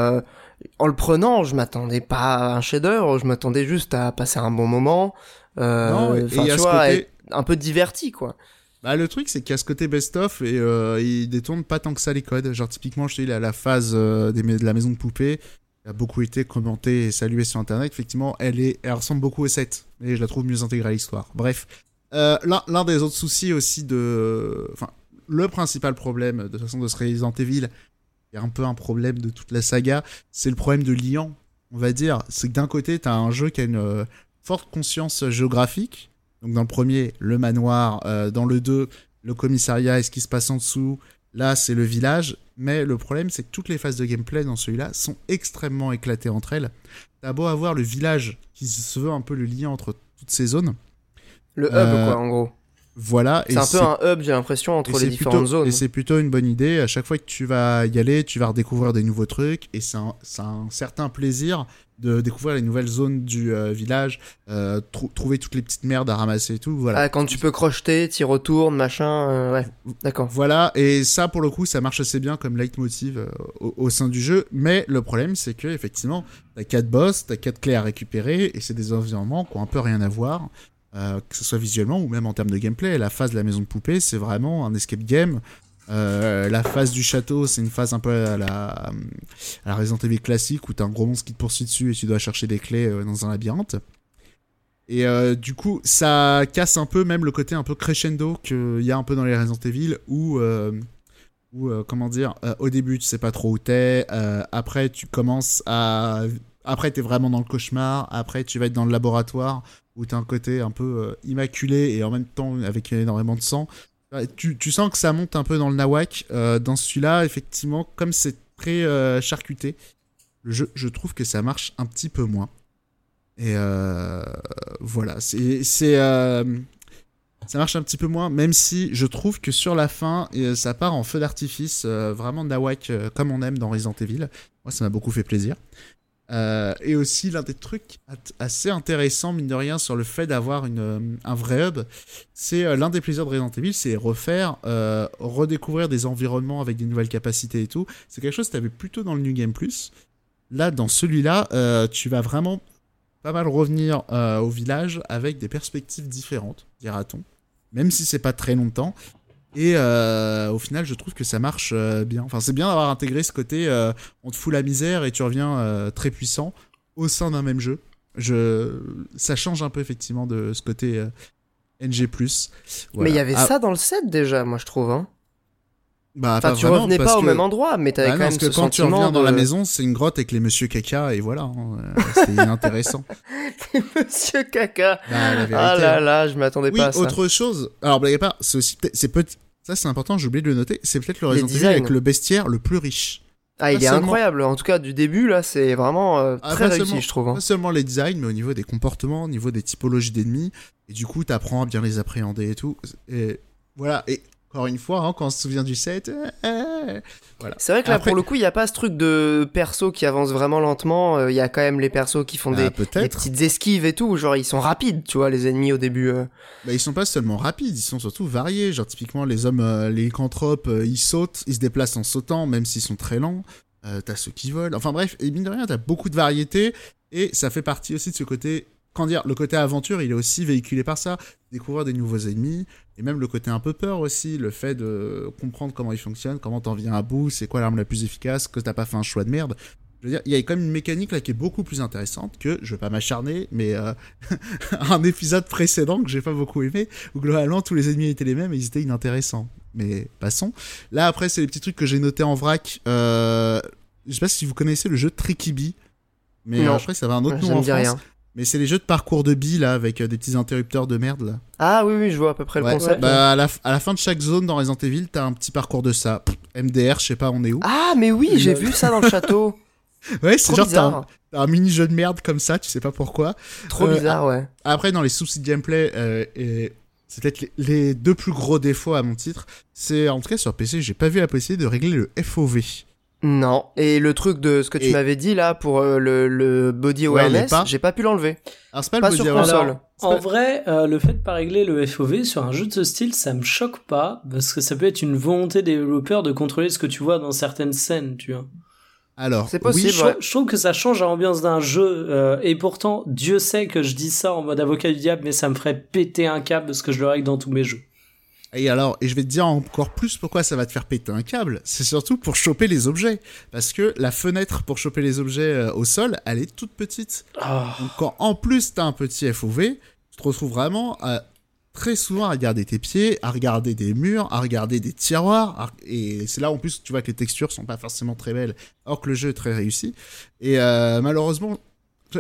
A: en le prenant, je m'attendais pas à un chef-d'œuvre, je m'attendais juste à passer un bon moment. Euh, non, vois, être un peu diverti quoi.
C: Bah, le truc, c'est qu'il y a ce côté best-of et euh, il détourne pas tant que ça les codes. Genre, typiquement, je dis, la, la phase euh, de la maison de poupée a beaucoup été commentée et saluée sur internet. Effectivement, elle, est, elle ressemble beaucoup au 7, mais je la trouve mieux intégrée à l'histoire. Bref, euh, l'un des autres soucis aussi de. Enfin, le principal problème de façon de ce Resident Evil, il y a un peu un problème de toute la saga, c'est le problème de liant, on va dire. C'est que d'un côté, tu as un jeu qui a une euh, forte conscience géographique donc dans le premier, le manoir, euh, dans le 2, le commissariat et ce qui se passe en dessous. Là, c'est le village, mais le problème, c'est que toutes les phases de gameplay dans celui-là sont extrêmement éclatées entre elles. T'as beau avoir le village qui se veut un peu le lien entre toutes ces zones.
A: Le hub, euh, quoi, en gros.
C: Voilà.
A: C'est un peu un hub, j'ai l'impression, entre les différentes zones.
C: Et c'est plutôt une bonne idée. À chaque fois que tu vas y aller, tu vas redécouvrir des nouveaux trucs. Et c'est un, un, certain plaisir de découvrir les nouvelles zones du euh, village, euh, trouver toutes les petites merdes à ramasser et tout. Voilà.
A: Ah, quand tu peux crocheter, t'y retournes, machin. Euh, ouais, d'accord.
C: Voilà. Et ça, pour le coup, ça marche assez bien comme leitmotiv au, au, sein du jeu. Mais le problème, c'est que effectivement, t'as quatre boss, t'as quatre clés à récupérer. Et c'est des environnements qui ont un peu rien à voir. Euh, que ce soit visuellement ou même en termes de gameplay. La phase de la maison de poupée, c'est vraiment un escape game. Euh, la phase du château, c'est une phase un peu à la, à la Resident Evil classique où t'as un gros monstre qui te poursuit dessus et tu dois chercher des clés euh, dans un labyrinthe. Et du coup, ça casse un peu même le côté un peu crescendo qu'il y a un peu dans les Resident Evil où, où comment dire, au début tu sais pas trop où t'es, après tu commences à. Après t'es vraiment dans le cauchemar, après tu vas être dans le laboratoire où tu as un côté un peu euh, immaculé et en même temps avec énormément de sang. Tu, sens que ça monte un peu dans le nawak. Euh, dans celui-là, effectivement, comme c'est très euh, charcuté, je, trouve que ça marche un petit peu moins. Et voilà, c'est. ça marche un petit peu moins, même si je trouve que sur la fin, ça part en feu d'artifice, vraiment nawak comme on aime dans Resident Evil. Moi, ça m'a beaucoup fait plaisir. Euh, et aussi l'un des trucs assez intéressants mine de rien sur le fait d'avoir euh, un vrai hub, c'est euh, l'un des plaisirs de Resident Evil, c'est refaire, redécouvrir des environnements avec des nouvelles capacités et tout. C'est quelque chose que tu avais plutôt dans le New Game Plus. Là, dans celui-là, tu vas vraiment pas mal revenir au village avec des perspectives différentes, dira-t-on. Même si c'est pas très longtemps, et euh, au final, je trouve que ça marche euh, bien. Enfin, c'est bien d'avoir intégré ce côté euh, on te fout la misère et tu reviens très puissant au sein d'un même jeu. Je... Ça change un peu effectivement de ce côté NG.
A: Mais il y avait ah. ça dans le set déjà, moi je trouve. Hein. Bah, enfin, tu revenais pas au même endroit, mais t'avais bah quand même que quand tu reviens
C: dans la maison, c'est une grotte avec les Monsieur Caca et voilà, hein. c'est intéressant.
A: Monsieur Caca. Bah, ah là là, je m'attendais pas à ça.
C: autre chose. Alors, blague pas, c'est aussi, c'est petit. Ça, c'est important. J'ai oublié de le noter. C'est peut-être le Resident Evil avec le bestiaire le plus riche.
A: Ah, il est incroyable. En tout cas, du début, là, c'est vraiment euh, ah, très réussi, je trouve. Hein.
C: Pas seulement les designs, mais au niveau des comportements, au niveau des typologies d'ennemis. Et du coup, t'apprends à bien les appréhender et tout. Et voilà. Et encore une fois, hein, quand on se souvient du set, euh, euh, voilà.
A: C'est vrai que là, pour le coup, il n'y a pas ce truc de perso qui avance vraiment lentement. Euh, il y a quand même les persos qui font ah, des, petites esquives et tout. Genre, ils sont rapides, tu vois, les ennemis au début.
C: Bah, ils sont pas seulement rapides, ils sont surtout variés. Genre, typiquement, les hommes, les lycanthropes, ils sautent, ils se déplacent en sautant, même s'ils sont très lents. t'as ceux qui volent. Enfin bref, et mine de rien, t'as beaucoup de variétés. Et ça fait partie aussi de ce côté quand dire, le côté aventure, il est aussi véhiculé par ça. Découvrir des nouveaux ennemis, et même le côté un peu peur aussi, le fait de comprendre comment ils fonctionnent, comment t'en viens à bout, c'est quoi l'arme la plus efficace, que t'as pas fait un choix de merde. Je veux dire, il y a quand même une mécanique là qui est beaucoup plus intéressante que, je vais pas m'acharner, mais euh, un épisode précédent que j'ai pas beaucoup aimé, où globalement tous les ennemis étaient les mêmes et ils étaient inintéressants. Mais passons. Là après, c'est les petits trucs que j'ai notés en vrac. Euh, je sais pas si vous connaissez le jeu Tricky Bee, mais je crois que ça va un autre nom en France. Rien. Mais c'est les jeux de parcours de billes là avec euh, des petits interrupteurs de merde là.
A: Ah oui oui, je vois à peu près le concept.
C: Bah, à, la, à la fin de chaque zone dans Resident Evil, t'as un petit parcours de ça. MDR, je sais pas, on est où
A: Ah mais oui, j'ai vu ça dans le château.
C: Ouais, c'est genre t'as un, mini-jeu de merde comme ça, tu sais pas pourquoi.
A: Trop bizarre, ouais.
C: Après, dans les soucis de gameplay, et c'est peut-être les, deux plus gros défauts à mon titre, c'est en tout cas sur PC, j'ai pas vu la possibilité de régler le FOV.
A: Non. Et le truc de ce que tu m'avais dit là pour euh, le, le, body awareness, j'ai pas pu l'enlever.
C: Alors c'est pas, le body sur console.
B: en vrai, euh, le fait de pas régler le FOV sur un jeu de ce style, ça me choque pas parce que ça peut être une volonté des développeurs de contrôler ce que tu vois dans certaines scènes, tu vois.
C: Alors,
A: c'est possible.
B: je, trouve que ça change l'ambiance d'un jeu euh, et pourtant, Dieu sait que je dis ça en mode avocat du diable, mais ça me ferait péter un câble parce que je le règle dans tous mes jeux.
C: Et alors, et je vais te dire encore plus pourquoi ça va te faire péter un câble, c'est surtout pour choper les objets. Parce que la fenêtre pour choper les objets euh, au sol, elle est toute petite.
B: Ah.
C: Donc quand en plus t'as un petit FOV, tu te retrouves vraiment à, très souvent à regarder tes pieds, à regarder des murs, à regarder des tiroirs. Et c'est là en plus tu vois que les textures sont pas forcément très belles, or que le jeu est très réussi. Et euh, malheureusement,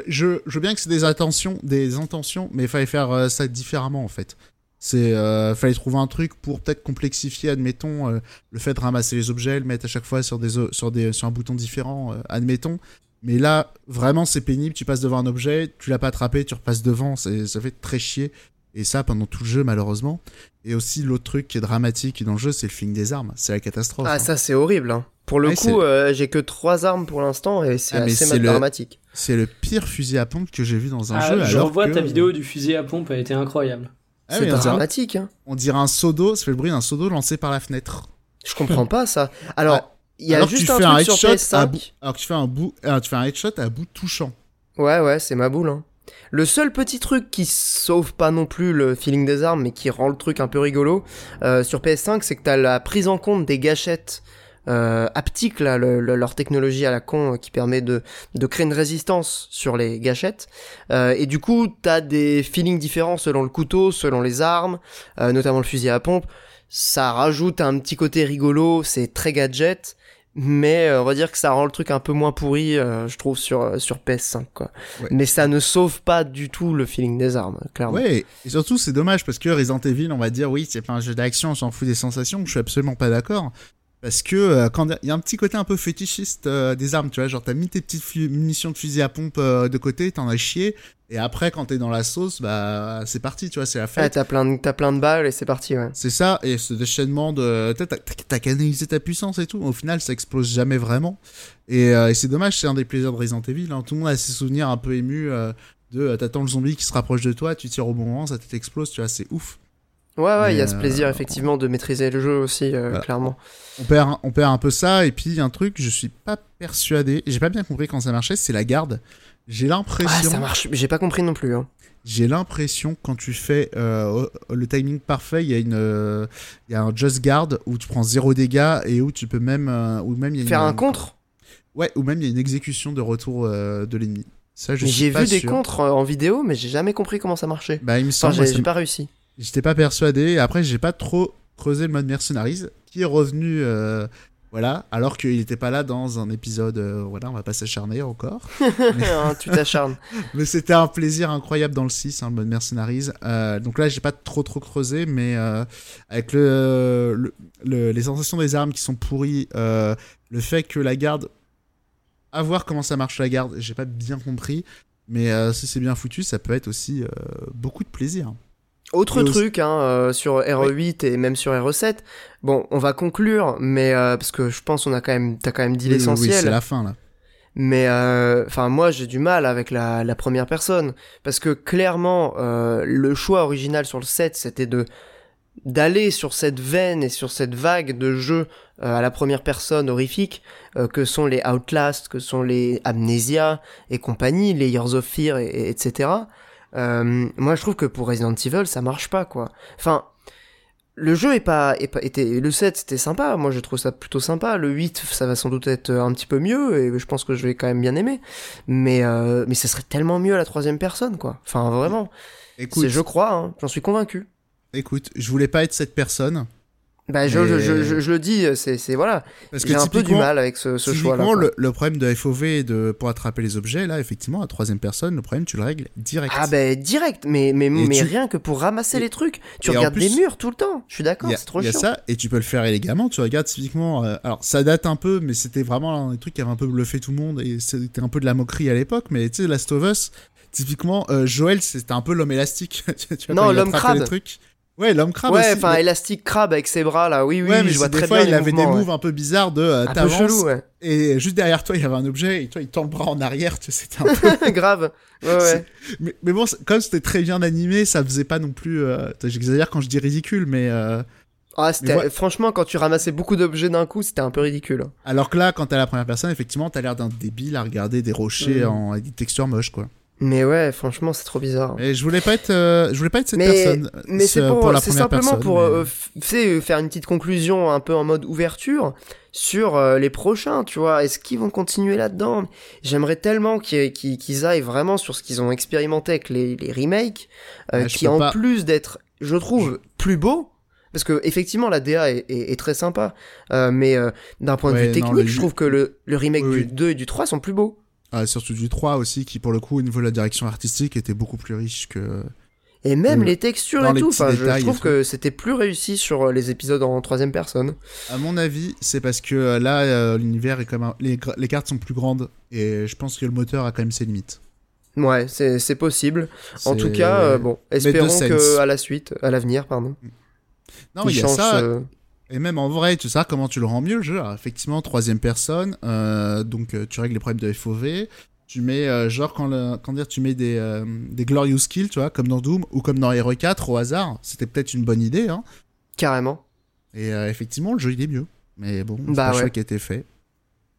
C: je, je veux bien que c'est des intentions, des intentions, mais il fallait faire euh, ça différemment en fait. C'est euh, fallait trouver un truc pour peut-être complexifier, admettons, euh, le fait de ramasser les objets, le mettre à chaque fois sur des sur des sur un bouton différent, euh, admettons. Mais là, vraiment, c'est pénible. Tu passes devant un objet, tu l'as pas attrapé, tu repasses devant, ça fait très chier. Et ça pendant tout le jeu, malheureusement. Et aussi, l'autre truc qui est dramatique dans le jeu, c'est le feeling des armes. C'est la catastrophe.
A: Ah, ça, c'est horrible. Hein. Pour le coup, j'ai que trois armes pour l'instant et c'est ah, assez dramatique.
C: C'est le pire fusil à pompe que j'ai vu dans un ah, jeu.
B: Je revois ta vidéo du fusil à pompe, a été incroyable.
A: Ah c'est dramatique. Hein.
C: On dirait un seau d'eau, ça fait le bruit d'un seau d'eau lancé par la fenêtre.
A: Je comprends pas ça. Alors, il y a juste un, truc sur PS5.
C: alors que tu fais un bout, alors tu fais un headshot à bout touchant.
A: Ouais, ouais, c'est ma boule. Hein. Le seul petit truc qui sauve pas non plus le feeling des armes, mais qui rend le truc un peu rigolo euh, sur PS5, c'est que t'as la prise en compte des gâchettes euh, là, leur technologie à la con euh, qui permet de, de créer une résistance sur les gâchettes. Euh, et du coup, t'as des feelings différents selon le couteau, selon les armes, euh, notamment le fusil à pompe. Ça rajoute un petit côté rigolo, c'est très gadget, mais on va dire que ça rend le truc un peu moins pourri, je trouve, sur, sur PS5. Quoi. Mais ça ne sauve pas du tout le feeling des armes, clairement.
C: Ouais, et surtout c'est dommage parce que Resident Evil, on va dire, oui, c'est pas un jeu d'action, on s'en fout des sensations, je suis absolument pas d'accord. Parce que euh, quand il y a un petit côté un peu fétichiste euh, des armes, tu vois, genre t'as mis tes petites munitions de fusil à pompe euh, de côté, t'en as chié, et après quand t'es dans la sauce, bah c'est parti, tu vois, c'est la fête. Ouais,
A: t'as plein, de, t'as plein de balles et c'est parti, ouais.
C: C'est ça, et ce déchaînement de, t'as, t'as, canalisé ta puissance et tout, au final ça explose jamais vraiment. Et, c'est dommage, c'est un des plaisirs de Resident Evil, hein. tout le monde a ses souvenirs un peu émus de t'attends le zombie qui se rapproche de toi, tu tires au bon moment, ça t'explose, tu vois, c'est ouf.
A: Ouais, ouais, il y a ce plaisir effectivement de maîtriser le jeu aussi, clairement
C: on perd, on perd un peu ça. Et puis, un truc, je suis pas persuadé, j'ai pas bien compris quand ça marchait, c'est la garde. J'ai l'impression. Ah,
A: ça marche, j'ai pas compris non plus. Hein.
C: J'ai l'impression quand tu fais euh, le timing parfait, il y a une, euh, il y a un just guard où tu prends zéro dégâts et où tu peux même, euh, ou même y a
A: faire un contre?
C: Ouais, ou même il y a une exécution de retour de l'ennemi. Ça, je
A: J'ai vu des contres en vidéo, mais j'ai jamais compris comment ça marchait.
C: Bah, il me semble.
A: j'ai pas réussi.
C: J'étais pas persuadé. Après, j'ai pas trop creusé le mode mercenaries qui est revenu, euh, voilà, alors qu'il n'était pas là dans un épisode, euh, voilà, on va pas s'acharner encore.
A: Hein, tu t'acharnes.
C: mais c'était un plaisir incroyable dans le 6, hein, le mode Mercenaries. Euh, donc là, j'ai pas trop trop creusé, mais avec le, les sensations des armes qui sont pourries, le fait que la garde, à voir comment ça marche la garde, j'ai pas bien compris. Mais si c'est bien foutu, ça peut être aussi beaucoup de plaisir.
A: Autre truc hein, euh, sur RE8 et même sur RE7. Bon, on va conclure, mais euh, parce que je pense on a quand même, t'as quand même dit l'essentiel.
C: Oui, c'est la fin là.
A: Mais euh, enfin, moi j'ai du mal avec la, la, première personne parce que clairement le choix original sur le 7 c'était de d'aller sur cette veine et sur cette vague de jeux à la première personne horrifique que sont les Outlast, que sont les Amnesia et compagnie, les Years of Fear et etc. Euh, moi, je trouve que pour Resident Evil, ça marche pas, quoi. Enfin, le jeu est pas, est pas était, le 7 c'était sympa, moi je trouve ça plutôt sympa, le 8 ça va sans doute être un petit peu mieux, et je pense que je vais quand même bien aimer, mais, euh, mais ça serait tellement mieux à la troisième personne, quoi. Enfin, vraiment. Écoute, je crois, hein, j'en suis convaincu.
C: Écoute, je voulais pas être cette personne,
A: Bah, je, je, je, je, le dis, c'est voilà. Parce que j'ai un peu du mal avec ce, ce choix-là.
C: Le, le problème de FOV de, pour attraper les objets, là, effectivement, à troisième personne, le problème, tu le règles direct.
A: Ah, bah, direct, mais, mais, mais rien que pour ramasser les trucs. Tu regardes des murs tout le temps. Je suis d'accord, c'est trop chiant.
C: Il y a ça, et tu peux le faire élégamment. Tu regardes typiquement. Euh, alors, ça date un peu, mais c'était vraiment un truc qui avait un peu bluffé tout le monde, et c'était un peu de la moquerie à l'époque, mais tu sais, Last of Us, typiquement, euh, Joël, c'était un peu l'homme élastique.
A: tu non, l'homme crabe.
C: Ouais, l'homme crabe
A: ouais, enfin, élastique crabe avec ses bras, là. Oui, oui,
C: ouais, mais
A: je vois
C: des
A: très
C: fois,
A: bien.
C: il avait des moves un peu bizarres de euh,
A: un peu chelou, ouais.
C: Et juste derrière toi, il y avait un objet, et toi, il tend le bras en arrière, tu sais, c'était un peu.
A: Grave. Ouais, ouais.
C: Mais, mais, bon, comme c'était très bien animé, ça faisait pas non plus. Euh... J'exagère quand je dis ridicule, mais. Euh...
A: Ah, c'était, franchement, quand tu ramassais beaucoup d'objets d'un coup, c'était un peu ridicule.
C: Alors que là, quand t'es à la première personne, effectivement, t'as l'air d'un débile à regarder des rochers mm. en, des textures moches, quoi.
A: Mais ouais, franchement, c'est trop bizarre.
C: Et je voulais pas être, euh, je voulais pas être cette personne.
A: Mais c'est pour, la première simplement pour euh, faire une petite conclusion un peu en mode ouverture sur euh, les prochains, tu vois. Est-ce qu'ils vont continuer là-dedans? J'aimerais tellement qu'ils aillent vraiment sur ce qu'ils ont expérimenté avec les, les remakes, euh, qui en plus d'être, je trouve, plus beau. Parce que effectivement la DA est, est, est très sympa, mais d'un point de vue technique, je trouve que le, le remake du 2 et du 3 sont plus beaux.
C: Ah, surtout du 3 aussi, qui pour le coup, au niveau de la direction artistique, était beaucoup plus riche que.
A: Et même les textures et tout, enfin, je trouve que c'était plus réussi sur euh, les épisodes en troisième personne.
C: À mon avis, c'est parce que euh, là, euh, l'univers est comme les, les, cartes sont plus grandes et je pense que le moteur a quand même ses limites.
A: Ouais, c'est possible. En tout cas, bon, espérons que à la suite, à l'avenir, pardon.
C: Non, il y a ça. Et même en vrai, tu sais comment tu le rends mieux le jeu. effectivement, troisième personne, euh, donc euh, tu règles les problèmes de FOV. Tu mets, euh, genre, quand, le, quand dire, tu mets des, des glorious kills, tu vois, comme dans Doom ou comme dans Hero 4 au hasard. C'était peut-être une bonne idée, hein.
A: Carrément.
C: Et effectivement, le jeu il est mieux. Mais bon, c'est bah, pas choix qui a été fait.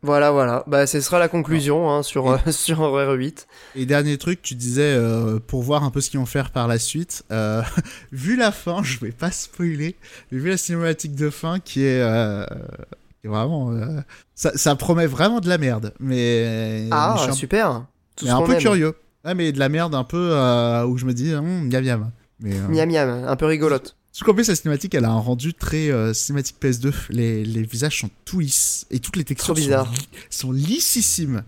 A: Voilà, voilà. Bah, ce sera la conclusion hein, sur, et, euh, sur RE8.
C: Et dernier truc, tu disais, euh, pour voir un peu ce qu'ils vont faire par la suite, euh, vu la fin, je vais pas spoiler, mais vu la cinématique de fin qui est, euh, qui est vraiment... Ça, ça, promet vraiment de la merde. Mais,
A: ah,
C: mais
A: super.
C: Tout mais un peu curieux. Ouais, mais de la merde un peu où je me dis, hum, miam miam. Mais,
A: miam miam, un peu rigolote.
C: Parce qu'en plus, la cinématique, elle a un rendu très euh, cinématique PS2. Les, les, visages sont tout lisses. Et toutes les textures sont, sont, lississimes.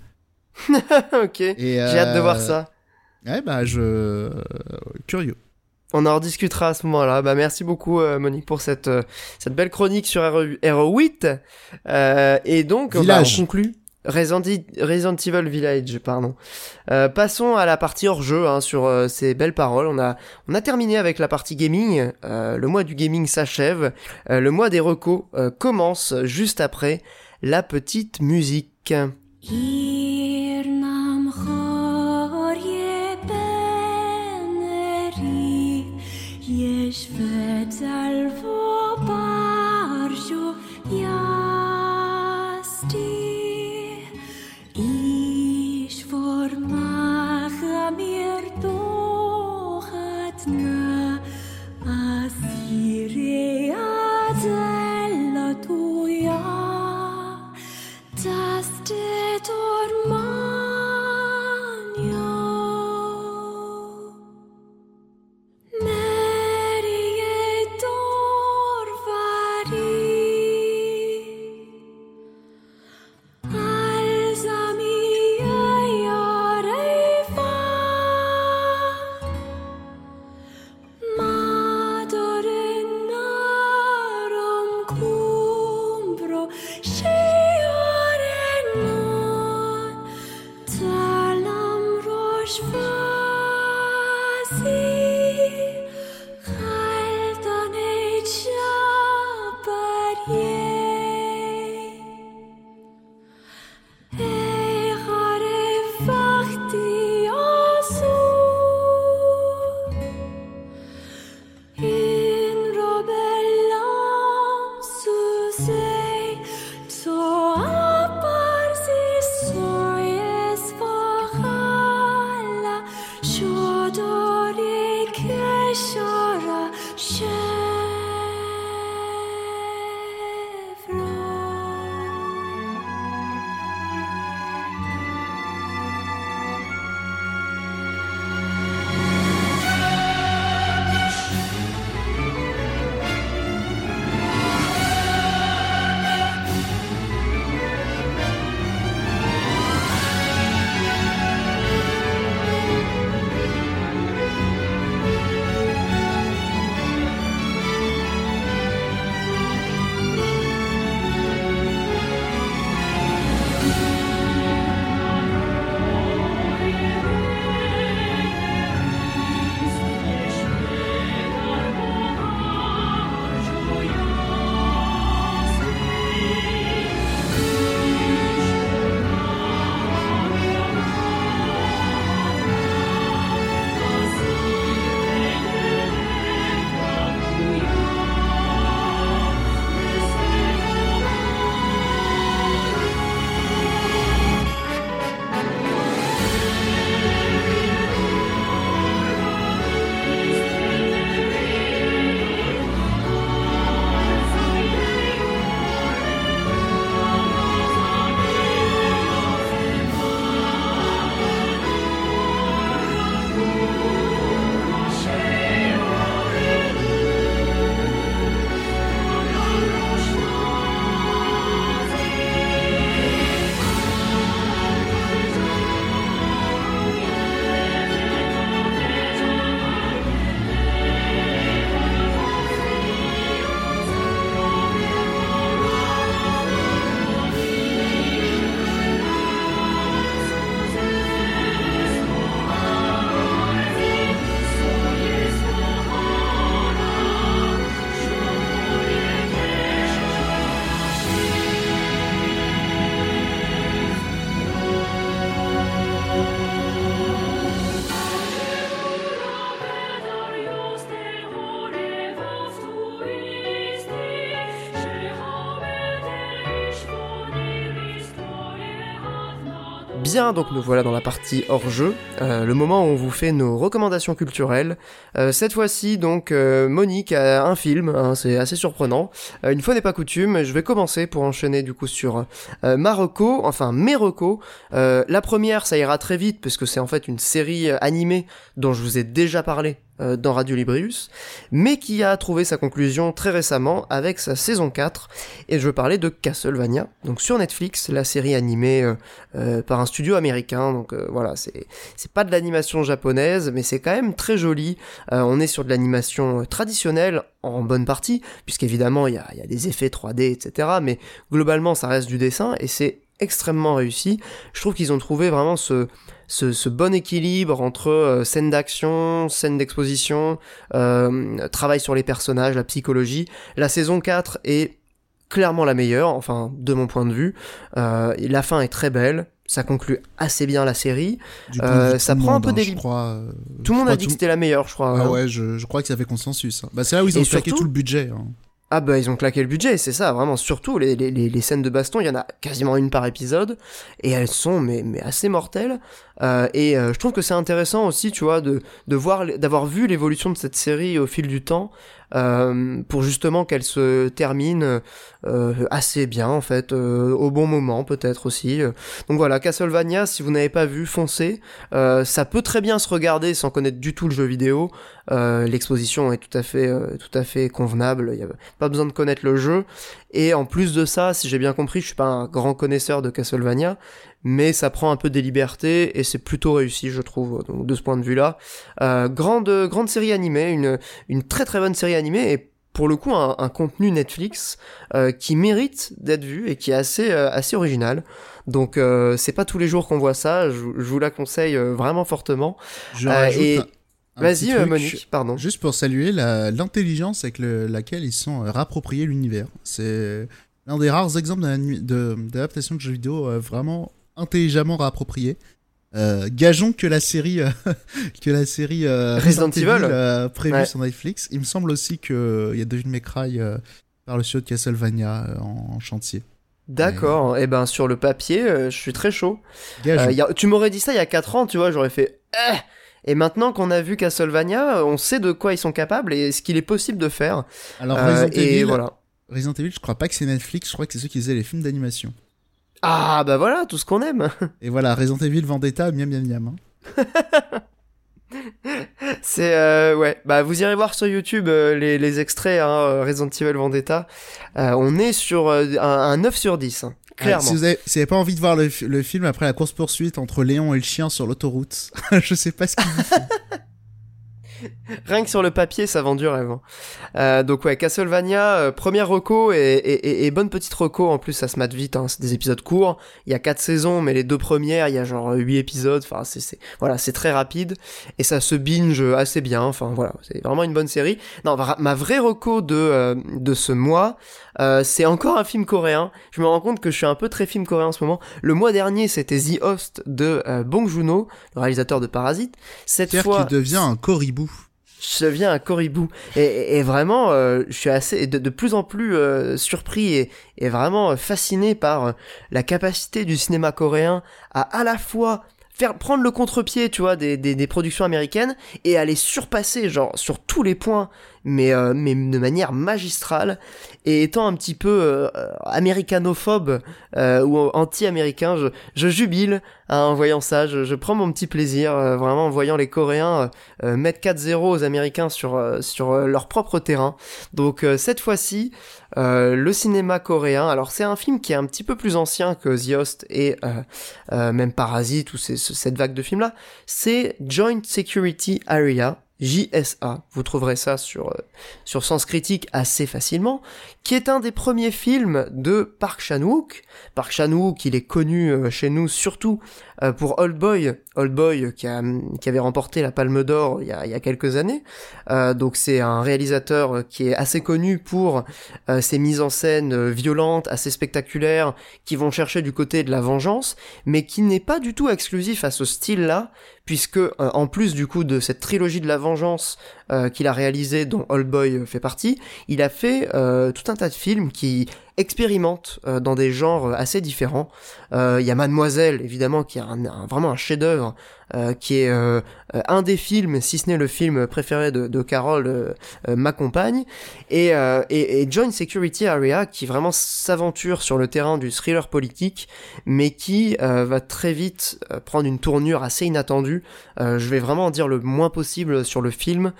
A: ok. J'ai hâte de voir euh, ça.
C: Ouais, bah, je. Euh, curieux.
A: On en rediscutera à ce moment-là. Bah, merci beaucoup, Monique, pour cette, cette belle chronique sur Hero 8. et donc, bah, on conclut Resident, Evil Village, pardon. Euh, passons à la partie hors jeu hein, sur euh, ces belles paroles. On a terminé avec la partie gaming. Euh, le mois du gaming s'achève. le mois des recos commence juste après la petite musique. Bien, donc nous voilà dans la partie hors jeu, euh, le moment où on vous fait nos recommandations culturelles. Euh, cette fois-ci, donc, euh, Monique a un film, hein, c'est assez surprenant. une fois n'est pas coutume, je vais commencer pour enchaîner du coup sur Marocco, enfin mes la première, ça ira très vite parce que c'est en fait une série animée dont je vous ai déjà parlé euh, dans Radio Librius, mais qui a trouvé sa conclusion très récemment avec sa saison 4, et je veux parler de Castlevania, donc sur Netflix, la série animée euh, euh, par un studio américain, donc voilà, c'est, pas de l'animation japonaise, mais c'est quand même très joli, on est sur de l'animation traditionnelle en bonne partie, puisqu'évidemment il y a des effets 3D, etc., mais globalement ça reste du dessin, et c'est extrêmement réussi. Je trouve qu'ils ont trouvé vraiment ce, ce, bon équilibre entre euh, scène d'action, scène d'exposition, euh, travail sur les personnages, la psychologie. La saison 4 est clairement la meilleure, enfin de mon point de vue. Euh, la fin est très belle, ça conclut assez bien la série. ça prend un peu des
C: hein,
A: Tout le monde a dit que c'était la meilleure, je crois.
C: Ah ouais, je, crois que ça fait consensus. Hein. Bah, c'est là où ils ont claqué tout le budget. Hein.
A: Ah bah ils ont claqué le budget, c'est ça, vraiment. Surtout les, les, les, scènes de baston, il y en a quasiment une par épisode, et elles sont mais, mais assez mortelles. Euh, et euh, je trouve que c'est intéressant aussi, tu vois, de, de voir, d'avoir vu l'évolution de cette série au fil du temps, euh, pour justement qu'elle se termine assez bien en fait, au bon moment peut-être aussi. Donc voilà, Castlevania, si vous n'avez pas vu, foncez. ça peut très bien se regarder sans connaître du tout le jeu vidéo. L'exposition est tout à fait, tout à fait convenable. Il n'y a pas besoin de connaître le jeu. Et en plus de ça, si j'ai bien compris, je suis pas un grand connaisseur de Castlevania, mais ça prend un peu des libertés et c'est plutôt réussi, je trouve, donc, de ce point de vue-là. Euh, grande, grande série animée, une, une très très bonne série animée et pour le coup un, contenu Netflix euh, qui mérite d'être vu et qui est assez, euh, assez original. Donc euh, c'est pas tous les jours qu'on voit ça, je, vous la conseille vraiment fortement.
C: Je et...
A: Vas-y, Monique, pardon.
C: Juste pour saluer l'intelligence avec laquelle ils sont rappropriés l'univers. C'est l'un des rares exemples d'adaptation de, de jeux vidéo vraiment intelligemment réapproprié. Euh, gageons que la série, euh, que la série euh, Resident, Evil, prévue sur Netflix. Il me semble aussi qu'il y a Devil May Cry par le studio de Castlevania en, chantier.
A: D'accord. Et... Eh ben sur le papier, je suis très chaud. tu m'aurais dit ça il y a 4 ans, tu vois, j'aurais fait. Eh et maintenant qu'on a vu Castlevania, on sait de quoi ils sont capables et ce qu'il est possible de faire.
C: Alors Resident Evil, voilà. Resident Evil, je crois pas que c'est Netflix, je crois que c'est ceux qui faisaient les films d'animation.
A: Ah bah voilà, tout ce qu'on aime.
C: Et voilà, Resident Evil Vendetta, miam miam miam. Hein.
A: C'est euh, ouais, bah vous irez voir sur YouTube euh, les, les, extraits hein, euh, Resident Evil Vendetta. on est sur un, 9 sur 10, hein, clairement.
C: si vous avez, pas envie de voir le, le, film après la course poursuite entre Léon et le chien sur l'autoroute, je sais pas ce qu'il vous.
A: Rien que sur le papier, ça vend du rêve. Hein. Euh, donc ouais, Castlevania, euh, première reco et, bonne petite reco. En plus, ça se mate vite. Hein. C'est des épisodes courts. Il y a quatre saisons, mais les deux premières, il y a genre huit épisodes. Enfin, c'est voilà, c'est très rapide et ça se binge assez bien. Enfin voilà, c'est vraiment une bonne série. Non, ma vraie reco de euh, de ce mois, c'est encore un film coréen. Je me rends compte que je suis un peu très film coréen en ce moment. Le mois dernier, c'était The Host de Bong Joon-ho, le réalisateur de Parasite.
C: Cette fois, qui devient un coribou
A: je deviens un coribou. Et, vraiment, euh, je suis assez de, plus en plus euh, surpris et, vraiment fasciné par euh, la capacité du cinéma coréen à à la fois faire prendre le contre-pied, tu vois, des, des, des, productions américaines et à les surpasser, genre sur tous les points mais, euh, mais de manière magistrale. Et étant un petit peu euh, américanophobe euh, ou anti-américain, je, je, jubile hein, en voyant ça. Je, je, prends mon petit plaisir vraiment en voyant les Coréens mettre 4-0 aux Américains sur, sur leur propre terrain. Donc cette fois-ci, le cinéma coréen. Alors c'est un film qui est un petit peu plus ancien que The Host et même Parasite ou cette vague de films là. C'est Joint Security Area JSA, vous trouverez ça sur, euh, sur Sens Critique assez facilement, qui est un des premiers films de Park Chan-wook. Park Chan-wook, il est connu euh, chez nous surtout euh, pour Old Boy, Old Boy qui, avait remporté la Palme d'Or il y a, quelques années. donc c'est un réalisateur qui est assez connu pour ses mises en scène violentes, assez spectaculaires, qui vont chercher du côté de la vengeance, mais qui n'est pas du tout exclusif à ce style-là, puisque euh, en plus du coup de cette trilogie de la vengeance euh, qu'il a réalisé dont Old Boy fait partie, il a fait euh, tout un tas de films qui expérimente dans des genres assez différents. Il y a Mademoiselle, évidemment, qui est vraiment un chef-d'œuvre, qui est un des films, si ce n'est le film préféré de, Carole, ma compagne, et, et, et, Joint Security Area, qui vraiment s'aventure sur le terrain du thriller politique, mais qui va très vite prendre une tournure assez inattendue. je vais vraiment en dire le moins possible sur le film.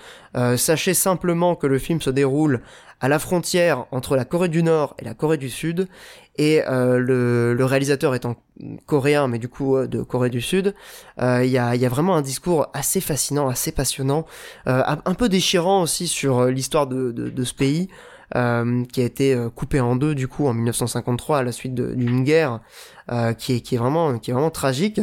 A: sachez simplement que le film se déroule à la frontière entre la Corée du Nord et la Corée du Sud, et euh, le, réalisateur étant coréen, mais du coup euh, de Corée du Sud, euh, il y, a, vraiment un discours assez fascinant, assez passionnant, un peu déchirant aussi sur l'histoire de, ce pays. qui a été coupé en deux du coup en 1953 à la suite d'une guerre qui, est vraiment, qui est vraiment tragique.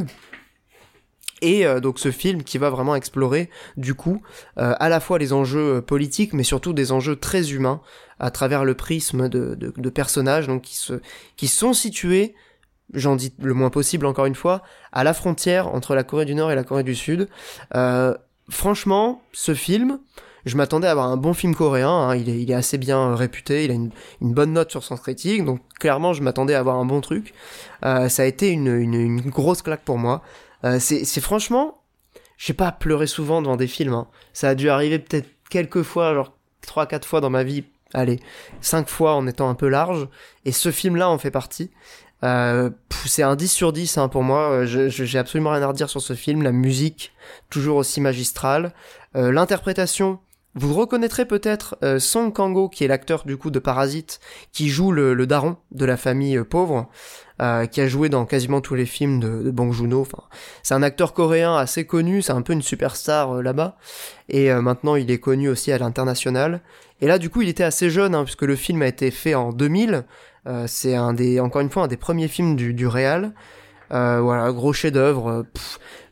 A: Et euh, donc ce film qui va vraiment explorer du coup euh, à la fois les enjeux euh, politiques mais surtout des enjeux très humains à travers le prisme de, de, de personnages donc qui, se, qui sont situés, j'en dis le moins possible encore une fois, à la frontière entre la Corée du Nord et la Corée du Sud. franchement, ce film, je m'attendais à avoir un bon film coréen, hein, il, est, il, est, assez bien réputé, il a une, une, bonne note sur son critique, donc clairement je m'attendais à avoir un bon truc. ça a été une, une, une grosse claque pour moi. Euh, c'est franchement, j'ai pas pleuré souvent devant des films. Hein. Ça a dû arriver peut-être quelques fois, genre 3-4 fois dans ma vie. Allez, 5 fois en étant un peu large. Et ce film-là en fait partie. Euh, c'est un 10 sur 10 hein, pour moi. J'ai absolument rien à redire sur ce film. La musique, toujours aussi magistrale. Euh, L'interprétation, vous reconnaîtrez peut-être euh, Song Kang-ho, qui est l'acteur du coup de Parasite, qui joue le, le daron de la famille euh, pauvre. Euh, qui a joué dans quasiment tous les films de, de Bong Joon-ho. Enfin, c'est un acteur coréen assez connu, c'est un peu une superstar là-bas. Et maintenant, il est connu aussi à l'international. Et là, du coup, il était assez jeune, hein, puisque le film a été fait en 2000. c'est un des, encore une fois, un des premiers films du, du réal. Voilà, gros chef-d'œuvre.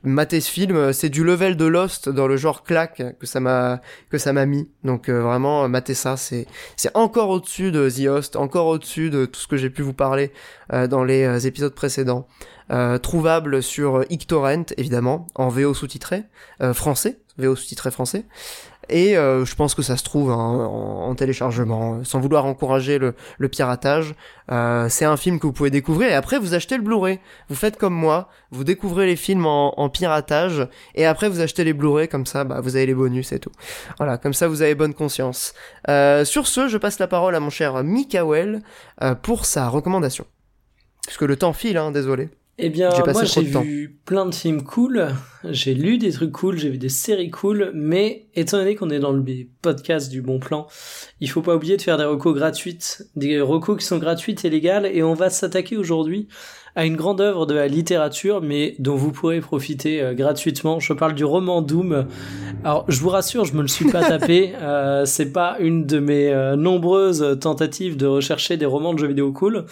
A: Euh, mater ce film, euh, c'est du level de Lost dans le genre claque que ça m'a que ça m'a mis. Donc vraiment, mater ça, c'est c'est encore au-dessus de The Host, encore au-dessus de tout ce que j'ai pu vous parler dans les épisodes précédents. trouvable sur Ictorrent évidemment en VO sous-titré français, VO sous-titré français. Et euh, je pense que ça se trouve hein, en, téléchargement, sans vouloir encourager le, le piratage. Euh, c'est un film que vous pouvez découvrir et après vous achetez le Blu-ray. Vous faites comme moi, vous découvrez les films en, en piratage et après vous achetez les Blu-ray comme ça, bah, vous avez les bonus et tout. Voilà, comme ça vous avez bonne conscience. Euh, sur ce, je passe la parole à mon cher Mikael euh, pour sa recommandation. Parce que le temps file, hein, désolé.
B: Eh bien, moi j'ai vu plein de films cool, j'ai lu des trucs cool, j'ai vu des séries cool, mais étant donné qu'on est dans le podcast du bon plan, il faut pas oublier de faire des recos gratuites, des recos qui sont gratuites et légales, et on va s'attaquer aujourd'hui à une grande œuvre de la littérature, mais dont vous pourrez profiter euh, gratuitement. Je parle du roman Doom. Alors, je vous rassure, je me le suis pas tapé. Euh, c'est pas une de mes euh, nombreuses tentatives de rechercher des romans de jeux vidéo cool.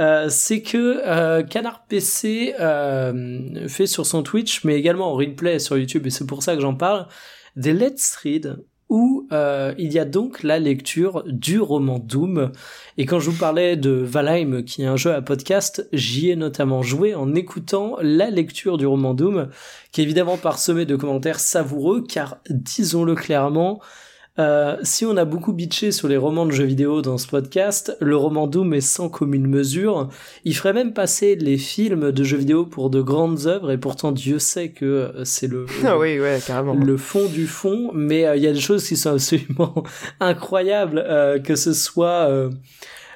B: Euh, c'est que euh, Canard PC euh, fait sur son Twitch, mais également en replay sur YouTube, et c'est pour ça que j'en parle, des Let's Read où il y a donc la lecture du roman Doom. Et quand je vous parlais de Valheim, qui est un jeu à podcast, j'y ai notamment joué en écoutant la lecture du roman Doom, qui est évidemment parsemé de commentaires savoureux, car disons-le clairement, euh, si on a beaucoup bitché sur les romans de jeux vidéo dans ce podcast, le roman Doom est sans commune mesure. Il ferait même passer les films de jeux vidéo pour de grandes œuvres, et pourtant Dieu sait que euh, c'est le,
A: ah oui, ouais, carrément.
B: le fond du fond. Mais euh, il y a des choses qui sont absolument incroyables, que ce soit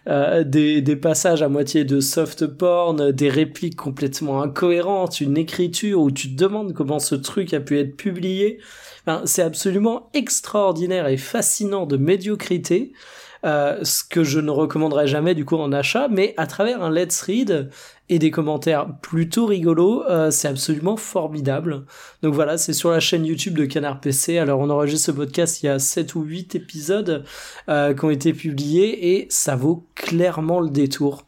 B: des, des, passages à moitié de soft porn, des répliques complètement incohérentes, une écriture où tu te demandes comment ce truc a pu être publié c'est absolument extraordinaire et fascinant de médiocrité. Euh, ce que je ne recommanderais jamais du coup en achat, mais à travers un Let's Read et des commentaires plutôt rigolos, euh, c'est absolument formidable. Donc voilà, c'est sur la chaîne YouTube de Canard PC. Alors on enregistre ce podcast, il y a 7 ou 8 épisodes euh, qui ont été publiés et ça vaut clairement le détour.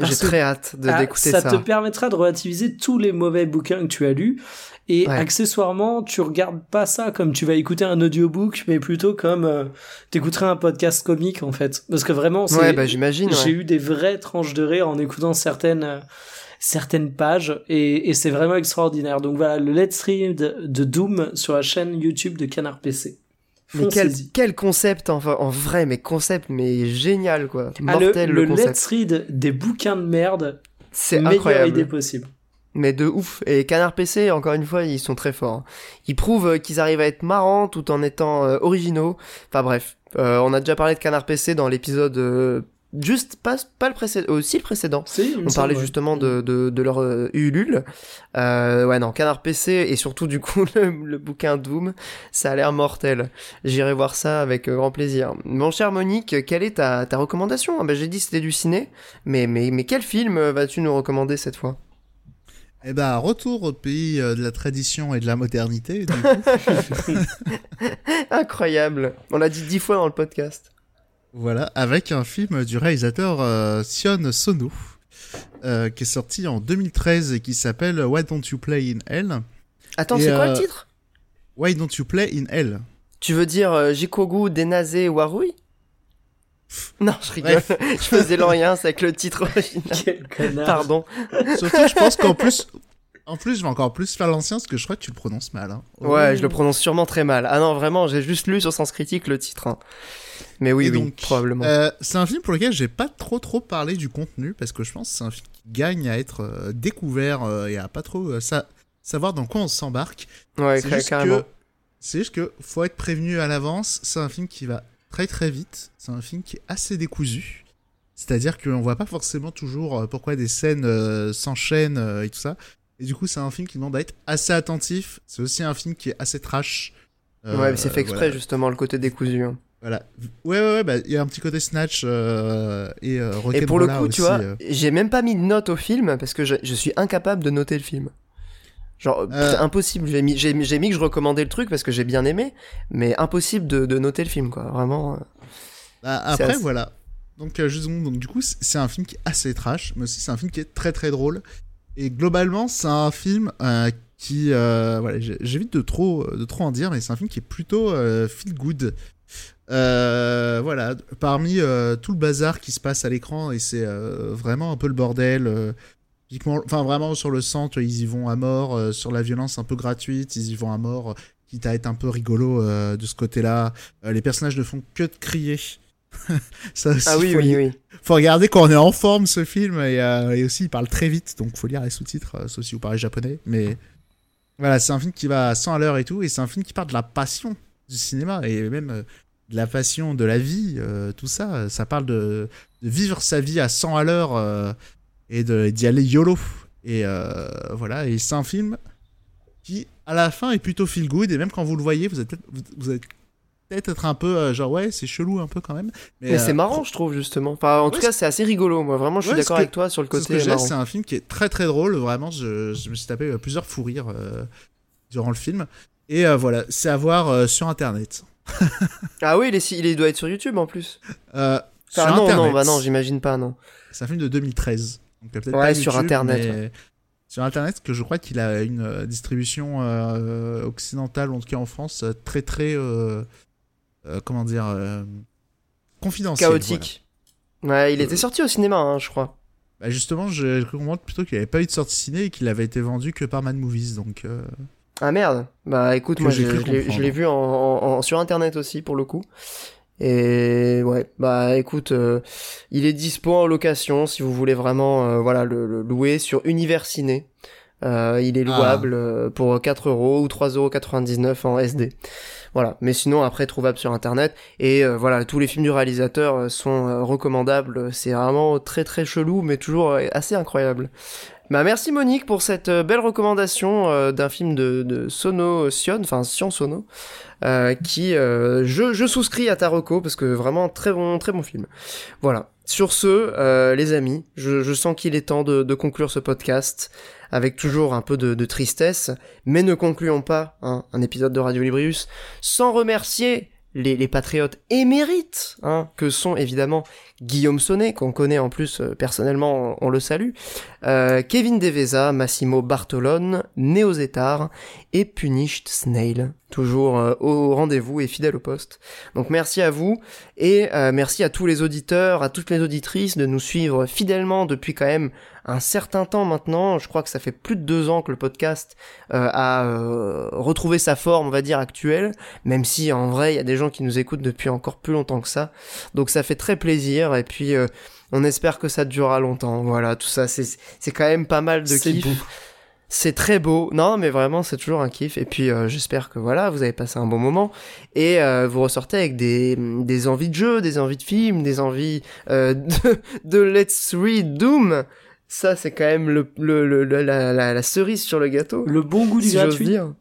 A: J'ai très hâte de ah, d'écouter
B: ça. Ça te permettra de relativiser tous les mauvais bouquins que tu as lus et accessoirement, tu regardes pas ça comme tu vas écouter un audiobook, mais plutôt comme euh, t'écouterais un podcast comique en fait. Parce que vraiment,
A: c'est, bah, j'imagine.
B: J'ai eu des vraies tranches de rire en écoutant certaines euh, certaines pages et, et c'est vraiment extraordinaire. Donc voilà, le Let's Read de Doom sur la chaîne YouTube de Canard PC.
A: Mais quel, quel, concept en vrai, mais concept, mais génial quoi.
B: Ah, Mortel le, le, let's read des bouquins de merde. C'est incroyable. idée possible.
A: Mais de ouf. Et Canard PC, encore une fois, ils sont très forts. Ils prouvent qu'ils arrivent à être marrants tout en étant euh, originaux. Enfin bref, euh, on a déjà parlé de Canard PC dans l'épisode euh, juste pas pas le précédent aussi le précédent. On parlait justement de, de, de leur euh, Ulule. Euh, ouais non Canard PC et surtout du coup le, bouquin Doom ça a l'air mortel. J'irai voir ça avec euh, grand plaisir. Mon cher Monique quelle est ta, ta recommandation? Ah ben, j'ai dit c'était du ciné. Mais mais mais quel film vas-tu nous recommander cette fois?
C: Eh ben, retour au pays de la tradition et de la modernité.
A: Incroyable. On l'a dit dix fois dans le podcast.
C: Voilà, avec un film du réalisateur euh, Sion Sono, euh, qui est sorti en 2013 et qui s'appelle Why Don't You Play in Hell?
A: Attends, c'est quoi le euh, titre?
C: Why Don't You Play in Hell?
A: Tu veux dire Jikogu Denaze Warui? Non, je rigole. je faisais l'orient avec le titre original.
B: Quel connard.
A: Pardon.
C: Surtout, je pense qu'en plus, en plus, je vais encore plus faire l'ancien parce que je crois que tu le prononces mal. Hein.
A: Ouais, je le prononce sûrement très mal. Ah non, vraiment, j'ai juste lu sur Sens Critique le titre. Hein. Mais oui, oui, probablement.
C: Euh, c'est un film pour lequel j'ai pas trop trop parlé du contenu parce que je pense que c'est un film qui gagne à être euh, découvert euh, et à pas trop savoir dans quoi on s'embarque.
A: Ouais, carrément.
C: C'est juste que faut être prévenu à l'avance. C'est un film qui va très très vite. C'est un film qui est assez décousu. C'est-à-dire qu'on voit pas forcément toujours pourquoi des scènes s'enchaînent et tout ça. Et du coup, c'est un film qui demande à être assez attentif. C'est aussi un film qui est assez trash.
A: ouais, mais c'est fait exprès justement le côté décousu. Hein.
C: Voilà. Ouais, ouais, ouais, bah, il y a un petit côté snatch euh, et euh,
A: Et pour le coup, tu vois, euh. j'ai même pas mis de note au film parce que je, je suis incapable de noter le film. Genre, c'est impossible. J'ai mis, j'ai, mis que je recommandais le truc parce que j'ai bien aimé, mais impossible de, de noter le film, quoi. Vraiment.
C: Bah, après, voilà. Donc, juste, donc, du coup, c'est un film qui est assez trash, mais aussi c'est un film qui est très très drôle. Et globalement, c'est un film qui, voilà, j'évite de trop, de trop en dire, mais c'est un film qui est plutôt feel good. Euh, voilà, parmi euh, tout le bazar qui se passe à l'écran, et c'est euh, vraiment un peu le bordel. Enfin, vraiment sur le centre, ils y vont à mort. sur la violence un peu gratuite, ils y vont à mort. Quitte à être un peu rigolo de ce côté-là. les personnages ne font que de crier.
A: Ça aussi, ah oui, faut oui, oui.
C: Faut regarder quand on est en forme ce film et, et aussi il parle très vite, donc faut lire les sous-titres, sauf si vous parlez japonais. Mais voilà, c'est un film qui va à 100 à l'heure et tout, et c'est un film qui parle de la passion du cinéma et même de la passion, de la vie, euh, tout ça. Ça parle de, vivre sa vie à 100 à l'heure euh, et d'y aller YOLO. Et euh, voilà, et c'est un film qui, à la fin, est plutôt feel good. Et même quand vous le voyez, vous êtes, vous, êtes peut-être un peu genre ouais c'est chelou un peu quand même
A: mais, c'est marrant je trouve justement enfin en tout cas c'est assez rigolo moi vraiment je suis d'accord avec toi sur le côté
C: c'est un film qui est très très drôle vraiment je, je me suis tapé plusieurs fous rires durant le film et voilà c'est à voir sur internet
A: ah oui, il, il, doit être sur YouTube en plus.
C: Euh,
A: sur non, Internet. non, bah non, j'imagine pas, non.
C: C'est un film de 2013. Donc
A: ouais, sur Internet.
C: Sur Internet, que je crois qu'il a une euh, distribution euh, occidentale, en tout cas en France, très très, comment dire, confidentielle.
A: Chaotique. Ouais, il était sorti au cinéma, hein, je crois.
C: Bah justement, je cru plutôt qu'il avait pas eu de sortie ciné et qu'il avait été vendu que par Mad Movies, donc.
A: Ah merde Bah écoute, moi je, l'ai vu en, sur internet aussi pour le coup. Et ouais, bah écoute, euh, il est dispo en location si vous voulez vraiment euh, voilà le, louer sur Univers Ciné. Euh, il est ah. louable pour 4 euros ou 3,99€ en SD. Voilà, mais sinon après trouvable sur internet et voilà tous les films du réalisateur sont recommandables. C'est vraiment très très chelou mais toujours assez incroyable. Bah merci Monique pour cette euh, belle recommandation euh, d'un film de, de Sono Sion, enfin Sion Sono, euh, qui je, je souscris à ta reco parce que vraiment très bon très bon film. Voilà. Sur ce, les amis, je, je sens qu'il est temps de, de, conclure ce podcast avec toujours un peu de, de tristesse, mais ne concluons pas hein, un épisode de Radio Librius sans remercier les, patriotes émérites, hein, que sont évidemment Guillaume Sonnet, qu'on connaît en plus euh, personnellement, on, le salue, euh, Kevin Deveza, Massimo Bartolone, Neo Zetar et Punished Snail, toujours euh, au rendez-vous et fidèle au poste. Donc merci à vous et merci à tous les auditeurs, à toutes les auditrices de nous suivre fidèlement depuis quand même un certain temps maintenant. Je crois que ça fait plus de deux ans que le podcast euh, a euh, retrouvé sa forme, on va dire, actuelle, même si en vrai, il y a des gens qui nous écoutent depuis encore plus longtemps que ça. Donc ça fait très plaisir, et puis euh, on espère que ça durera longtemps. Voilà, tout ça, c'est quand même pas mal de kiff. C'est très beau. Non, mais vraiment, c'est toujours un kiff. Et puis, euh, j'espère que voilà, vous avez passé un bon moment. Et euh, vous ressortez avec des, des envies de jeu, des envies de films, des envies euh, de, de Let's Read Doom. Ça, c'est quand même le, le, la, la, cerise sur le gâteau.
B: Le bon goût du gratuit. Dire.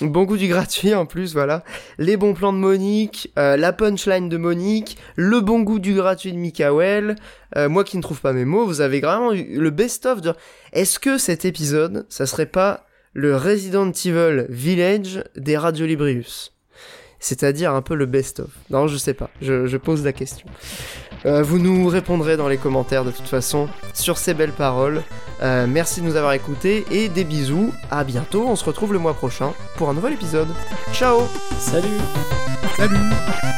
A: Bon goût du gratuit en plus, voilà. Les bons plans de Monique, euh, la punchline de Monique, le bon goût du gratuit de Mikael. Euh, moi qui ne trouve pas mes mots, vous avez vraiment eu le best-of de... Est-ce que cet épisode, ça serait pas le Resident Evil Village des Radio Librius? C'est-à-dire un peu le best-of. Non, je sais pas, je, je pose la question. Euh, vous nous répondrez dans les commentaires de toute façon sur ces belles paroles. Euh, merci de nous avoir écoutés et des bisous. À bientôt. On se retrouve le mois prochain pour un nouvel épisode. Ciao.
B: Salut.
C: Salut.